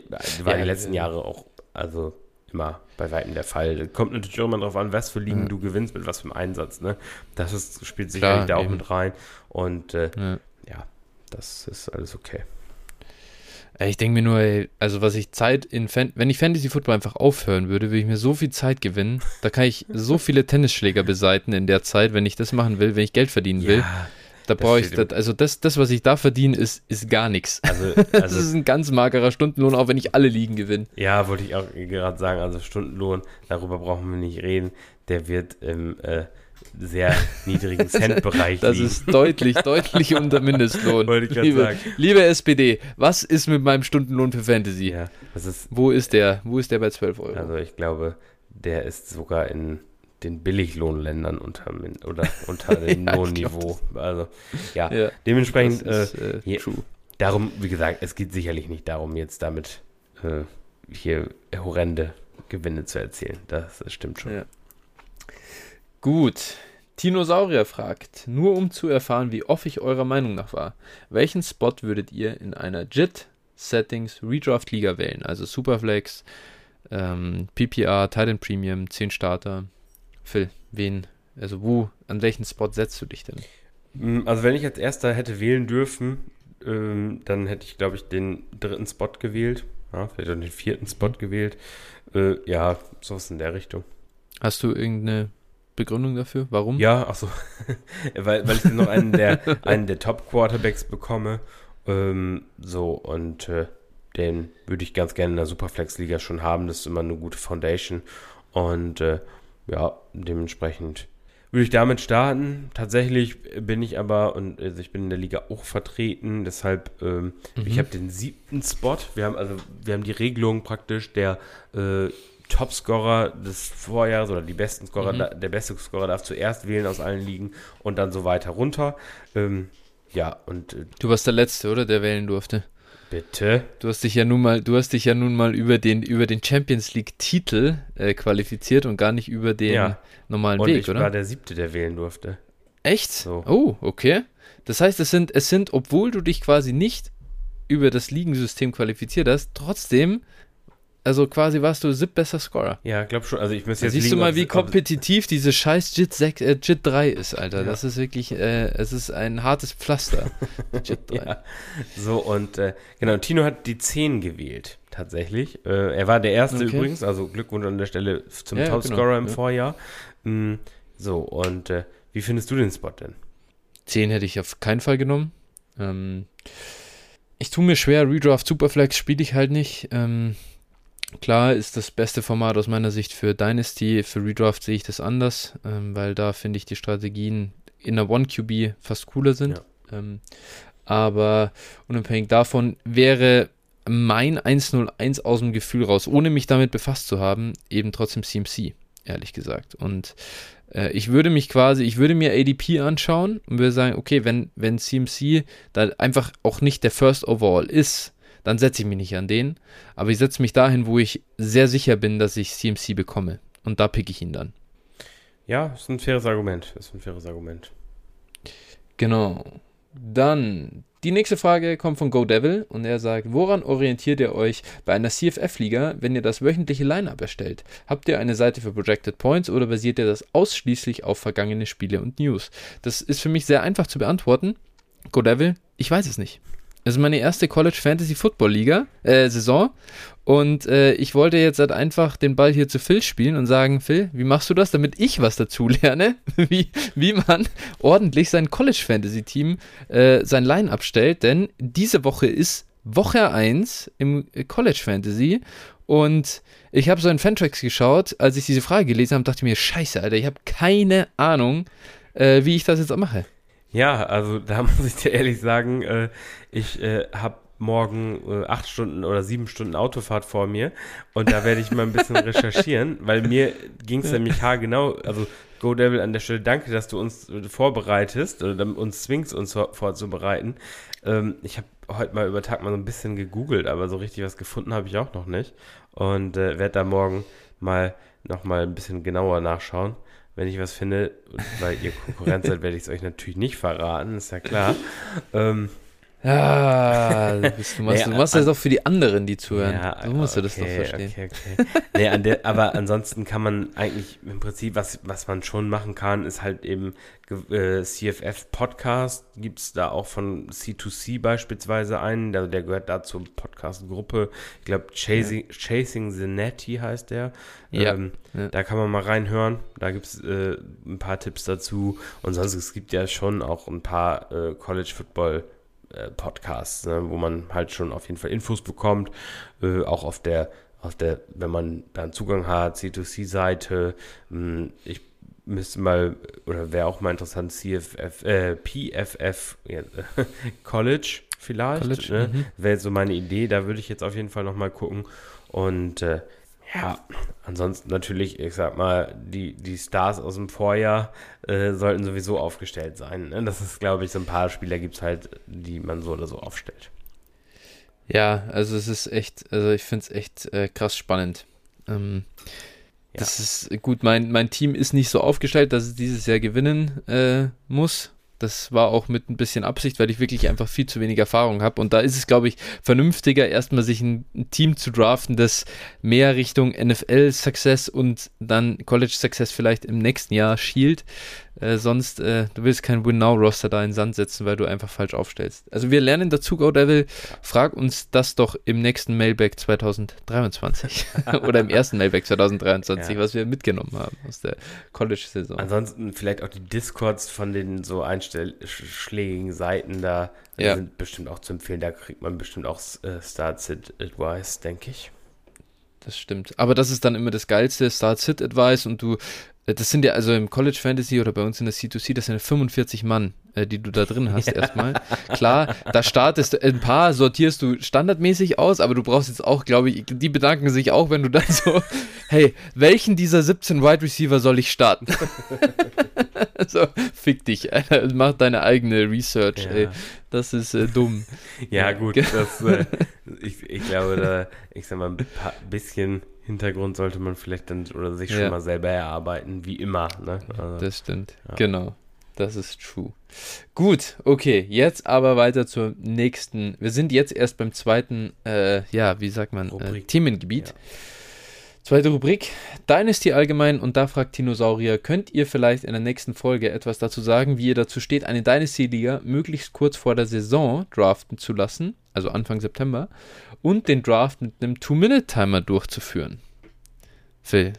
war ja, die letzten ja. Jahre auch, also immer bei weitem der Fall. Kommt natürlich auch immer darauf an, was für Ligen ja. du gewinnst, mit was für einem Einsatz. Ne? Das ist, spielt sicherlich Klar, da auch eben. mit rein. Und äh, ja. das ist alles okay. Ich denke mir nur, also was ich Zeit in Fan wenn ich Fantasy Football einfach aufhören würde, würde ich mir so viel Zeit gewinnen. Da kann ich so viele Tennisschläger beseiten in der Zeit, wenn ich das machen will, wenn ich Geld verdienen will. Ja, da brauche ich, das, also das, das, was ich da verdiene, ist, ist gar nichts. Also, also das ist ein ganz magerer Stundenlohn, auch wenn ich alle Ligen gewinne. Ja, wollte ich auch gerade sagen, also Stundenlohn, darüber brauchen wir nicht reden. Der wird im äh, sehr niedrigen Centbereich Das liegen. ist deutlich, deutlich unter Mindestlohn. Wollte ich gerade sagen. Liebe SPD, was ist mit meinem Stundenlohn für Fantasy? Ja, das ist, Wo ist der? Wo ist der bei 12 Euro? Also ich glaube, der ist sogar in den Billiglohnländern unter, oder unter dem ja, Lohnniveau. Also ja, ja dementsprechend ist, äh, äh, true. darum, wie gesagt, es geht sicherlich nicht darum, jetzt damit äh, hier horrende Gewinne zu erzielen. Das, das stimmt schon. Ja. Gut. Tinosaurier fragt, nur um zu erfahren, wie off ich eurer Meinung nach war. Welchen Spot würdet ihr in einer JIT Settings Redraft Liga wählen? Also Superflex, ähm, PPR, Titan Premium, 10 Starter, Phil, wen, also wo, an welchen Spot setzt du dich denn? Mm, also wenn ich als erster hätte wählen dürfen, ähm, dann hätte ich, glaube ich, den dritten Spot gewählt. Ja, vielleicht auch den vierten Spot gewählt. Äh, ja, sowas in der Richtung. Hast du irgendeine Begründung dafür? Warum? Ja, ach so. weil, weil ich noch einen der, einen der Top-Quarterbacks bekomme. Ähm, so, und äh, den würde ich ganz gerne in der Superflex-Liga schon haben. Das ist immer eine gute Foundation. Und äh, ja, dementsprechend würde ich damit starten. Tatsächlich bin ich aber, und also ich bin in der Liga auch vertreten, deshalb, ähm, mhm. ich habe den siebten Spot. Wir haben also, wir haben die Regelung praktisch, der äh, Topscorer des Vorjahres oder die besten Scorer, mhm. der beste Scorer darf zuerst wählen aus allen Ligen und dann so weiter runter. Ähm, ja, und. Äh, du warst der Letzte, oder? Der wählen durfte. Bitte. Du hast dich ja nun mal, du hast dich ja nun mal über den, über den Champions League-Titel äh, qualifiziert und gar nicht über den ja. normalen und Weg, ich oder? Ich war der siebte, der wählen durfte. Echt? So. Oh, okay. Das heißt, es sind, es sind, obwohl du dich quasi nicht über das Ligensystem qualifiziert hast, trotzdem also quasi warst du siebtbester Scorer. Ja, glaub schon. Also ich muss jetzt Siehst du mal, wie kompetitiv diese scheiß JIT, 6, äh, JIT 3 ist, Alter. Ja. Das ist wirklich, äh, es ist ein hartes Pflaster. JIT 3. Ja. So, und äh, genau, Tino hat die 10 gewählt, tatsächlich. Äh, er war der Erste okay. übrigens, also Glückwunsch an der Stelle zum ja, Topscorer genau. im Vorjahr. Mhm. So, und äh, wie findest du den Spot denn? 10 hätte ich auf keinen Fall genommen. Ähm, ich tue mir schwer, Redraft Superflex spiele ich halt nicht. Ähm, Klar ist das beste Format aus meiner Sicht für Dynasty, für Redraft sehe ich das anders, ähm, weil da finde ich die Strategien in der One QB fast cooler sind. Ja. Ähm, aber unabhängig davon wäre mein 101 aus dem Gefühl raus, ohne mich damit befasst zu haben, eben trotzdem CMC, ehrlich gesagt. Und äh, ich würde mich quasi, ich würde mir ADP anschauen und würde sagen, okay, wenn, wenn CMC da einfach auch nicht der First Overall ist, dann setze ich mich nicht an den. Aber ich setze mich dahin, wo ich sehr sicher bin, dass ich CMC bekomme. Und da picke ich ihn dann. Ja, ist ein faires Argument. Ist ein faires Argument. Genau. Dann die nächste Frage kommt von GoDevil und er sagt, woran orientiert ihr euch bei einer CFF-Liga, wenn ihr das wöchentliche Line-Up erstellt? Habt ihr eine Seite für Projected Points oder basiert ihr das ausschließlich auf vergangene Spiele und News? Das ist für mich sehr einfach zu beantworten. GoDevil, ich weiß es nicht. Das ist meine erste College Fantasy Football Liga äh, Saison. Und äh, ich wollte jetzt halt einfach den Ball hier zu Phil spielen und sagen, Phil, wie machst du das, damit ich was dazu lerne, wie, wie man ordentlich sein College Fantasy Team äh, sein Line abstellt, denn diese Woche ist Woche 1 im College Fantasy. Und ich habe so in Fantrax geschaut, als ich diese Frage gelesen habe, dachte ich mir, scheiße, Alter, ich habe keine Ahnung, äh, wie ich das jetzt auch mache. Ja, also da muss ich dir ehrlich sagen, äh, ich äh, habe morgen äh, acht Stunden oder sieben Stunden Autofahrt vor mir und da werde ich mal ein bisschen recherchieren, weil mir ging es nämlich haargenau, also Go Devil an der Stelle, danke, dass du uns äh, vorbereitest oder uns zwingst, uns vorzubereiten. Ähm, ich habe heute mal über Tag mal so ein bisschen gegoogelt, aber so richtig was gefunden habe ich auch noch nicht und äh, werde da morgen mal noch mal ein bisschen genauer nachschauen wenn ich was finde, weil ihr Konkurrent seid, werde ich es euch natürlich nicht verraten, ist ja klar. Ähm, ja, du, du machst, nee, du machst an, das auch für die anderen, die zuhören. Ja, so musst okay, du das doch verstehen. Okay, okay. nee, an der, aber ansonsten kann man eigentlich im Prinzip, was, was man schon machen kann, ist halt eben äh, CFF-Podcast. Gibt es da auch von C2C beispielsweise einen, der, der gehört da zur Podcast-Gruppe. Ich glaube, Chasing, ja. Chasing the Netty heißt der. Ja. Ähm, ja. Da kann man mal reinhören. Da gibt es äh, ein paar Tipps dazu. Und sonst, es gibt ja schon auch ein paar äh, College-Football- äh, Podcasts, ne, wo man halt schon auf jeden Fall Infos bekommt, äh, auch auf der, auf der, wenn man dann Zugang hat, C2C-Seite. Hm, ich müsste mal, oder wäre auch mal interessant, CFF, äh, PFF ja, College vielleicht. College, ne? Mhm. Wäre so meine Idee, da würde ich jetzt auf jeden Fall nochmal gucken. Und äh, ja, ansonsten natürlich, ich sag mal, die, die Stars aus dem Vorjahr äh, sollten sowieso aufgestellt sein. Ne? Das ist, glaube ich, so ein paar Spieler gibt es halt, die man so oder so aufstellt. Ja, also es ist echt, also ich finde es echt äh, krass spannend. Ähm, ja. Das ist gut, mein, mein Team ist nicht so aufgestellt, dass es dieses Jahr gewinnen äh, muss. Das war auch mit ein bisschen Absicht, weil ich wirklich einfach viel zu wenig Erfahrung habe. Und da ist es, glaube ich, vernünftiger, erstmal sich ein, Team zu draften, das mehr Richtung NFL-Success und dann College-Success vielleicht im nächsten Jahr schielt, äh, sonst, äh, du willst kein Win-Now-Roster da in den Sand setzen, weil du einfach falsch aufstellst. Also wir lernen dazu, Go Devil. Frag uns das doch im nächsten Mailback 2023 oder im ersten Mailback 2023, ja. was wir mitgenommen haben aus der College-Saison. Ansonsten vielleicht auch die Discords von den so einschlägigen Seiten da ja. sind bestimmt auch zu empfehlen. Da kriegt man bestimmt auch äh, Start-Sit-Advice, denke ich. Das stimmt. Aber das ist dann immer das Geilste, Start-Sit-Advice und du das sind ja also im College Fantasy oder bei uns in der C2C, das sind 45 Mann, äh, die du da drin hast ja. erstmal. Klar, da startest du, ein paar sortierst du standardmäßig aus, aber du brauchst jetzt auch, glaube ich, die bedanken sich auch, wenn du dann so, hey, welchen dieser 17 Wide Receiver soll ich starten? so, fick dich, Alter, mach deine eigene Research, ja. ey. Das ist äh, dumm. Ja, gut, das, äh, ich, ich glaube, da, ich sag mal, ein paar, bisschen Hintergrund sollte man vielleicht dann oder sich schon mal selber erarbeiten, wie immer. Ne? Also, das stimmt, ja. genau. Das ist true. Gut, okay, jetzt aber weiter zur nächsten. Wir sind jetzt erst beim zweiten, äh, ja, wie sagt man, äh, Themengebiet. Ja. Zweite Rubrik, Dynasty allgemein und da fragt Dinosaurier, könnt ihr vielleicht in der nächsten Folge etwas dazu sagen, wie ihr dazu steht, eine Dynasty-Liga möglichst kurz vor der Saison draften zu lassen, also Anfang September, und den Draft mit einem Two-Minute-Timer durchzuführen? Phil.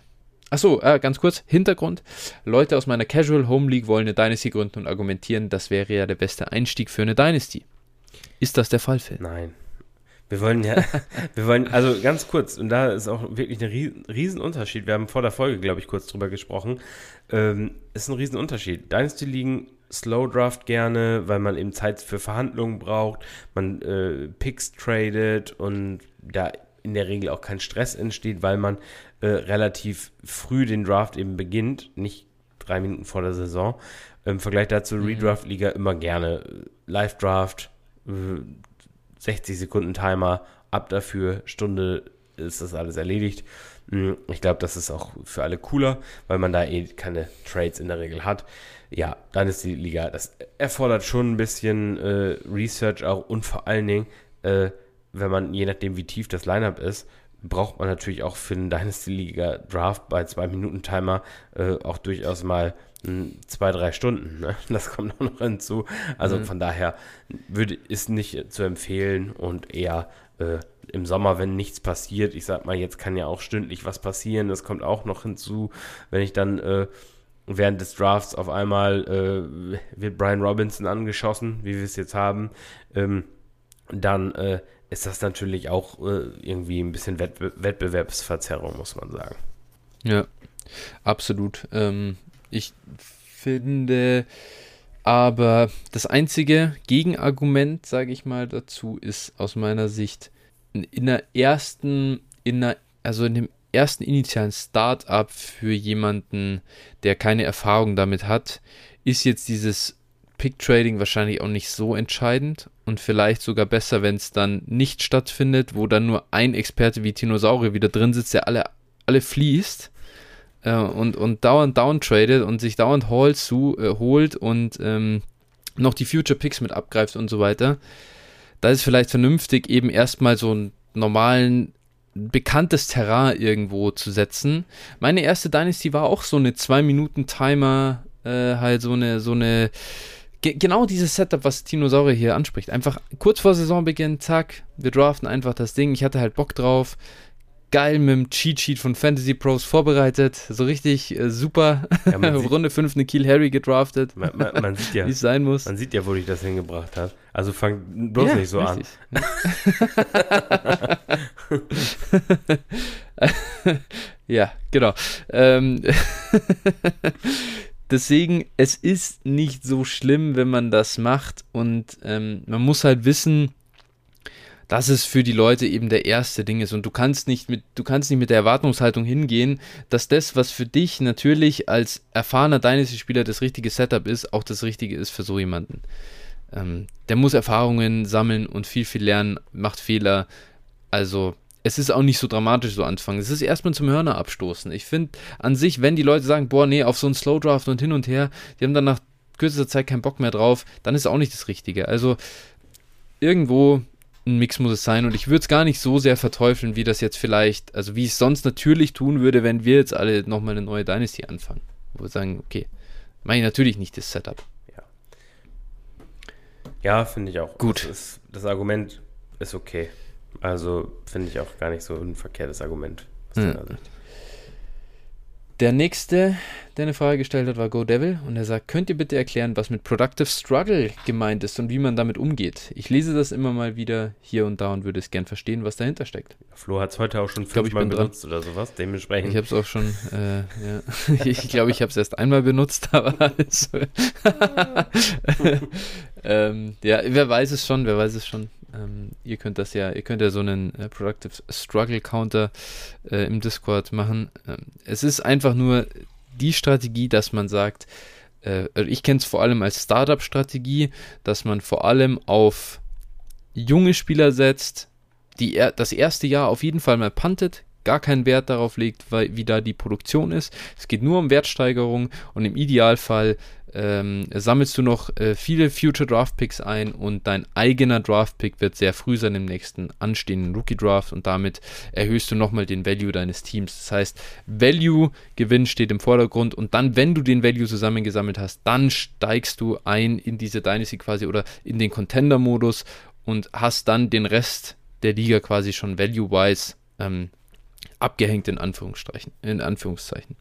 Achso, äh, ganz kurz, Hintergrund. Leute aus meiner Casual Home League wollen eine Dynasty gründen und argumentieren, das wäre ja der beste Einstieg für eine Dynasty. Ist das der Fall, Phil? Nein. Wir wollen ja, wir wollen, also ganz kurz, und da ist auch wirklich ein riesen, riesen Unterschied. Wir haben vor der Folge, glaube ich, kurz drüber gesprochen. Ähm, ist ein riesen Unterschied. Dynasty liegen Slow Draft gerne, weil man eben Zeit für Verhandlungen braucht. Man äh, Picks tradet und da in der Regel auch kein Stress entsteht, weil man äh, relativ früh den Draft eben beginnt, nicht drei Minuten vor der Saison. Im Vergleich dazu mhm. Redraft-Liga immer gerne Live-Draft, äh, 60 Sekunden Timer, ab dafür, Stunde ist das alles erledigt. Hm, ich glaube, das ist auch für alle cooler, weil man da eh keine Trades in der Regel hat. Ja, dann ist die Liga, das erfordert schon ein bisschen äh, Research auch und vor allen Dingen, äh, wenn man, je nachdem wie tief das Lineup ist, braucht man natürlich auch für einen Dynasty-Liga Draft bei 2-Minuten-Timer äh, auch durchaus mal zwei, drei Stunden. Ne? Das kommt auch noch hinzu. Also mhm. von daher würde ist nicht zu empfehlen und eher äh, im Sommer, wenn nichts passiert. Ich sag mal, jetzt kann ja auch stündlich was passieren. Das kommt auch noch hinzu, wenn ich dann äh, während des Drafts auf einmal äh, wird Brian Robinson angeschossen, wie wir es jetzt haben. Ähm, dann äh, ist das natürlich auch äh, irgendwie ein bisschen Wettbe Wettbewerbsverzerrung, muss man sagen. Ja, absolut. Ähm, ich finde aber das einzige Gegenargument, sage ich mal, dazu ist aus meiner Sicht in der ersten, in der, also in dem ersten initialen Start-up für jemanden, der keine Erfahrung damit hat, ist jetzt dieses Pick-Trading wahrscheinlich auch nicht so entscheidend und vielleicht sogar besser, wenn es dann nicht stattfindet, wo dann nur ein Experte wie Dinosaurier wieder drin sitzt, der alle, alle fließt äh, und, und dauernd downtradet und sich dauernd Halls zu, äh, holt und ähm, noch die Future Picks mit abgreift und so weiter. Da ist vielleicht vernünftig, eben erstmal so einen normalen bekanntes Terrain irgendwo zu setzen. Meine erste Dynasty war auch so eine 2-Minuten-Timer, äh, halt so eine, so eine, ge genau dieses Setup, was Dinosaurier hier anspricht. Einfach kurz vor Saisonbeginn, zack, wir draften einfach das Ding. Ich hatte halt Bock drauf geil mit dem Cheat Sheet von Fantasy Pros vorbereitet. So richtig äh, super. Ja, Runde 5 eine Kiel Harry gedraftet. Man, man, man sieht ja, wie es sein muss. Man sieht ja, wo dich das hingebracht hat. Also fang bloß ja, nicht so richtig. an. ja, genau. Ähm Deswegen, es ist nicht so schlimm, wenn man das macht und ähm, man muss halt wissen, dass es für die Leute eben der erste Ding ist. Und du kannst nicht mit, du kannst nicht mit der Erwartungshaltung hingehen, dass das, was für dich natürlich als erfahrener Dynasty-Spieler das richtige Setup ist, auch das Richtige ist für so jemanden. Ähm, der muss Erfahrungen sammeln und viel, viel lernen, macht Fehler. Also, es ist auch nicht so dramatisch so anfangen. Es ist erstmal zum Hörner abstoßen. Ich finde an sich, wenn die Leute sagen, boah, nee, auf so einen Slow Draft und hin und her, die haben dann nach kürzester Zeit keinen Bock mehr drauf, dann ist auch nicht das Richtige. Also irgendwo ein Mix muss es sein und ich würde es gar nicht so sehr verteufeln, wie das jetzt vielleicht, also wie ich es sonst natürlich tun würde, wenn wir jetzt alle nochmal eine neue Dynasty anfangen. Wo wir sagen, okay, mache ich natürlich nicht das Setup. Ja, ja finde ich auch. Gut. Das, ist, das, Argument ist okay. Also finde ich auch gar nicht so ein verkehrtes Argument. Hm. Der nächste, der eine Frage gestellt hat, war Go Devil und er sagt, könnt ihr bitte erklären, was mit Productive Struggle gemeint ist und wie man damit umgeht? Ich lese das immer mal wieder hier und da und würde es gern verstehen, was dahinter steckt. Flo hat es heute auch schon fünfmal benutzt dran. oder sowas, dementsprechend. Ich habe es auch schon, äh, ja. ich glaube, ich habe es erst einmal benutzt, aber also, ähm, ja, wer weiß es schon, wer weiß es schon. Ähm, ihr könnt das ja, ihr könnt ja so einen äh, Productive Struggle Counter äh, im Discord machen. Ähm, es ist einfach nur die Strategie, dass man sagt, äh, also ich kenne es vor allem als Startup-Strategie, dass man vor allem auf junge Spieler setzt, die er, das erste Jahr auf jeden Fall mal puntet, gar keinen Wert darauf legt, weil, wie da die Produktion ist. Es geht nur um Wertsteigerung und im Idealfall ähm, sammelst du noch äh, viele Future Draft Picks ein und dein eigener Draft Pick wird sehr früh sein im nächsten anstehenden Rookie Draft und damit erhöhst du nochmal den Value deines Teams. Das heißt, Value Gewinn steht im Vordergrund und dann, wenn du den Value zusammengesammelt hast, dann steigst du ein in diese Dynasty quasi oder in den Contender Modus und hast dann den Rest der Liga quasi schon value-wise ähm, abgehängt in Anführungszeichen. In Anführungszeichen.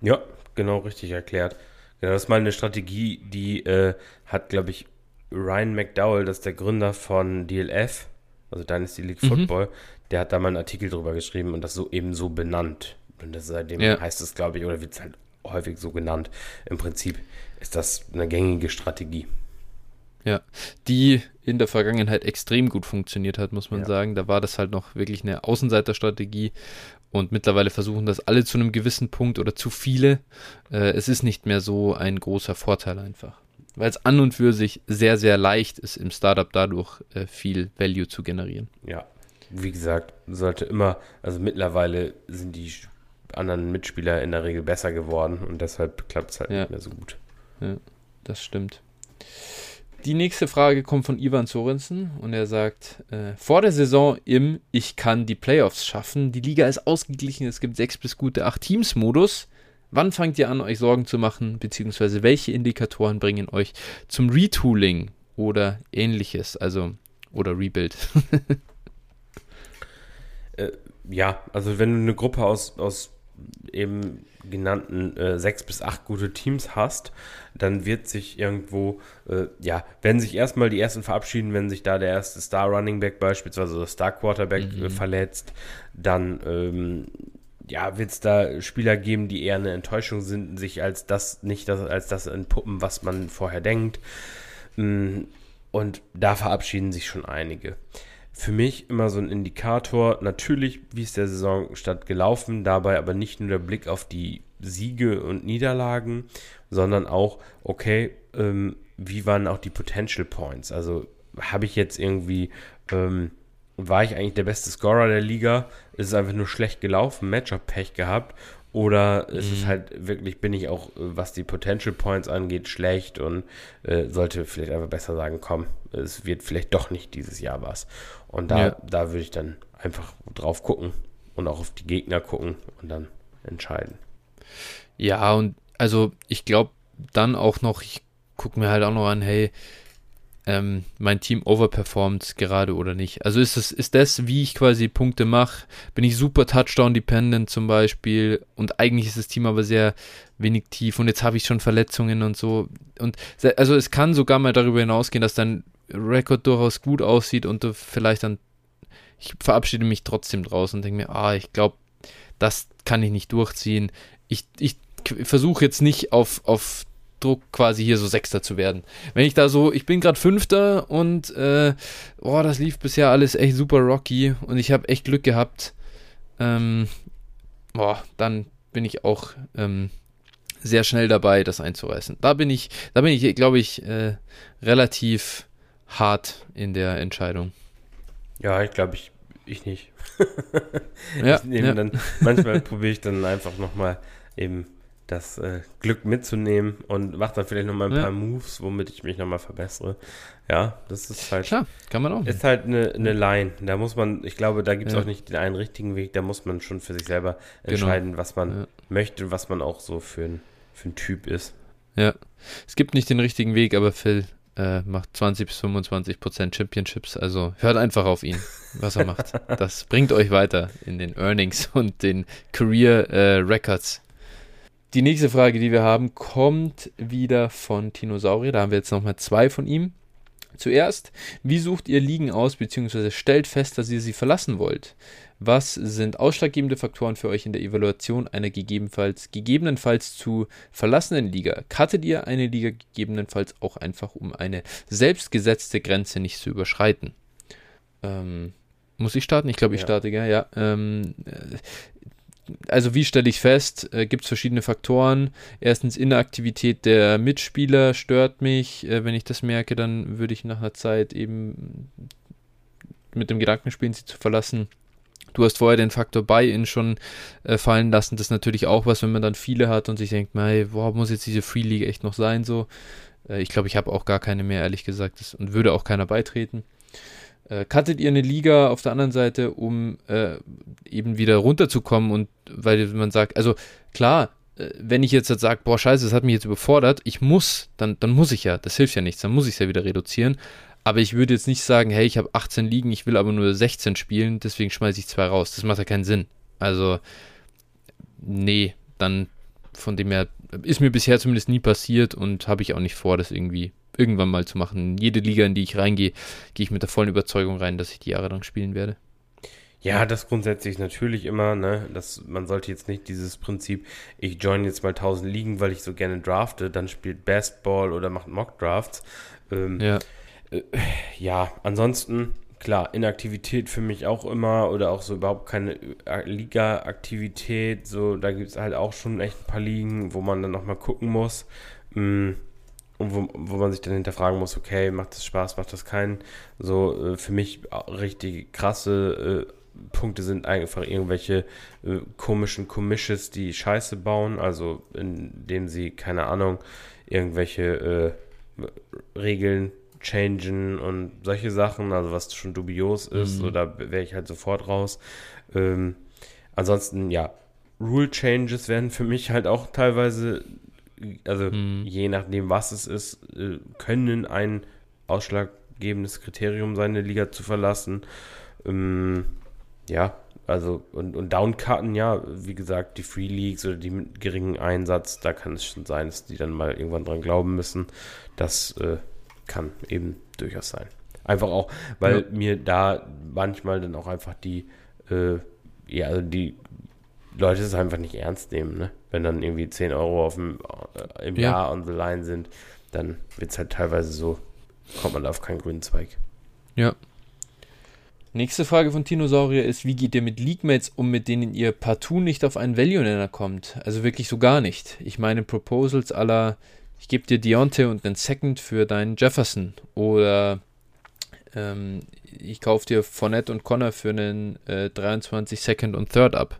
Ja, genau richtig erklärt. Genau, das ist mal eine Strategie, die äh, hat, glaube ich, Ryan McDowell, das ist der Gründer von DLF, also Dynasty League mhm. Football, mhm. der hat da mal einen Artikel drüber geschrieben und das so eben so benannt. Und das seitdem ja. heißt es, glaube ich, oder wird es halt häufig so genannt. Im Prinzip ist das eine gängige Strategie. Ja, die in der Vergangenheit extrem gut funktioniert hat, muss man ja. sagen. Da war das halt noch wirklich eine Außenseiterstrategie und mittlerweile versuchen das alle zu einem gewissen Punkt oder zu viele. Äh, es ist nicht mehr so ein großer Vorteil einfach. Weil es an und für sich sehr, sehr leicht ist, im Startup dadurch äh, viel Value zu generieren. Ja, wie gesagt, sollte immer, also mittlerweile sind die anderen Mitspieler in der Regel besser geworden und deshalb klappt es halt ja. nicht mehr so gut. Ja, das stimmt. Die nächste Frage kommt von Ivan Sorensen und er sagt, äh, vor der Saison im Ich kann die Playoffs schaffen. Die Liga ist ausgeglichen, es gibt sechs bis gute acht Teams Modus. Wann fangt ihr an, euch Sorgen zu machen, beziehungsweise welche Indikatoren bringen euch zum Retooling oder ähnliches, also oder Rebuild? äh, ja, also wenn du eine Gruppe aus, aus eben genannten äh, sechs bis acht gute Teams hast, dann wird sich irgendwo, äh, ja, wenn sich erstmal die ersten verabschieden, wenn sich da der erste Star Running Back beispielsweise oder Star Quarterback mhm. äh, verletzt, dann ähm, ja, wird es da Spieler geben, die eher eine Enttäuschung sind, sich als das, nicht das, als das entpuppen, was man vorher denkt. Mm, und da verabschieden sich schon einige für mich immer so ein Indikator. Natürlich, wie ist der Saisonstart gelaufen, dabei aber nicht nur der Blick auf die Siege und Niederlagen, sondern auch, okay, ähm, wie waren auch die Potential Points? Also habe ich jetzt irgendwie, ähm, war ich eigentlich der beste Scorer der Liga? Ist es einfach nur schlecht gelaufen, Matchup-Pech gehabt? Oder mhm. ist es mhm. halt wirklich, bin ich auch, was die Potential Points angeht, schlecht und äh, sollte vielleicht einfach besser sagen, komm, es wird vielleicht doch nicht dieses Jahr was. Und da, ja. da würde ich dann einfach drauf gucken und auch auf die Gegner gucken und dann entscheiden. Ja, und also ich glaube dann auch noch, ich gucke mir halt auch noch an, hey, ähm, mein Team overperformt gerade oder nicht. Also ist das, ist das, wie ich quasi Punkte mache, bin ich super Touchdown-dependent zum Beispiel und eigentlich ist das Team aber sehr wenig tief und jetzt habe ich schon Verletzungen und so. Und also es kann sogar mal darüber hinausgehen, dass dein Rekord durchaus gut aussieht und du vielleicht dann, ich verabschiede mich trotzdem draus und denke mir, ah, ich glaube, das kann ich nicht durchziehen. Ich, ich versuche jetzt nicht auf, auf Druck quasi hier so Sechster zu werden. Wenn ich da so, ich bin gerade Fünfter und äh, oh, das lief bisher alles echt super rocky und ich habe echt Glück gehabt, ähm, boah, dann bin ich auch ähm, sehr schnell dabei, das einzureißen. Da bin ich, da bin ich, glaube ich, äh, relativ hart in der Entscheidung. Ja, ich glaube, ich, ich nicht. ja, ich ja. Dann, manchmal probiere ich dann einfach nochmal eben das äh, Glück mitzunehmen und mache dann vielleicht nochmal ein ja. paar Moves, womit ich mich nochmal verbessere. Ja, das ist halt. Klar, kann man auch. Ist halt eine, eine Line. Da muss man, ich glaube, da gibt es ja. auch nicht den einen richtigen Weg. Da muss man schon für sich selber genau. entscheiden, genau. was man möchte, was man auch so für ein, für ein Typ ist. Ja, es gibt nicht den richtigen Weg, aber Phil äh, macht 20 bis 25 Prozent Championships. Also hört einfach auf ihn, was er macht. Das bringt euch weiter in den Earnings und den Career äh, Records. Die nächste Frage, die wir haben, kommt wieder von Tinosaurier. Da haben wir jetzt nochmal zwei von ihm. Zuerst, wie sucht ihr Ligen aus, beziehungsweise stellt fest, dass ihr sie verlassen wollt? Was sind ausschlaggebende Faktoren für euch in der Evaluation einer gegebenenfalls, gegebenenfalls zu verlassenen Liga? Cuttet ihr eine Liga gegebenenfalls auch einfach, um eine selbstgesetzte Grenze nicht zu überschreiten? Ähm, muss ich starten? Ich glaube, ich ja. starte, gell? Ja. Ähm, also wie stelle ich fest, äh, gibt es verschiedene Faktoren. Erstens Inaktivität der Mitspieler stört mich. Äh, wenn ich das merke, dann würde ich nach einer Zeit eben mit dem Gedanken spielen, sie zu verlassen. Du hast vorher den Faktor Buy-In schon äh, fallen lassen. Das ist natürlich auch was, wenn man dann viele hat und sich denkt, hey, boah, muss jetzt diese Free League echt noch sein? So, äh, ich glaube, ich habe auch gar keine mehr, ehrlich gesagt, das, und würde auch keiner beitreten. Äh, cuttet ihr eine Liga auf der anderen Seite, um äh, eben wieder runterzukommen und weil man sagt, also klar, äh, wenn ich jetzt, jetzt sage, boah, scheiße, das hat mich jetzt überfordert, ich muss, dann, dann muss ich ja, das hilft ja nichts, dann muss ich es ja wieder reduzieren. Aber ich würde jetzt nicht sagen, hey, ich habe 18 Ligen, ich will aber nur 16 spielen, deswegen schmeiße ich zwei raus. Das macht ja keinen Sinn. Also, nee, dann von dem her ist mir bisher zumindest nie passiert und habe ich auch nicht vor, das irgendwie irgendwann mal zu machen. Jede Liga, in die ich reingehe, gehe ich mit der vollen Überzeugung rein, dass ich die Jahre lang spielen werde. Ja, das grundsätzlich natürlich immer, ne? Das, man sollte jetzt nicht dieses Prinzip, ich join jetzt mal 1000 Ligen, weil ich so gerne drafte, dann spielt Bestball oder macht Mock Drafts. Ähm, ja. Äh, ja, ansonsten, klar, Inaktivität für mich auch immer oder auch so überhaupt keine äh, Liga-Aktivität, so, da gibt es halt auch schon echt ein paar Ligen, wo man dann nochmal gucken muss. Mhm und wo, wo man sich dann hinterfragen muss, okay, macht das Spaß, macht das keinen? So äh, für mich richtig krasse äh, Punkte sind einfach irgendwelche äh, komischen Commissions, die Scheiße bauen, also indem sie, keine Ahnung, irgendwelche äh, Regeln changen und solche Sachen, also was schon dubios ist, mhm. oder wäre ich halt sofort raus. Ähm, ansonsten, ja, Rule Changes werden für mich halt auch teilweise also mhm. je nachdem, was es ist, äh, können ein ausschlaggebendes Kriterium sein, eine Liga zu verlassen. Ähm, ja, also und, und Downcutten, ja, wie gesagt, die Free Leagues oder die mit geringem Einsatz, da kann es schon sein, dass die dann mal irgendwann dran glauben müssen. Das äh, kann eben durchaus sein. Einfach auch, weil ja. mir da manchmal dann auch einfach die, äh, ja, also die Leute es einfach nicht ernst nehmen, ne? Wenn dann irgendwie 10 Euro auf dem, äh, im ja. Jahr on the line sind, dann wird es halt teilweise so, kommt man da auf keinen grünen Zweig. Ja. Nächste Frage von Tinosaurier ist, wie geht ihr mit Leaguemates um, mit denen ihr partout nicht auf einen Value-Nenner kommt? Also wirklich so gar nicht. Ich meine Proposals aller, ich gebe dir Deontay und einen Second für deinen Jefferson oder ähm, ich kaufe dir Fournette und Connor für einen äh, 23 Second und Third ab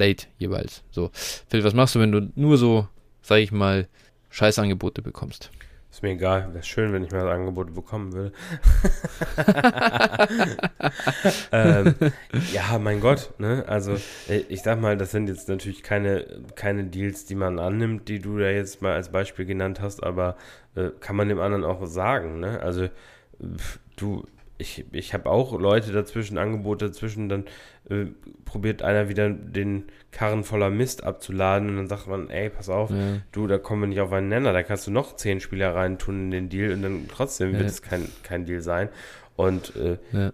late jeweils. So, Phil, was machst du, wenn du nur so, sag ich mal, Scheißangebote bekommst? Ist mir egal, wäre schön, wenn ich mal Angebote bekommen würde. ähm, ja, mein Gott, ne? Also äh, ich sag mal, das sind jetzt natürlich keine, keine Deals, die man annimmt, die du da jetzt mal als Beispiel genannt hast, aber äh, kann man dem anderen auch sagen, ne? Also du, ich, ich habe auch Leute dazwischen, Angebote dazwischen, dann äh, probiert einer wieder den Karren voller Mist abzuladen und dann sagt man, ey, pass auf, ja. du, da kommen wir nicht auf einen Nenner, da kannst du noch zehn Spieler reintun in den Deal und dann trotzdem ja. wird es kein, kein Deal sein. Und äh, ja.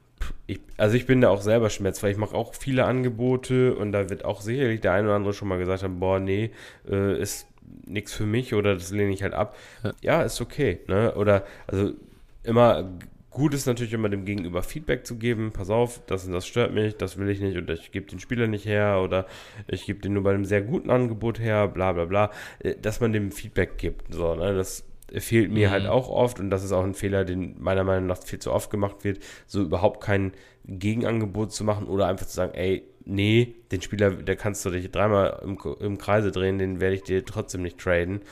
ich, also ich bin da auch selber schmerzfrei. Ich mache auch viele Angebote und da wird auch sicherlich der eine oder andere schon mal gesagt haben, boah, nee, äh, ist nichts für mich oder das lehne ich halt ab. Ja, ist okay. Ne? Oder also immer Gut ist natürlich immer dem Gegenüber Feedback zu geben, pass auf, das das stört mich, das will ich nicht oder ich gebe den Spieler nicht her oder ich gebe den nur bei einem sehr guten Angebot her, bla bla bla, äh, dass man dem Feedback gibt. So, ne? Das fehlt mir halt mhm. halt auch oft und das ist auch ein Fehler, den meiner Meinung nach viel zu oft gemacht wird, so überhaupt kein Gegenangebot zu machen oder einfach zu sagen, ey, nee, den Spieler, der kannst du dich dreimal im, im Kreise drehen, den werde ich dir trotzdem nicht traden.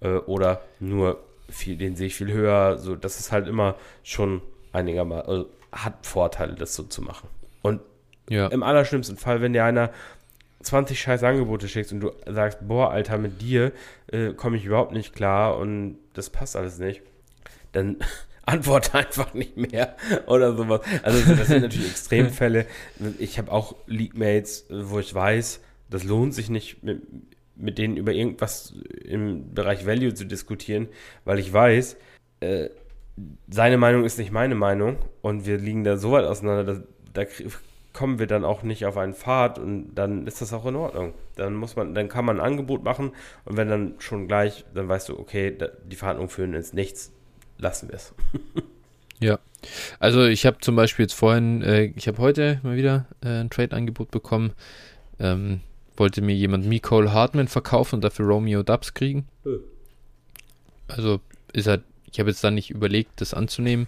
Äh, oder nur viel, den sehe ich viel höher. So, das ist halt immer schon einigermaßen, also hat Vorteile, das so zu machen. Und ja. im allerschlimmsten Fall, wenn dir einer 20 scheiß Angebote schickt und du sagst, boah, Alter, mit dir äh, komme ich überhaupt nicht klar und das passt alles nicht, dann antworte einfach nicht mehr oder sowas. Also das sind natürlich Extremfälle. Ich habe auch Leaguemates, wo ich weiß, das lohnt sich nicht, mit, mit denen über irgendwas im Bereich Value zu diskutieren, weil ich weiß, äh, seine Meinung ist nicht meine Meinung und wir liegen da so weit auseinander, da, da kommen wir dann auch nicht auf einen Pfad und dann ist das auch in Ordnung. Dann muss man, dann kann man ein Angebot machen und wenn dann schon gleich, dann weißt du, okay, da, die Verhandlungen führen ins Nichts, lassen wir es. ja. Also ich habe zum Beispiel jetzt vorhin, äh, ich habe heute mal wieder äh, ein Trade-Angebot bekommen. Ähm, wollte mir jemand Nicole Hartman verkaufen und dafür Romeo Dubs kriegen. Also ist halt, ich habe jetzt da nicht überlegt, das anzunehmen.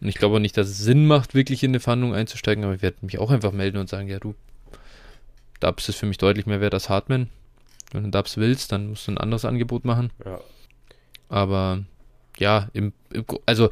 Und ich glaube auch nicht, dass es Sinn macht, wirklich in eine Verhandlung einzusteigen, aber ich werde mich auch einfach melden und sagen, ja du, Dubs ist für mich deutlich mehr wert als Hartman. Wenn du Dubs willst, dann musst du ein anderes Angebot machen. Ja. Aber ja, im, im, also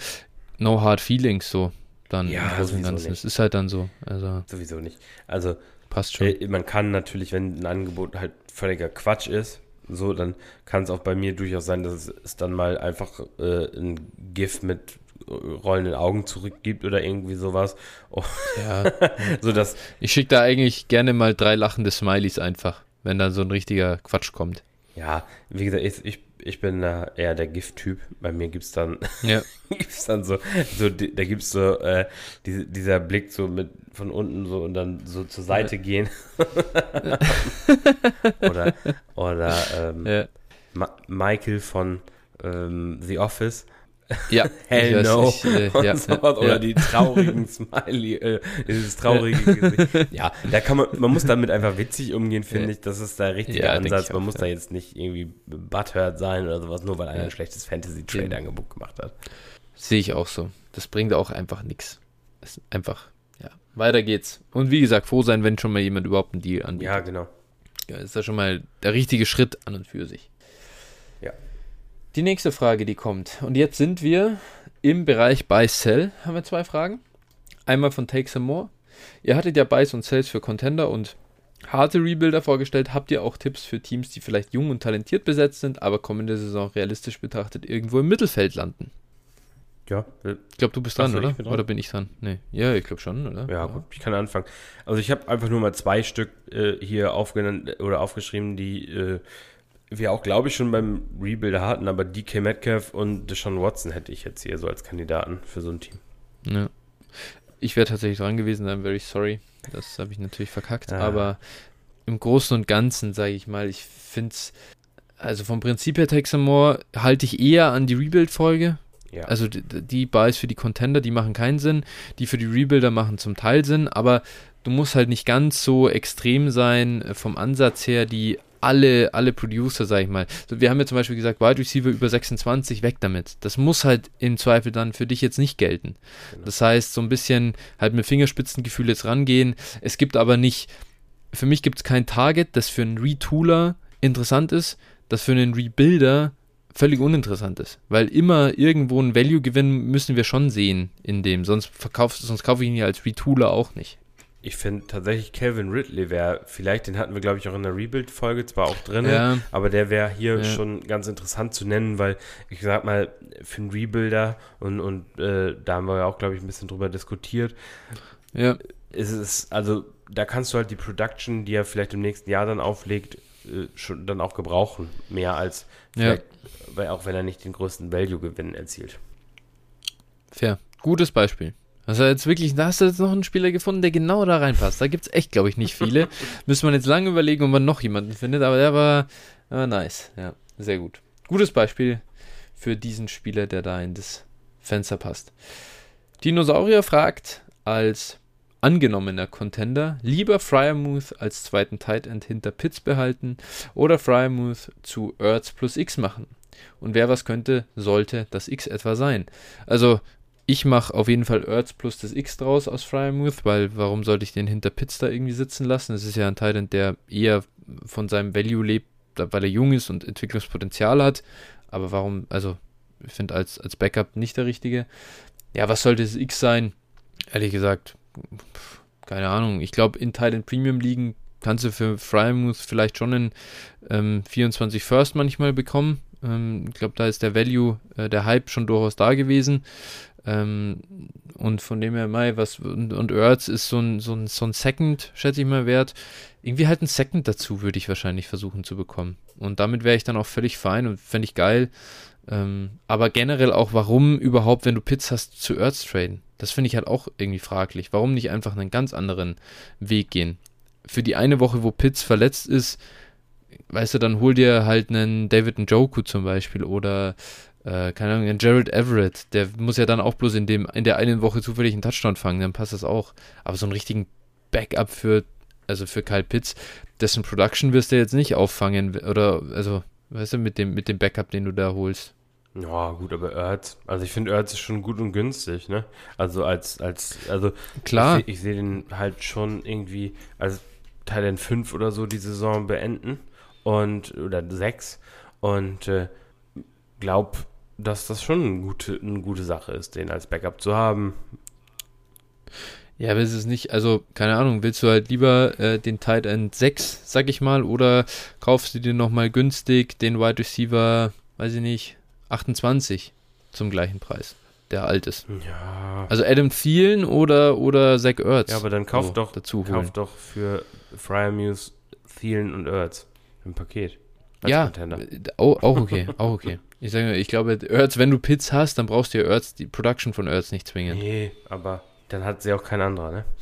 no hard feelings so dann ja, im Großen und Ganzen. Es ist halt dann so. Also sowieso nicht. Also Passt schon. Äh, man kann natürlich, wenn ein Angebot halt völliger Quatsch ist, so, dann kann es auch bei mir durchaus sein, dass es dann mal einfach äh, ein GIF mit rollenden Augen zurückgibt oder irgendwie sowas. Oh. Ja. so dass ich schicke da eigentlich gerne mal drei lachende Smileys einfach, wenn dann so ein richtiger Quatsch kommt. Ja, wie gesagt, ich, ich ich bin da eher der Gift-Typ. Bei mir gibt es dann, ja. gibt's dann so, so da gibt es so äh, die, dieser Blick so mit von unten so und dann so zur Seite ja. gehen. oder oder ähm, ja. Ma Michael von ähm, The Office. Ja, Hell no. ich, äh, ja, sowas. ja, Oder ja. die traurigen Smiley, äh, dieses traurige Gesicht. Ja, da kann man, man muss damit einfach witzig umgehen, finde ich. Das ist der richtige Ansatz. ich Man auch, muss da jetzt nicht irgendwie butthurt sein oder sowas, nur weil einer ein schlechtes Fantasy-Trade-Angebot gemacht hat. Sehe ich auch so. Das bringt auch einfach nichts. Ist einfach. Weiter geht's. Und wie gesagt, froh sein, wenn schon mal jemand überhaupt einen Deal anbietet. Ja, genau. Ja, ist ja schon mal der richtige Schritt an und für sich. Ja. Die nächste Frage, die kommt. Und jetzt sind wir im Bereich Buy Sell. Haben wir zwei Fragen. Einmal von Take Some More. Ihr hattet ja Buys und Sells für Contender und harte Rebuilder vorgestellt. Habt ihr auch Tipps für Teams, die vielleicht jung und talentiert besetzt sind, aber kommende Saison realistisch betrachtet irgendwo im Mittelfeld landen? Ja, äh, Ich glaube, du bist dran, so, oder? ich bin dran. Oder bin ich dran? Nee. Ja, ich glaube schon, oder? Ja, gut, ich kann anfangen. Also ich habe einfach nur mal zwei Stück äh, hier aufgenannt oder aufgeschrieben, die äh, wir auch, glaube ich, schon beim Rebuilder hatten, aber DK Metcalf und Deshaun Watson hätte ich jetzt hier so als Kandidaten für so ein Team. Ja. Ich wäre tatsächlich dran gewesen, I'm very sorry. Das habe ich natürlich verkackt. Ah. Aber im Großen und Ganzen, sage ich mal, ich finde es, also vom Prinzip her, Texamore, halte ich eher an die Rebuild-Folge. Ja. Also die, die Buys für die Contender, die machen keinen Sinn. Die für die Rebuilder machen zum Teil Sinn, aber du musst halt nicht ganz so extrem sein äh, vom Ansatz her, die alle, alle Producer, sag ich mal. So, wir haben ja zum Beispiel gesagt, Wide Receiver über 26, weg damit. Das muss halt im Zweifel dann für dich jetzt nicht gelten. Genau. Das heißt, so ein bisschen halt mit Fingerspitzengefühl jetzt rangehen. Es gibt aber nicht, für mich gibt es kein Target, das für einen Retooler interessant ist, das für einen Rebuilder völlig uninteressant ist. Weil immer irgendwo ein Value-Gewinn müssen wir schon sehen in dem. Sonst, verkauf, sonst kaufe ich ihn ja als Retooler auch nicht. Ich finde tatsächlich Calvin Ridley wäre, vielleicht, den hatten wir, glaube ich, auch in der Rebuild-Folge zwar auch drin, Ja. aber der wäre hier Ja. schon ganz interessant zu nennen, weil ich sag mal, für einen Rebuilder und, und äh, da haben wir ja auch, glaube ich, ein bisschen drüber diskutiert, Ja, ist es, also da kannst du halt die Production, die er vielleicht im nächsten Jahr dann auflegt, äh, schon dann auch gebrauchen. Mehr als Ja. weil auch wenn er nicht den größten Value-Gewinn erzielt. fair. Gutes Beispiel. Also jetzt wirklich, da hast du jetzt noch einen Spieler gefunden, der genau da reinpasst. Da gibt es echt, glaube ich, nicht viele. Müsste man jetzt lange überlegen, ob man noch jemanden findet, aber der war, der war nice. Ja, sehr gut. Gutes Beispiel für diesen Spieler, der da in das Fenster passt. Dinosaurier fragt als angenommener Contender lieber Fryermuth als zweiten Tight End hinter Pitts behalten oder Fryermuth zu Ertz plus X machen. Und wer was könnte, sollte das X etwa sein. Also ich mache auf jeden Fall Ertz plus das X draus aus Fryermuth, weil warum sollte ich den hinter Pitts da irgendwie sitzen lassen? Das ist ja ein Tight End, der eher von seinem Value lebt, weil er jung ist und Entwicklungspotenzial hat. Aber warum, also ich finde als, als Backup nicht der richtige. Ja, was sollte das X sein? Ehrlich gesagt, keine Ahnung. Ich glaube, in End Premium Ligen kannst du für Fryermuth vielleicht schon einen ähm, 24 First manchmal bekommen. Ähm, ich glaube, da ist der Value, äh, der Hype schon durchaus da gewesen. Ähm, und von dem her, Mai, was, und, und Ertz ist so ein, so, ein, so ein Second, schätze ich mal, wert. Irgendwie halt ein Second dazu würde ich wahrscheinlich versuchen zu bekommen. Und damit wäre ich dann auch völlig fein und fände ich geil. Ähm, aber generell auch, warum überhaupt, wenn du Pits hast, zu Ertz traden? Das finde ich halt auch irgendwie fraglich. Warum nicht einfach einen ganz anderen Weg gehen? Für die eine Woche, wo Pitts verletzt ist, weißt du, dann hol dir halt einen David Njoku zum Beispiel oder äh, keine Ahnung, einen Jared Everett. Der muss ja dann auch bloß in, dem, in der einen Woche zufällig einen Touchdown fangen, dann passt das auch. Aber so einen richtigen Backup für, also für Kyle Pitts, dessen Production wirst du jetzt nicht auffangen oder, also, weißt du, mit dem, mit dem Backup, den du da holst. Ja, gut, aber Ertz, also ich finde Ertz ist schon gut und günstig, ne? Also als, als, also Klar. ich, ich sehe den halt schon irgendwie als Teil 5 oder so die Saison beenden und, oder 6 und äh, glaub, dass das schon eine gute, eine gute Sache ist, den als Backup zu haben. Ja, aber es nicht, also, keine Ahnung, willst du halt lieber äh, den Tight End 6, sag ich mal, oder kaufst du dir nochmal günstig den Wide Receiver, weiß ich nicht, 28 zum gleichen Preis, der alt ist. Ja. Also Adam Thielen oder, oder Zach Ertz. Ja, aber dann kauf so doch, dazu holen. kauf doch für Fryermuse, Thielen und Ertz im Paket. als ja, Contender. äh, auch, okay, auch okay. Ich sage, ich glaube, Ertz, wenn du Pits hast, dann brauchst du ja Ertz, die Production von Ertz nicht zwingen. Nee, aber dann hat sie auch kein anderer, ne?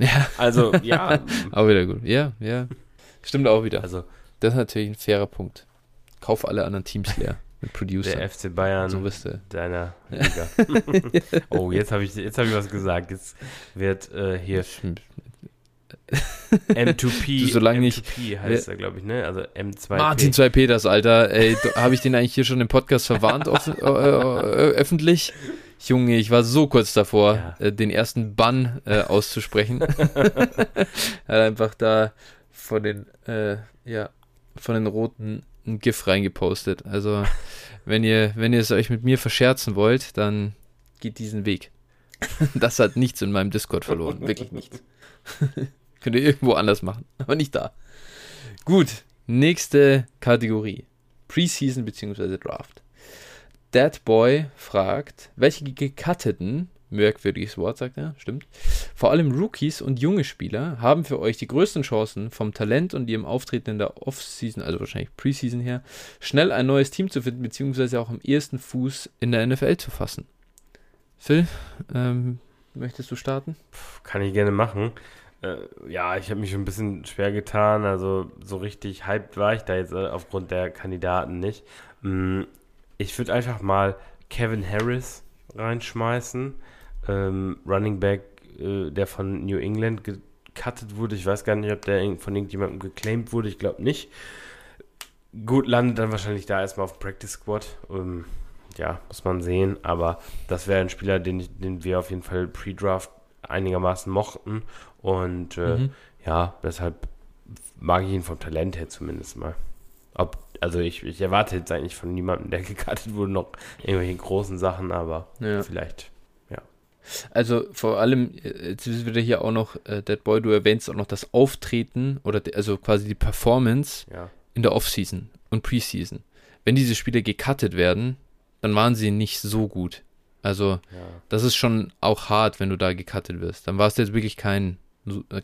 Ja, Also, ja, auch wieder gut. Ja, ja. Stimmt auch wieder. also Das ist natürlich ein fairer Punkt. Kauf alle anderen Teams leer. Mit Producer. Der FC Bayern so wisst ihr. deiner Liga. oh, jetzt habe ich, jetzt hab ich was gesagt. Jetzt wird äh, hier M2P. Du, solange nicht. M2P heißt er, glaube ich, ne? Also M2P. Martin 2 Peters, Alter. Ey, habe ich den eigentlich hier schon im Podcast verwarnt, offen, äh, äh, öffentlich? Junge, ich war so kurz davor, ja. äh, den ersten Bann äh, auszusprechen. er hat einfach da von den, äh, ja, von den Roten ein GIF reingepostet. Also, wenn ihr, wenn ihr es euch mit mir verscherzen wollt, dann geht diesen Weg. das hat nichts in meinem Discord verloren. Wirklich nichts. Könnt ihr irgendwo anders machen, aber nicht da. Gut, nächste Kategorie. Preseason bzw. Draft. Dead Boy fragt, welche gecutteten, merkwürdiges Wort sagt er, stimmt, vor allem Rookies und junge Spieler haben für euch die größten Chancen, vom Talent und ihrem Auftreten in der Offseason, also wahrscheinlich Preseason her, schnell ein neues Team zu finden, beziehungsweise auch am ersten Fuß in der NFL zu fassen. Phil, ähm, möchtest du starten? Kann ich gerne machen. Äh, ja, ich habe mich schon ein bisschen schwer getan. Also so richtig hyped war ich da jetzt äh, aufgrund der Kandidaten nicht. Mm, ich würde einfach mal Kevin Harris reinschmeißen. Ähm, Running Back, äh, der von New England gecuttet wurde. Ich weiß gar nicht, ob der von irgendjemandem geclaimed wurde. Ich glaube nicht. Gut, landet dann wahrscheinlich da erstmal auf dem Practice Squad. Ähm, ja, muss man sehen. Aber das wäre ein Spieler, den, ich, den wir auf jeden Fall pre-draft einigermaßen mochten. Und äh, mhm. ja, deshalb mag ich ihn vom Talent her zumindest mal. Ob, also ich, ich erwarte jetzt eigentlich von niemandem, der gekartet wurde, noch irgendwelche großen Sachen, aber ja. vielleicht. Also vor allem, jetzt wird hier auch noch, äh, Dead Boy, du erwähnst auch noch das Auftreten oder de, also quasi die Performance ja. in der Offseason und Preseason. Wenn diese Spiele gecuttet werden, dann waren sie nicht so gut. Also, ja. das ist schon auch hart, wenn du da gecuttet wirst. Dann warst du jetzt wirklich kein,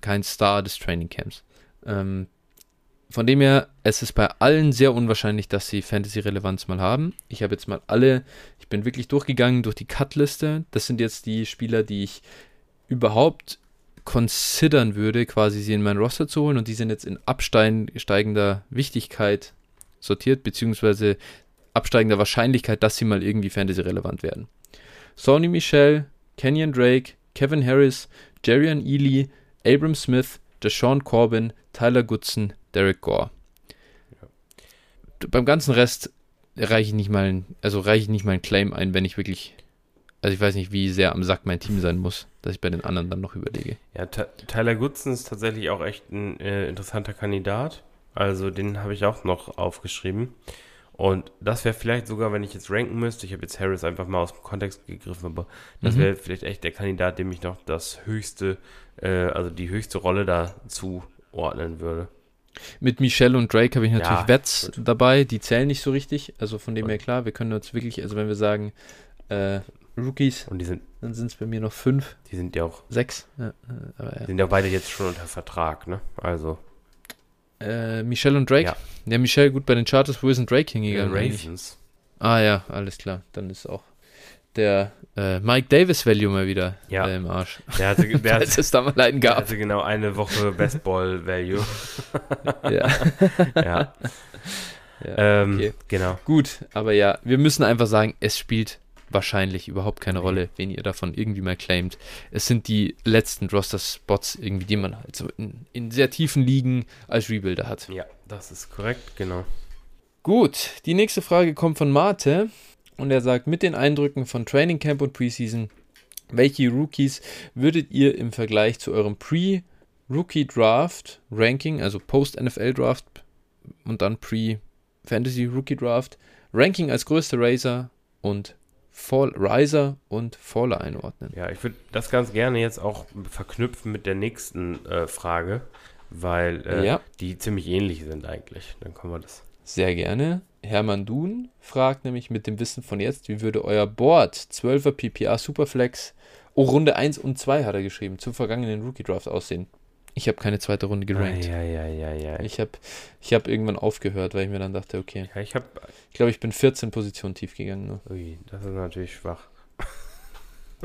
kein Star des Trainingcamps. Ähm, von dem her, es ist bei allen sehr unwahrscheinlich, dass sie Fantasy-Relevanz mal haben. Ich habe jetzt mal alle, ich bin wirklich durchgegangen durch die Cut-Liste. Das sind jetzt die Spieler, die ich überhaupt considern würde, quasi sie in mein Roster zu holen und die sind jetzt in absteigender Wichtigkeit sortiert, beziehungsweise absteigender Wahrscheinlichkeit, dass sie mal irgendwie Fantasy-relevant werden. Sony Michel, Kenyon Drake, Kevin Harris, Jerian Ely, Abram Smith, Deshaun Corbin, Tyler Goodson, Derek Gore. Ja. Beim ganzen Rest reiche ich nicht mal, also reiche ich nicht mal einen Claim ein, wenn ich wirklich, also ich weiß nicht, wie sehr am Sack mein Team sein muss, dass ich bei den anderen dann noch überlege. Ja, Tyler Goodson ist tatsächlich auch echt ein äh, interessanter Kandidat. Also den habe ich auch noch aufgeschrieben. Und das wäre vielleicht sogar, wenn ich jetzt ranken müsste, ich habe jetzt Harris einfach mal aus dem Kontext gegriffen, aber das mhm. wäre vielleicht echt der Kandidat, dem ich noch das höchste, äh, also die höchste Rolle da zuordnen würde. Mit Michelle und Drake habe ich natürlich ja, Wets gut. dabei, die zählen nicht so richtig, also von dem her klar, wir können uns wirklich, also wenn wir sagen äh, Rookies, und die sind, dann sind es bei mir noch fünf. Die sind ja auch sechs. Ja, aber ja. Die sind ja beide jetzt schon unter Vertrag, ne? Also äh, Michelle und Drake? Ja. ja, Michelle gut bei den Charters. Wo ist denn Drake hingegangen? Ravens. Ah ja, alles klar. Dann ist auch der äh, Mike Davis Value mal wieder ja. äh, im Arsch. Der hatte, der Als es da mal einen gab. Der hatte genau eine Woche Best Ball Value. ja. ja. ja ähm, okay. Genau. Gut, aber ja, wir müssen einfach sagen, es spielt wahrscheinlich überhaupt keine Rolle, wen ihr davon irgendwie mal claimt. Es sind die letzten Roster-Spots irgendwie, die man halt so in, in sehr tiefen Ligen als Rebuilder hat. Ja, das ist korrekt, genau. Gut, die nächste Frage kommt von Mate und er sagt, mit den Eindrücken von Training Camp und Preseason, welche Rookies würdet ihr im Vergleich zu eurem Pre-Rookie Draft Ranking, also Post-NFL Draft und dann Pre-Fantasy Rookie Draft, Ranking als größte Racer und Fall, Riser und Faller einordnen. Ja, ich würde das ganz gerne jetzt auch verknüpfen mit der nächsten äh, Frage, weil äh, ja. die ziemlich ähnlich sind eigentlich. Dann kommen wir das. Sehr gerne. Hermann Duhn fragt nämlich mit dem Wissen von jetzt, wie würde euer Board 12er PPA Superflex, oh, Runde 1 und 2 hat er geschrieben, zum vergangenen Rookie Draft aussehen? Ich habe keine zweite Runde gerankt. Ah, ja, ja, ja, ja. Ich habe ich hab irgendwann aufgehört, weil ich mir dann dachte, okay. Ja, ich. Ich glaube, ich bin 14 Positionen tief gegangen. Nur. Ui, das ist natürlich schwach.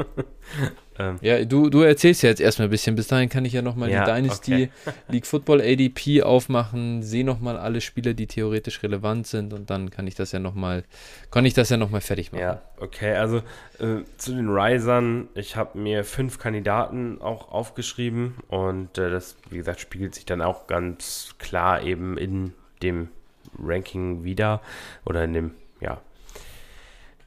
ähm. Ja, du, du erzählst ja jetzt erstmal ein bisschen. Bis dahin kann ich ja nochmal ja, die Dynasty okay. League Football ADP aufmachen, sehe nochmal alle Spieler, die theoretisch relevant sind und dann kann ich das ja nochmal, kann ich das ja nochmal fertig machen. Ja, okay, also äh, zu den Risern, ich habe mir fünf Kandidaten auch aufgeschrieben und äh, das, wie gesagt, spiegelt sich dann auch ganz klar eben in dem Ranking wieder oder in dem,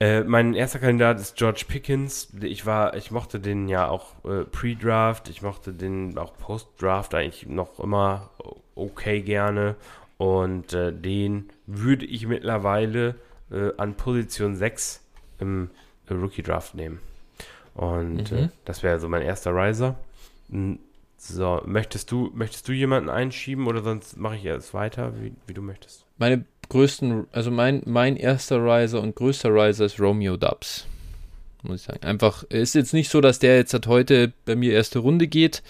äh, mein erster Kandidat ist George Pickens. Ich war, ich mochte den ja auch äh, Pre-Draft, ich mochte den auch Post-Draft eigentlich noch immer okay gerne. Und äh, den würde ich mittlerweile äh, an Position 6 im Rookie-Draft nehmen. Und äh, mhm. das wäre so mein erster Riser. So, möchtest du, möchtest du jemanden einschieben oder sonst mache ich erst weiter, wie, wie du möchtest? Meine größten, also mein, mein erster Riser und größter Riser ist Romeo Dubs. Muss ich sagen. Einfach, ist jetzt nicht so, dass der jetzt halt heute bei mir erste Runde geht.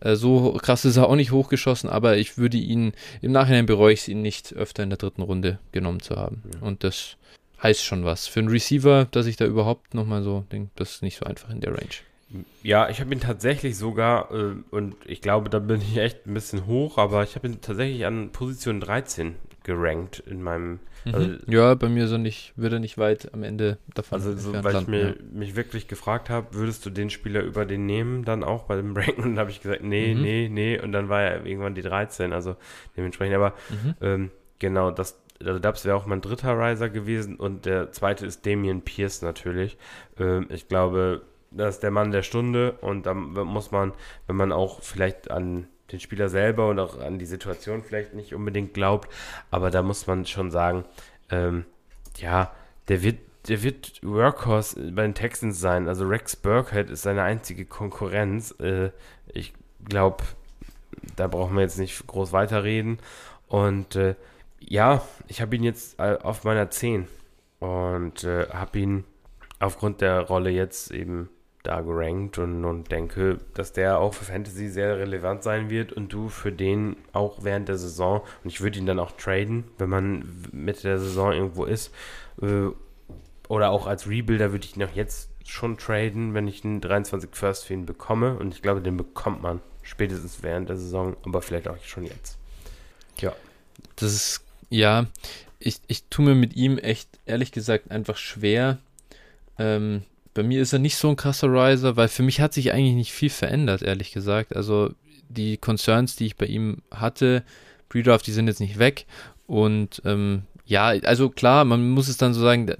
Äh, so krass ist er auch nicht hochgeschossen, aber ich würde ihn, im Nachhinein bereue ich es ihn nicht öfter in der dritten Runde genommen zu haben. Ja. Und das heißt schon was. Für einen Receiver, dass ich da überhaupt nochmal so denke, das ist nicht so einfach in der Range. Ja, ich habe ihn tatsächlich sogar, äh, und ich glaube, da bin ich echt ein bisschen hoch, aber ich habe ihn tatsächlich an Position 13 gerankt in meinem. Mhm. Also, ja, bei mir so nicht, würde nicht weit am Ende davon. Also, so, weil landen, ich mir, ja. mich wirklich gefragt habe, würdest du den Spieler über den nehmen, dann auch bei dem Ranken? Und dann habe ich gesagt, nee, mhm. nee, nee. Und dann war er irgendwann die 13, also dementsprechend. Aber mhm. ähm, genau, das, also Dubs wäre auch mein dritter Riser gewesen und der zweite ist Damien Pierce natürlich. Ähm, ich glaube, das ist der Mann der Stunde und da muss man, wenn man auch vielleicht an den Spieler selber und auch an die Situation vielleicht nicht unbedingt glaubt. Aber da muss man schon sagen, ähm, ja, der wird, der wird Workhorse bei den Texans sein. Also Rex Burkhead ist seine einzige Konkurrenz. Äh, ich glaube, da brauchen wir jetzt nicht groß weiterreden. Und äh, ja, ich habe ihn jetzt äh, auf meiner 10 und äh, habe ihn aufgrund der Rolle jetzt eben da gerankt und, und denke, dass der auch für Fantasy sehr relevant sein wird und du für den auch während der Saison, und ich würde ihn dann auch traden, wenn man Mitte der Saison irgendwo ist, äh, oder auch als Rebuilder würde ich ihn auch jetzt schon traden, wenn ich einen 23 First für ihn bekomme und ich glaube, den bekommt man spätestens während der Saison, aber vielleicht auch schon jetzt. Ja. Das ist, ja, ich, ich tue mir mit ihm echt, ehrlich gesagt, einfach schwer, ähm, bei mir ist er nicht so ein krasser Riser, weil für mich hat sich eigentlich nicht viel verändert, ehrlich gesagt. Also die Concerns, die ich bei ihm hatte, Pre-Draft, die sind jetzt nicht weg. Und ähm, ja, also klar, man muss es dann so sagen,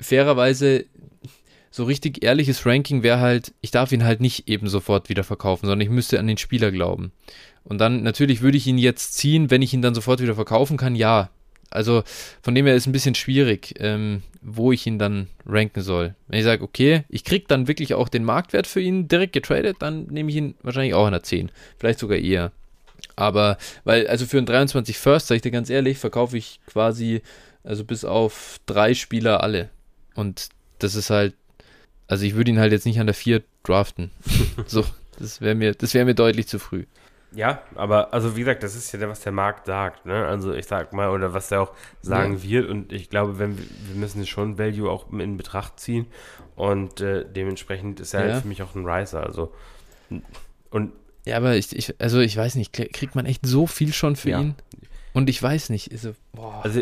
fairerweise, so richtig ehrliches Ranking wäre halt, ich darf ihn halt nicht eben sofort wieder verkaufen, sondern ich müsste an den Spieler glauben. Und dann natürlich würde ich ihn jetzt ziehen, wenn ich ihn dann sofort wieder verkaufen kann, ja, also von dem her ist es ein bisschen schwierig, ähm, wo ich ihn dann ranken soll. Wenn ich sage, okay, ich kriege dann wirklich auch den Marktwert für ihn direkt getradet, dann nehme ich ihn wahrscheinlich auch an der 10. Vielleicht sogar eher. Aber, weil, also für einen 23 First, sage ich dir ganz ehrlich, verkaufe ich quasi, also bis auf drei Spieler alle. Und das ist halt, also ich würde ihn halt jetzt nicht an der 4 draften. so, das wäre mir, das wäre mir deutlich zu früh. Ja, aber also wie gesagt, das ist ja was der Markt sagt, ne? Also ich sag mal, oder was er auch sagen ja. wird. Und ich glaube, wenn wir, wir müssen schon Value auch in Betracht ziehen. Und äh, dementsprechend ist er halt ja. halt für mich auch ein Riser. Also und ja, aber ich, ich, also ich weiß nicht, kriegt man echt so viel schon für ja. ihn? Und ich weiß nicht, ist so, boah, also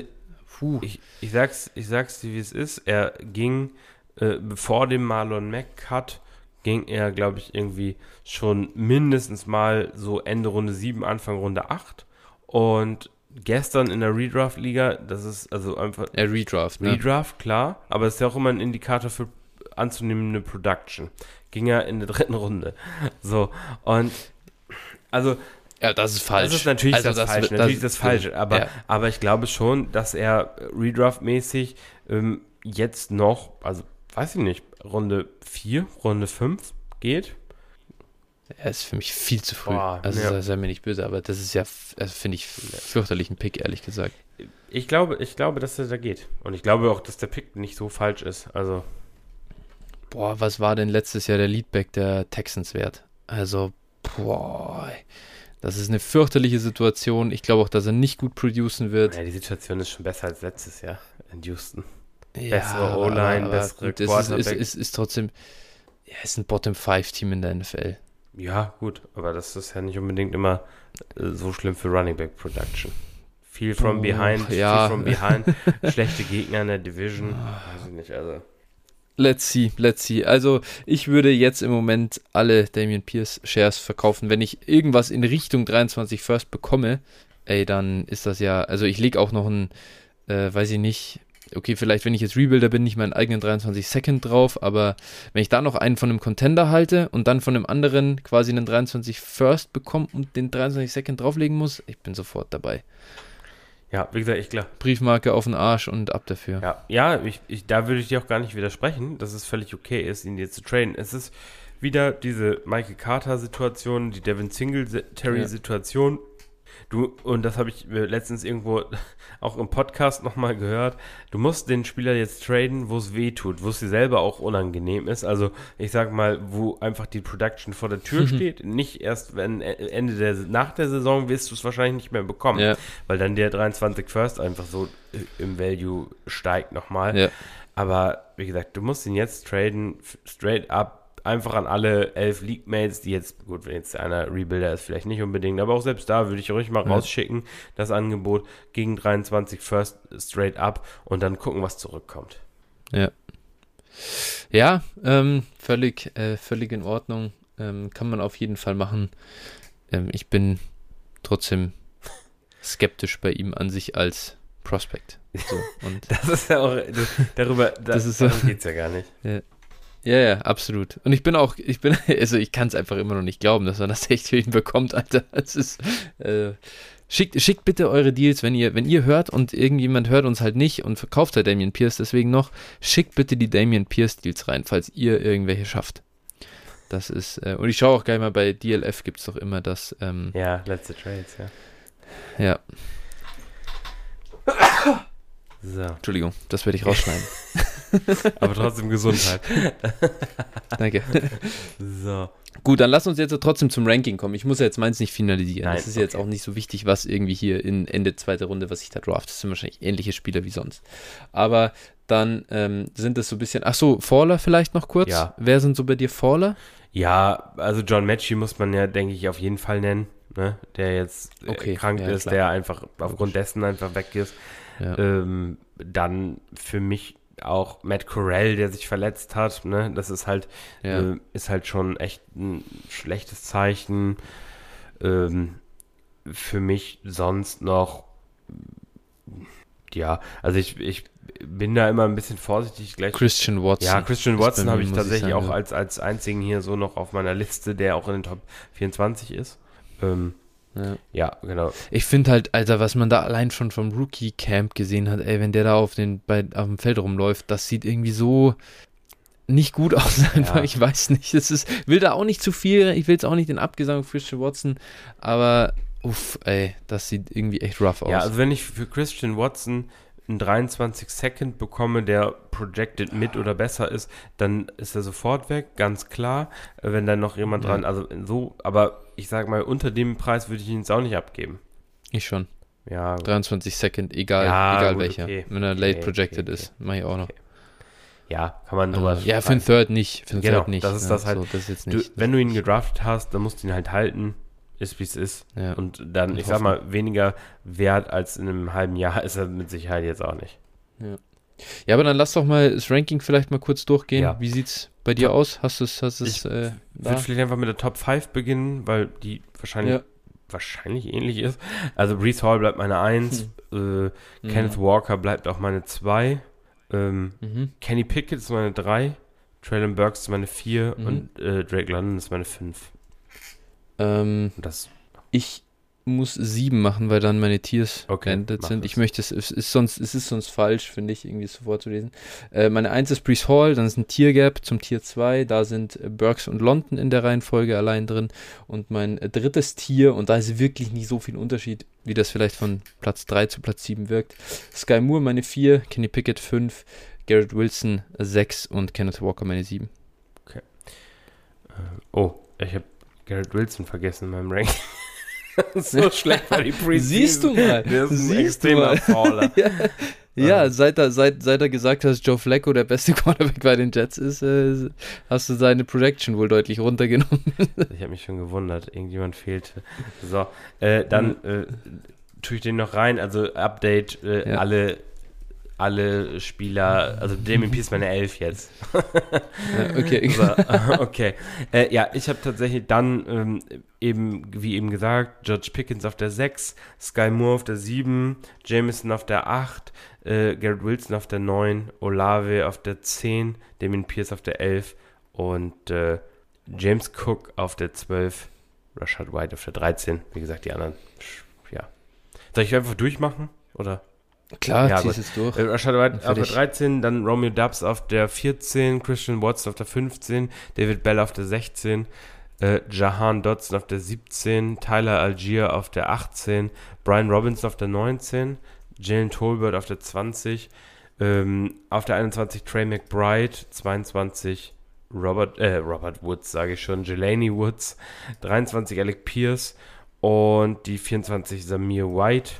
puh. Ich, ich sag's, ich sag's dir, wie es ist. Er ging äh, vor dem Marlon Mack Cut ging er, glaube ich, irgendwie schon mindestens mal so Ende Runde 7, Anfang Runde 8. Und gestern in der Redraft-Liga, das ist also einfach. Ja, Redraft, ne? Redraft, klar, aber es ist ja auch immer ein Indikator für anzunehmende Production. Ging er in der dritten Runde. So, und also. Ja, das ist falsch. Das ist natürlich also das, das Falsche. Natürlich ist das Falsche. Aber, ja. aber ich glaube schon, dass er Redraft-mäßig ähm, jetzt noch, also weiß ich nicht, Runde 4, Runde 5 geht. Er ist für mich viel zu früh. Boah, also ja. sei mir nicht böse, aber das ist ja, also finde ich, fürchterlich ein Pick, ehrlich gesagt. Ich glaube, ich glaube, dass er da geht. Und ich glaube auch, dass der Pick nicht so falsch ist. Also. Boah, was war denn letztes Jahr der Leadback der Texans wert? Also, boah. Das ist eine fürchterliche Situation. Ich glaube auch, dass er nicht gut producen wird. Ja, die Situation ist schon besser als letztes Jahr in Houston. Bessere O-Line, bessere gut, es ist, ist, ist, ist trotzdem, ja, ist ein Bottom-5-Team in der NFL. Ja, gut, aber das ist ja nicht unbedingt immer äh, so schlimm für Running Back Production. Viel from oh, behind, ja. viel from behind, schlechte Gegner in der Division, weiß ich nicht, also. Let's see, let's see. Also ich würde jetzt im Moment alle Damian Pierce Shares verkaufen. Wenn ich irgendwas in Richtung 23 First bekomme, ey, dann ist das ja, also ich lege auch noch ein, äh, weiß ich nicht, okay, vielleicht wenn ich jetzt Rebuilder bin, nicht meinen eigenen 23 Second drauf, aber wenn ich da noch einen von einem Contender halte und dann von einem anderen quasi einen 23 First bekomme und den 23 Second drauflegen muss, ich bin sofort dabei. Ja, wie gesagt, ich glaube. Briefmarke auf den Arsch und ab dafür. Ja, ja ich, ich, da würde ich dir auch gar nicht widersprechen, dass es völlig okay ist, ihn jetzt zu traden. Es ist wieder diese Michael Carter-Situation, die Devin Singletary-Situation. Ja. Du, und das habe ich letztens irgendwo auch im Podcast nochmal gehört, du musst den Spieler jetzt traden, wo es weh tut, wo es dir selber auch unangenehm ist. Also ich sag mal, wo einfach die Production vor der Tür mhm. steht. Nicht erst, wenn äh, Ende der, nach der Saison wirst du es wahrscheinlich nicht mehr bekommen. Ja. Weil dann der 23 First einfach so äh, im Value steigt nochmal. Ja. Aber wie gesagt, du musst ihn jetzt traden, straight up einfach an alle elf League-Mates, die jetzt, gut, wenn jetzt einer Rebuilder ist, vielleicht nicht unbedingt, aber auch selbst da würde ich ruhig mal ja. rausschicken, das Angebot gegen 23 First straight up und dann gucken, was zurückkommt. Ja. Ja, ähm, völlig, äh, völlig in Ordnung. Ähm, kann man auf jeden Fall machen. Ähm, ich bin trotzdem skeptisch bei ihm an sich als Prospect. So, und das ist ja auch, darüber, das, das ist so, geht es ja gar nicht. Ja. Ja, ja, absolut. Und ich bin auch, ich bin, also ich kann es einfach immer noch nicht glauben, dass man das echt für ihn bekommt, Alter. Es ist, äh, schickt, schickt bitte eure Deals, wenn ihr, wenn ihr hört und irgendjemand hört uns halt nicht und verkauft halt Damien Pierce deswegen noch, schickt bitte die Damien Pierce Deals rein, falls ihr irgendwelche schafft. Das ist, äh, und ich schaue auch gleich mal bei DLF gibt es doch immer das, ähm, Ja, letzte Trades, ja. Ja. So. Entschuldigung, das werde ich rausschneiden. Aber trotzdem Gesundheit. Danke. So. Gut, dann lass uns jetzt trotzdem zum Ranking kommen. Ich muss ja jetzt meins nicht finalisieren. Nein, das ist okay. jetzt auch nicht so wichtig, was irgendwie hier in Ende zweiter Runde, was ich da draft. Das sind wahrscheinlich ähnliche Spieler wie sonst. Aber dann ähm, sind es so ein bisschen. Ach so, Faller vielleicht noch kurz. Ja. Wer sind so bei dir Faller? Ja, also John Matchy muss man ja, denke ich, auf jeden Fall nennen. Ne? Der jetzt äh, okay, krank ja, ist, klar. der einfach aufgrund dessen einfach weg ist. Ja. Ähm, dann für mich auch Matt Corell, der sich verletzt hat, ne, das ist halt, ja. äh, ist halt schon echt ein schlechtes Zeichen. Ähm, für mich sonst noch, ja, also ich, ich bin da immer ein bisschen vorsichtig. Gleich, Christian Watson. Ja, Christian Watson habe ich tatsächlich ich sagen, auch als, als einzigen hier so noch auf meiner Liste, der auch in den Top 24 ist. Ähm, ja. ja, genau. Ich finde halt, Alter, was man da allein schon vom Rookie Camp gesehen hat, ey, wenn der da auf, den, bei, auf dem Feld rumläuft, das sieht irgendwie so nicht gut aus. Einfach. Ja. Ich weiß nicht. Es ist, will da auch nicht zu viel. Ich will jetzt auch nicht den Abgesang von Christian Watson, aber uff, ey, das sieht irgendwie echt rough aus. Ja, also wenn ich für Christian Watson einen 23 Second bekomme, der projected mit oder besser ist, dann ist er sofort weg, ganz klar. Wenn dann noch jemand ja. dran, also so, aber ich sag mal, unter dem Preis würde ich ihn jetzt auch nicht abgeben. Ich schon. Ja. 23 Second, egal, ja, egal gut, welcher. Okay. Wenn er late okay, projected okay, ist, mache ich auch noch. Ja, kann man drüber. Uh, ja, für den Third nicht. Für den genau, Third nicht. Das ist das halt. So, das ist du, wenn du ihn gedraftet hast, dann musst du ihn halt halten ist, wie es ist. Ja. Und dann, ich, ich sag mal, weniger wert als in einem halben Jahr ist er mit Sicherheit jetzt auch nicht. Ja. Ja, aber dann lass doch mal das Ranking vielleicht mal kurz durchgehen. Ja. Wie sieht's bei dir Top, aus? Hast du es, hast Ich äh, würde vielleicht einfach mit der Top 5 beginnen, weil die wahrscheinlich, ja. wahrscheinlich ähnlich ist. Also Brees Hall bleibt meine 1, hm. äh, Kenneth mhm. Walker bleibt auch meine 2, ähm, mhm. Kenny Pickett ist meine 3, Traylon Burks ist meine 4 mhm. und äh, Drake London ist meine 5. Ähm, das ich muss sieben machen, weil dann meine Tiers okay, beendet sind. Ich möchte es, es ist sonst, es ist sonst falsch, finde ich, irgendwie so vorzulesen. Äh, meine 1 ist Brees Hall, dann ist ein Tier Gap zum Tier 2, da sind äh, Burks und London in der Reihenfolge allein drin. Und mein äh, drittes Tier, und da ist wirklich nicht so viel Unterschied, wie das vielleicht von Platz 3 zu Platz 7 wirkt. Sky Moore meine 4, Kenny Pickett 5, Garrett Wilson 6 und Kenneth Walker meine 7. Okay. Äh, oh, ich habe Garrett Wilson vergessen in meinem Ranking. so schlecht war die Preseason. Siehst du mal. Der ist Siehst ein extremer Fauler. ja. Ja, seit, er, seit, seit er gesagt hat, dass Joe Flacco der beste Quarterback bei den Jets ist, äh, hast du seine Projection wohl deutlich runtergenommen. ich habe mich schon gewundert, irgendjemand fehlte. So, äh, dann äh, tue ich den noch rein. Also Update, äh, ja. alle alle Spieler, also Damien Pierce meine Elf jetzt. okay. So, okay. Äh, ja, ich habe tatsächlich dann ähm, eben, wie eben gesagt, George Pickens auf der 6, Sky Moore auf der 7, Jameson auf der 8, äh, Garrett Wilson auf der 9, Olave auf der 10, Damien Pierce auf der 11 und äh, James Cook auf der 12, Rashad White auf der 13. Wie gesagt, die anderen, ja. Soll ich einfach durchmachen? Oder? Klar, ja, ziehst es durch. Äh, Rashad White auf der 13, dann Romeo Dubs auf der 14, Christian Watson auf der 15, David Bell auf der 16, äh, Jahan Dodson auf der 17, Tyler Algier auf der 18, Brian Robinson auf der 19, Jalen Tolbert auf der 20, ähm, auf der 21 Trey McBride, 22 Robert, äh, Robert Woods, sage ich schon, Jelani Woods, 23 Alec Pierce und die 24 Samir White.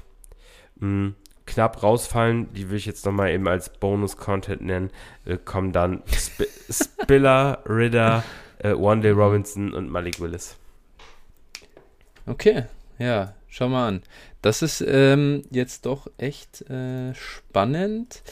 Mhm knapp rausfallen, die will ich jetzt nochmal eben als Bonus-Content nennen, äh, kommen dann Sp Spiller, Ridder, äh, One Day Robinson und Malik Willis. Okay, ja, schau mal an. Das ist ähm, jetzt doch echt äh, spannend.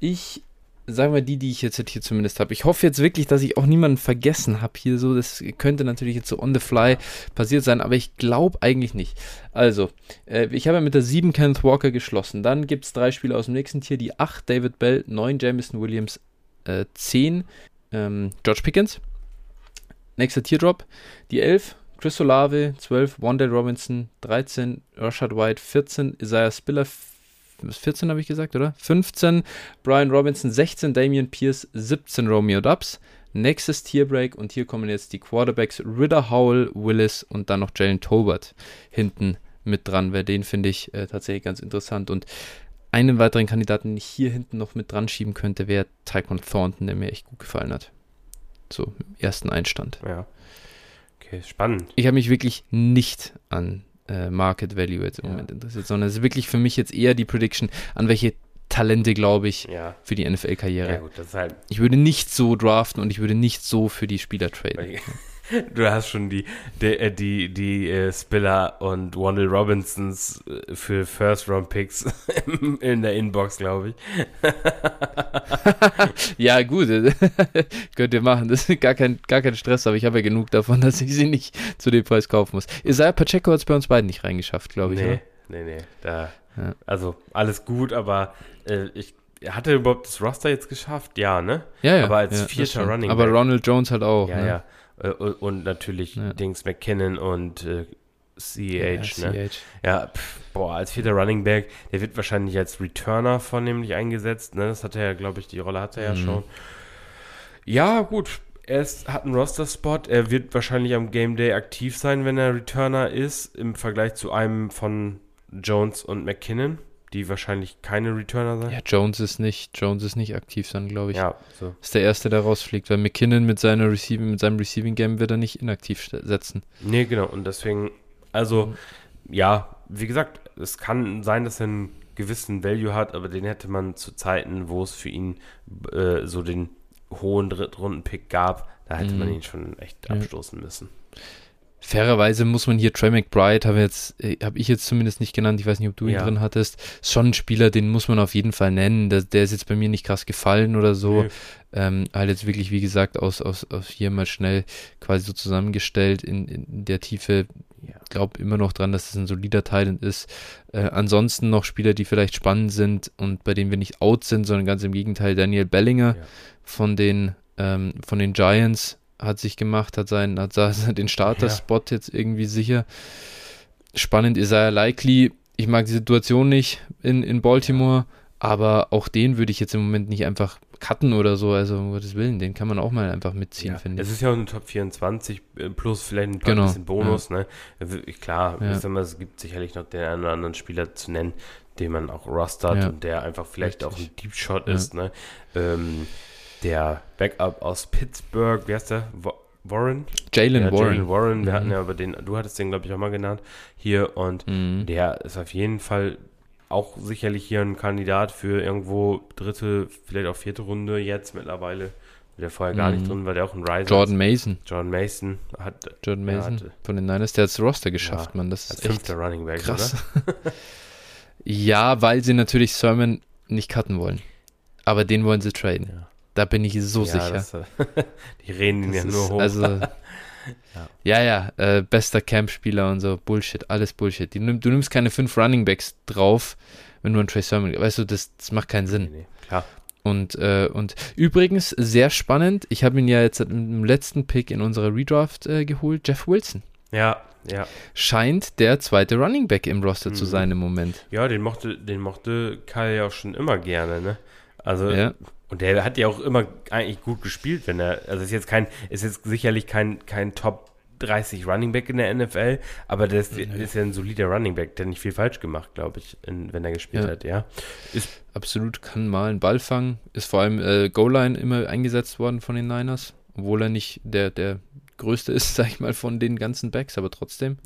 Ich sagen wir die, die ich jetzt hier zumindest habe. Ich hoffe jetzt wirklich, dass ich auch niemanden vergessen habe hier so. Das könnte natürlich jetzt so on the fly passiert sein, aber ich glaube eigentlich nicht. Also, äh, ich habe ja mit der 7 Kenneth Walker geschlossen. Dann gibt es drei Spieler aus dem nächsten Tier. Die 8 David Bell, 9 Jamison Williams, äh, 10 ähm, George Pickens. Nächster Tierdrop. Die 11 Chris Olave, 12 Wanda Robinson, 13 Rashad White, 14 Isaiah Spiller, 14 habe ich gesagt, oder? 15 Brian Robinson, 16 Damian Pierce, 17 Romeo Dubs. Nächstes Tierbreak und hier kommen jetzt die Quarterbacks Ridder Howell, Willis und dann noch Jalen Tolbert hinten mit dran, weil den finde ich äh, tatsächlich ganz interessant. Und einen weiteren Kandidaten, den ich hier hinten noch mit dran schieben könnte, wäre Tyquan Thornton, der mir echt gut gefallen hat. So im ersten Einstand. Ja. Okay, spannend. Ich habe mich wirklich nicht an äh, Market Value jetzt im ja. Moment interessiert, sondern es ist wirklich für mich jetzt eher die Prediction, an welche Talente glaube ich ja. für die NFL-Karriere. Ja, halt ich würde nicht so draften und ich würde nicht so für die Spieler traden. Du hast schon die, die, äh, die, die äh, Spiller und Wandel Robinsons äh, für First-Round-Picks in der Inbox, glaube ich. ja, gut. Könnt ihr machen. Das ist gar kein, gar kein Stress, aber ich habe ja genug davon, dass ich sie nicht zu dem Preis kaufen muss. Isaiah Pacheco hat es bei uns beiden nicht reingeschafft, glaube ich. Nee, oder? nee, nee. Da, ja. Also, alles gut, aber äh, ich hat er überhaupt das Roster jetzt geschafft? Ja, ne? Ja, ja. Aber als ja, vierter Running Aber Ronald Jones halt auch. Ja, ne? ja. Äh, und natürlich ja. Dings McKinnon und äh, CH, ja, ne? CH. Ja, pff, boah, als vierter Running Back, der wird wahrscheinlich als Returner vornehmlich eingesetzt, ne? Das hat er ja, glaube ich, die Rolle hat er ja mhm. schon. Ja, gut. Er ist, hat einen Roster-Spot. Er wird wahrscheinlich am Game Day aktiv sein, wenn er Returner ist, im Vergleich zu einem von Jones und McKinnon die wahrscheinlich keine Returner sein. Ja, Jones ist nicht, Jones ist nicht aktiv dann, glaube ich. Ja, so. Ist der Erste, der rausfliegt, weil McKinnon mit, seiner Receiving, mit seinem Receiving Game wird er nicht inaktiv setzen. Nee, genau. Und deswegen, also, ja, wie gesagt, es kann sein, dass er einen gewissen Value hat, aber den hätte man zu Zeiten, wo es für ihn äh, so den hohen Drittrunden-Pick gab, da hätte mhm. man ihn schon echt abstoßen müssen. Fairerweise muss man hier Trey McBride, habe äh, hab ich jetzt zumindest nicht genannt, ich weiß nicht, ob du ihn ja. drin hattest, ist schon ein Spieler, den muss man auf jeden Fall nennen. Der, der ist jetzt bei mir nicht krass gefallen oder so. Nee. Ähm, halt jetzt wirklich, wie gesagt, aus, aus, aus hier mal schnell quasi so zusammengestellt in, in der Tiefe. Ja. glaube immer noch dran, dass es ein solider Talent ist. Äh, ansonsten noch Spieler, die vielleicht spannend sind und bei denen wir nicht out sind, sondern ganz im Gegenteil, Daniel Bellinger ja. von den ähm, von den Giants hat sich gemacht, hat, seinen, hat den Starter-Spot ja. jetzt irgendwie sicher. Spannend ist er likely. Ich mag die Situation nicht in, in Baltimore, aber auch den würde ich jetzt im Moment nicht einfach cutten oder so, also um Gottes Willen, den kann man auch mal einfach mitziehen, ja, finde ich. Es ist ja auch eine Top 24 äh, plus vielleicht ein paar genau, bisschen Bonus, ja. ne? Klar, ja. mal, es gibt sicherlich noch den einen oder anderen Spieler zu nennen, den man auch rostert ja. und der einfach vielleicht Richtig. auch ein Deep Shot ist, ne? Ähm, der Backup aus Pittsburgh, wie heißt der? Warren? Jalen ja, Warren. Jalen Warren, wir mhm. hatten ja über den, du hattest den, glaube ich, auch mal genannt, hier und mhm. der ist auf jeden Fall auch sicherlich hier ein Kandidat für irgendwo dritte, vielleicht auch vierte Runde jetzt mittlerweile. Der vorher gar nicht Mhm. drin war, der auch ein Riser. Jordan Mason. Jordan Mason hat Jordan Mason hatte- von den Niners, der hat das Roster geschafft, Ja, Mann. Das ist echt Running Back, krass. oder? ja, weil sie natürlich Sermon nicht cutten wollen. Aber den wollen sie traden. Ja. Da bin ich so ja, sicher. Das, äh, die reden Das ja nur hoch. Also, ja, ja, äh, bester Campspieler und so, Bullshit, alles Bullshit. Die, du nimmst keine fünf Running Backs drauf, wenn du einen Trey Sermon, weißt du, das, das macht keinen Sinn. nee, nee, klar. Und, äh, und übrigens, sehr spannend, ich habe ihn ja jetzt im letzten Pick in unserer Redraft äh, geholt, Jeff Wilson. Ja, ja. Scheint der zweite Running Back im Roster zu Mhm. sein im Moment. Ja, den mochte, den mochte Kyle ja auch schon immer gerne, ne? Also, Ja. Und der hat ja auch immer eigentlich gut gespielt, wenn er, also ist jetzt kein, ist jetzt sicherlich kein, kein Top 30 Running Back in der NFL, aber der ist, ist ja ein solider Running Back, der nicht viel falsch gemacht, glaube ich, in, wenn er gespielt Ja. hat, ja. Absolut, kann mal einen Ball fangen. Ist vor allem äh, Goal-Line immer eingesetzt worden von den Niners, obwohl er nicht der, der größte ist, sag ich mal, von den ganzen Backs, aber trotzdem.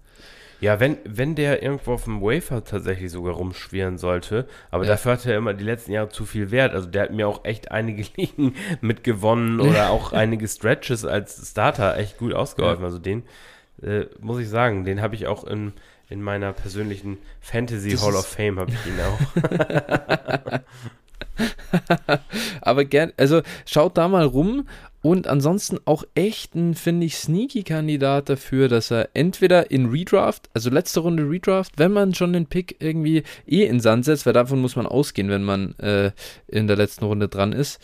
Ja, wenn, wenn der irgendwo auf dem Wafer tatsächlich sogar rumschwirren sollte, aber Ja. dafür hat er immer die letzten Jahre zu viel Wert. Also der hat mir auch echt einige Ligen mitgewonnen oder auch einige Stretches als Starter echt gut ausgeholfen. Also den, äh, muss ich sagen, den habe ich auch in, in meiner persönlichen Fantasy Das Hall of Fame, habe ich ihn auch. Aber gern, also schaut da mal rum und ansonsten auch echt ein, finde ich, sneaky Kandidat dafür, dass er entweder in Redraft, also letzte Runde Redraft, wenn man schon den Pick irgendwie eh in Sand setzt, weil davon muss man ausgehen, wenn man äh, in der letzten Runde dran ist,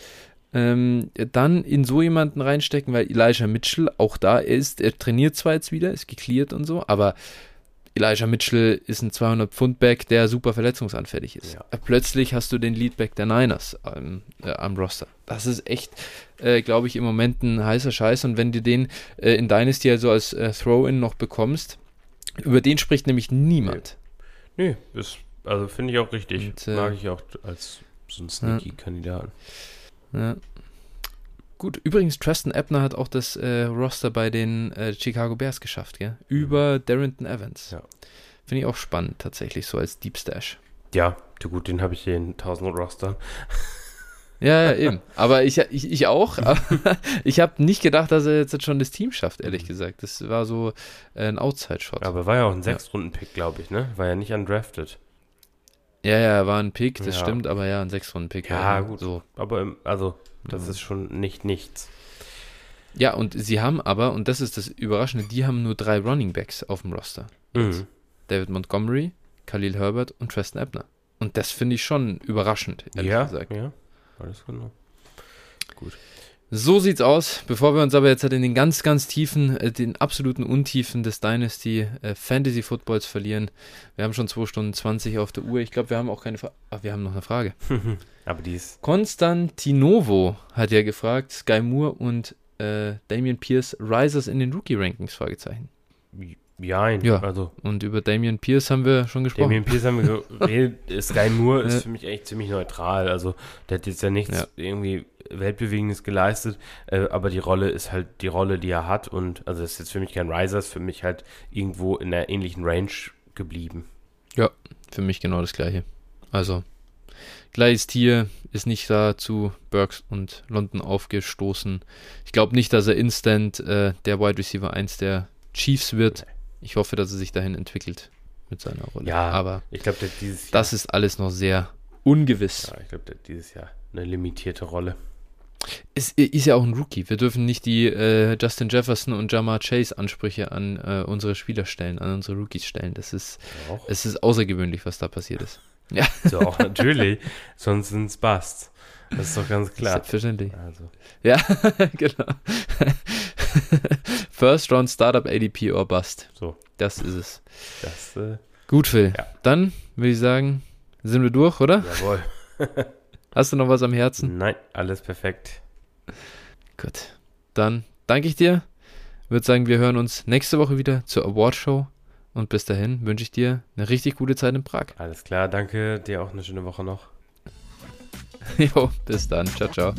ähm, dann in so jemanden reinstecken, weil Elijah Mitchell auch da ist, er trainiert zwar jetzt wieder, ist geklärt und so, aber Elijah Mitchell ist ein 200-Pfund-Back, der super verletzungsanfällig ist. Ja. Plötzlich hast du den Leadback der Niners ähm, äh, am Roster. Das ist echt, äh, glaube ich, im Moment ein heißer Scheiß. Und wenn du den äh, in Dynasty also als äh, Throw-In noch bekommst, über den spricht nämlich niemand. Nö, ist, also finde ich auch richtig. Und, äh, Mag ich auch als so einen sneaky Kandidaten. Ja. Gut, übrigens, Tristan Ebner hat auch das äh, Roster bei den äh, Chicago Bears geschafft, gell? Über Darrington Evans. Ja. Finde ich auch spannend, tatsächlich, so als Deep Stash. Ja, gut, den habe ich hier in 1000 Rostern. Ja, ja, eben. Aber ich, ich, ich auch. Ich habe nicht gedacht, dass er jetzt schon das Team schafft, ehrlich Mhm. gesagt. Das war so äh, ein Outside-Shot. Aber war ja auch ein Sechs-Runden-Pick, glaube ich, ne? War ja nicht undrafted. Ja, ja, war ein Pick, das Ja. stimmt, aber ja, ein Sechs-Runden-Pick. Ja, war gut. So. Aber im, also, das Ja. ist schon nicht nichts. Ja, und sie haben aber, und das ist das Überraschende, die haben nur drei Running Backs auf dem Roster. Mhm. David Montgomery, Khalil Herbert und Tristan Ebner. Und das finde ich schon überraschend, ehrlich Ja, gesagt. ja, alles genau. So sieht's aus. Bevor wir uns aber jetzt halt in den ganz, ganz tiefen, äh, den absoluten Untiefen des Dynasty äh, Fantasy Footballs verlieren. Wir haben schon 2 Stunden 20 auf der Uhr. Ich glaube, wir haben auch keine Frage. Ach, wir haben noch eine Frage. Aber die ist, Konstantinovo hat ja gefragt, Sky Moore und äh, Damian Pierce Risers in den Rookie-Rankings? Fragezeichen. Jein. Ja. Also, Und über Damian Pierce haben wir schon gesprochen. Damien Pierce haben wir geredet. Sky Moore ist Ja. für mich echt ziemlich neutral. Also, der hat jetzt ja nichts Ja. irgendwie Weltbewegendes geleistet. Äh, aber die Rolle ist halt die Rolle, die er hat. Und, also, das ist jetzt für mich kein Riser, ist für mich halt irgendwo in der ähnlichen Range geblieben. Für mich genau das gleiche. Also, gleiches Tier ist nicht da zu Burks und London aufgestoßen. Ich glaube nicht, dass er instant äh, der Wide Receiver 1 der Chiefs wird. Ich hoffe, dass er sich dahin entwickelt mit seiner Rolle. Ja, Aber Ich glaube, dieses Jahr. das ist alles noch sehr ungewiss. ja, ich glaube, dieses Jahr eine limitierte Rolle. Es ist ja auch ein Rookie. Wir dürfen nicht die äh, Justin Jefferson und Jamar Chase Ansprüche an äh, unsere Spieler stellen, an unsere Rookies stellen. Das ist, Auch. es ist außergewöhnlich, was da passiert ist. So, auch natürlich. Sonst sind es Busts. Das ist doch ganz klar. Selbstverständlich. Also, Ja, genau. First Round Startup ADP or Bust. so, Das ist es. das, äh, Gut, Phil. Ja. Dann würde ich sagen, sind wir durch, oder? jawohl. Hast du noch was am Herzen? Nein, alles perfekt. Gut. Dann danke ich dir. Würde sagen, wir hören uns nächste Woche wieder zur Award Show. Und bis dahin wünsche ich dir eine richtig gute Zeit in Prag. Alles klar, danke. Dir auch eine schöne Woche noch. jo, bis dann. Ciao, ciao.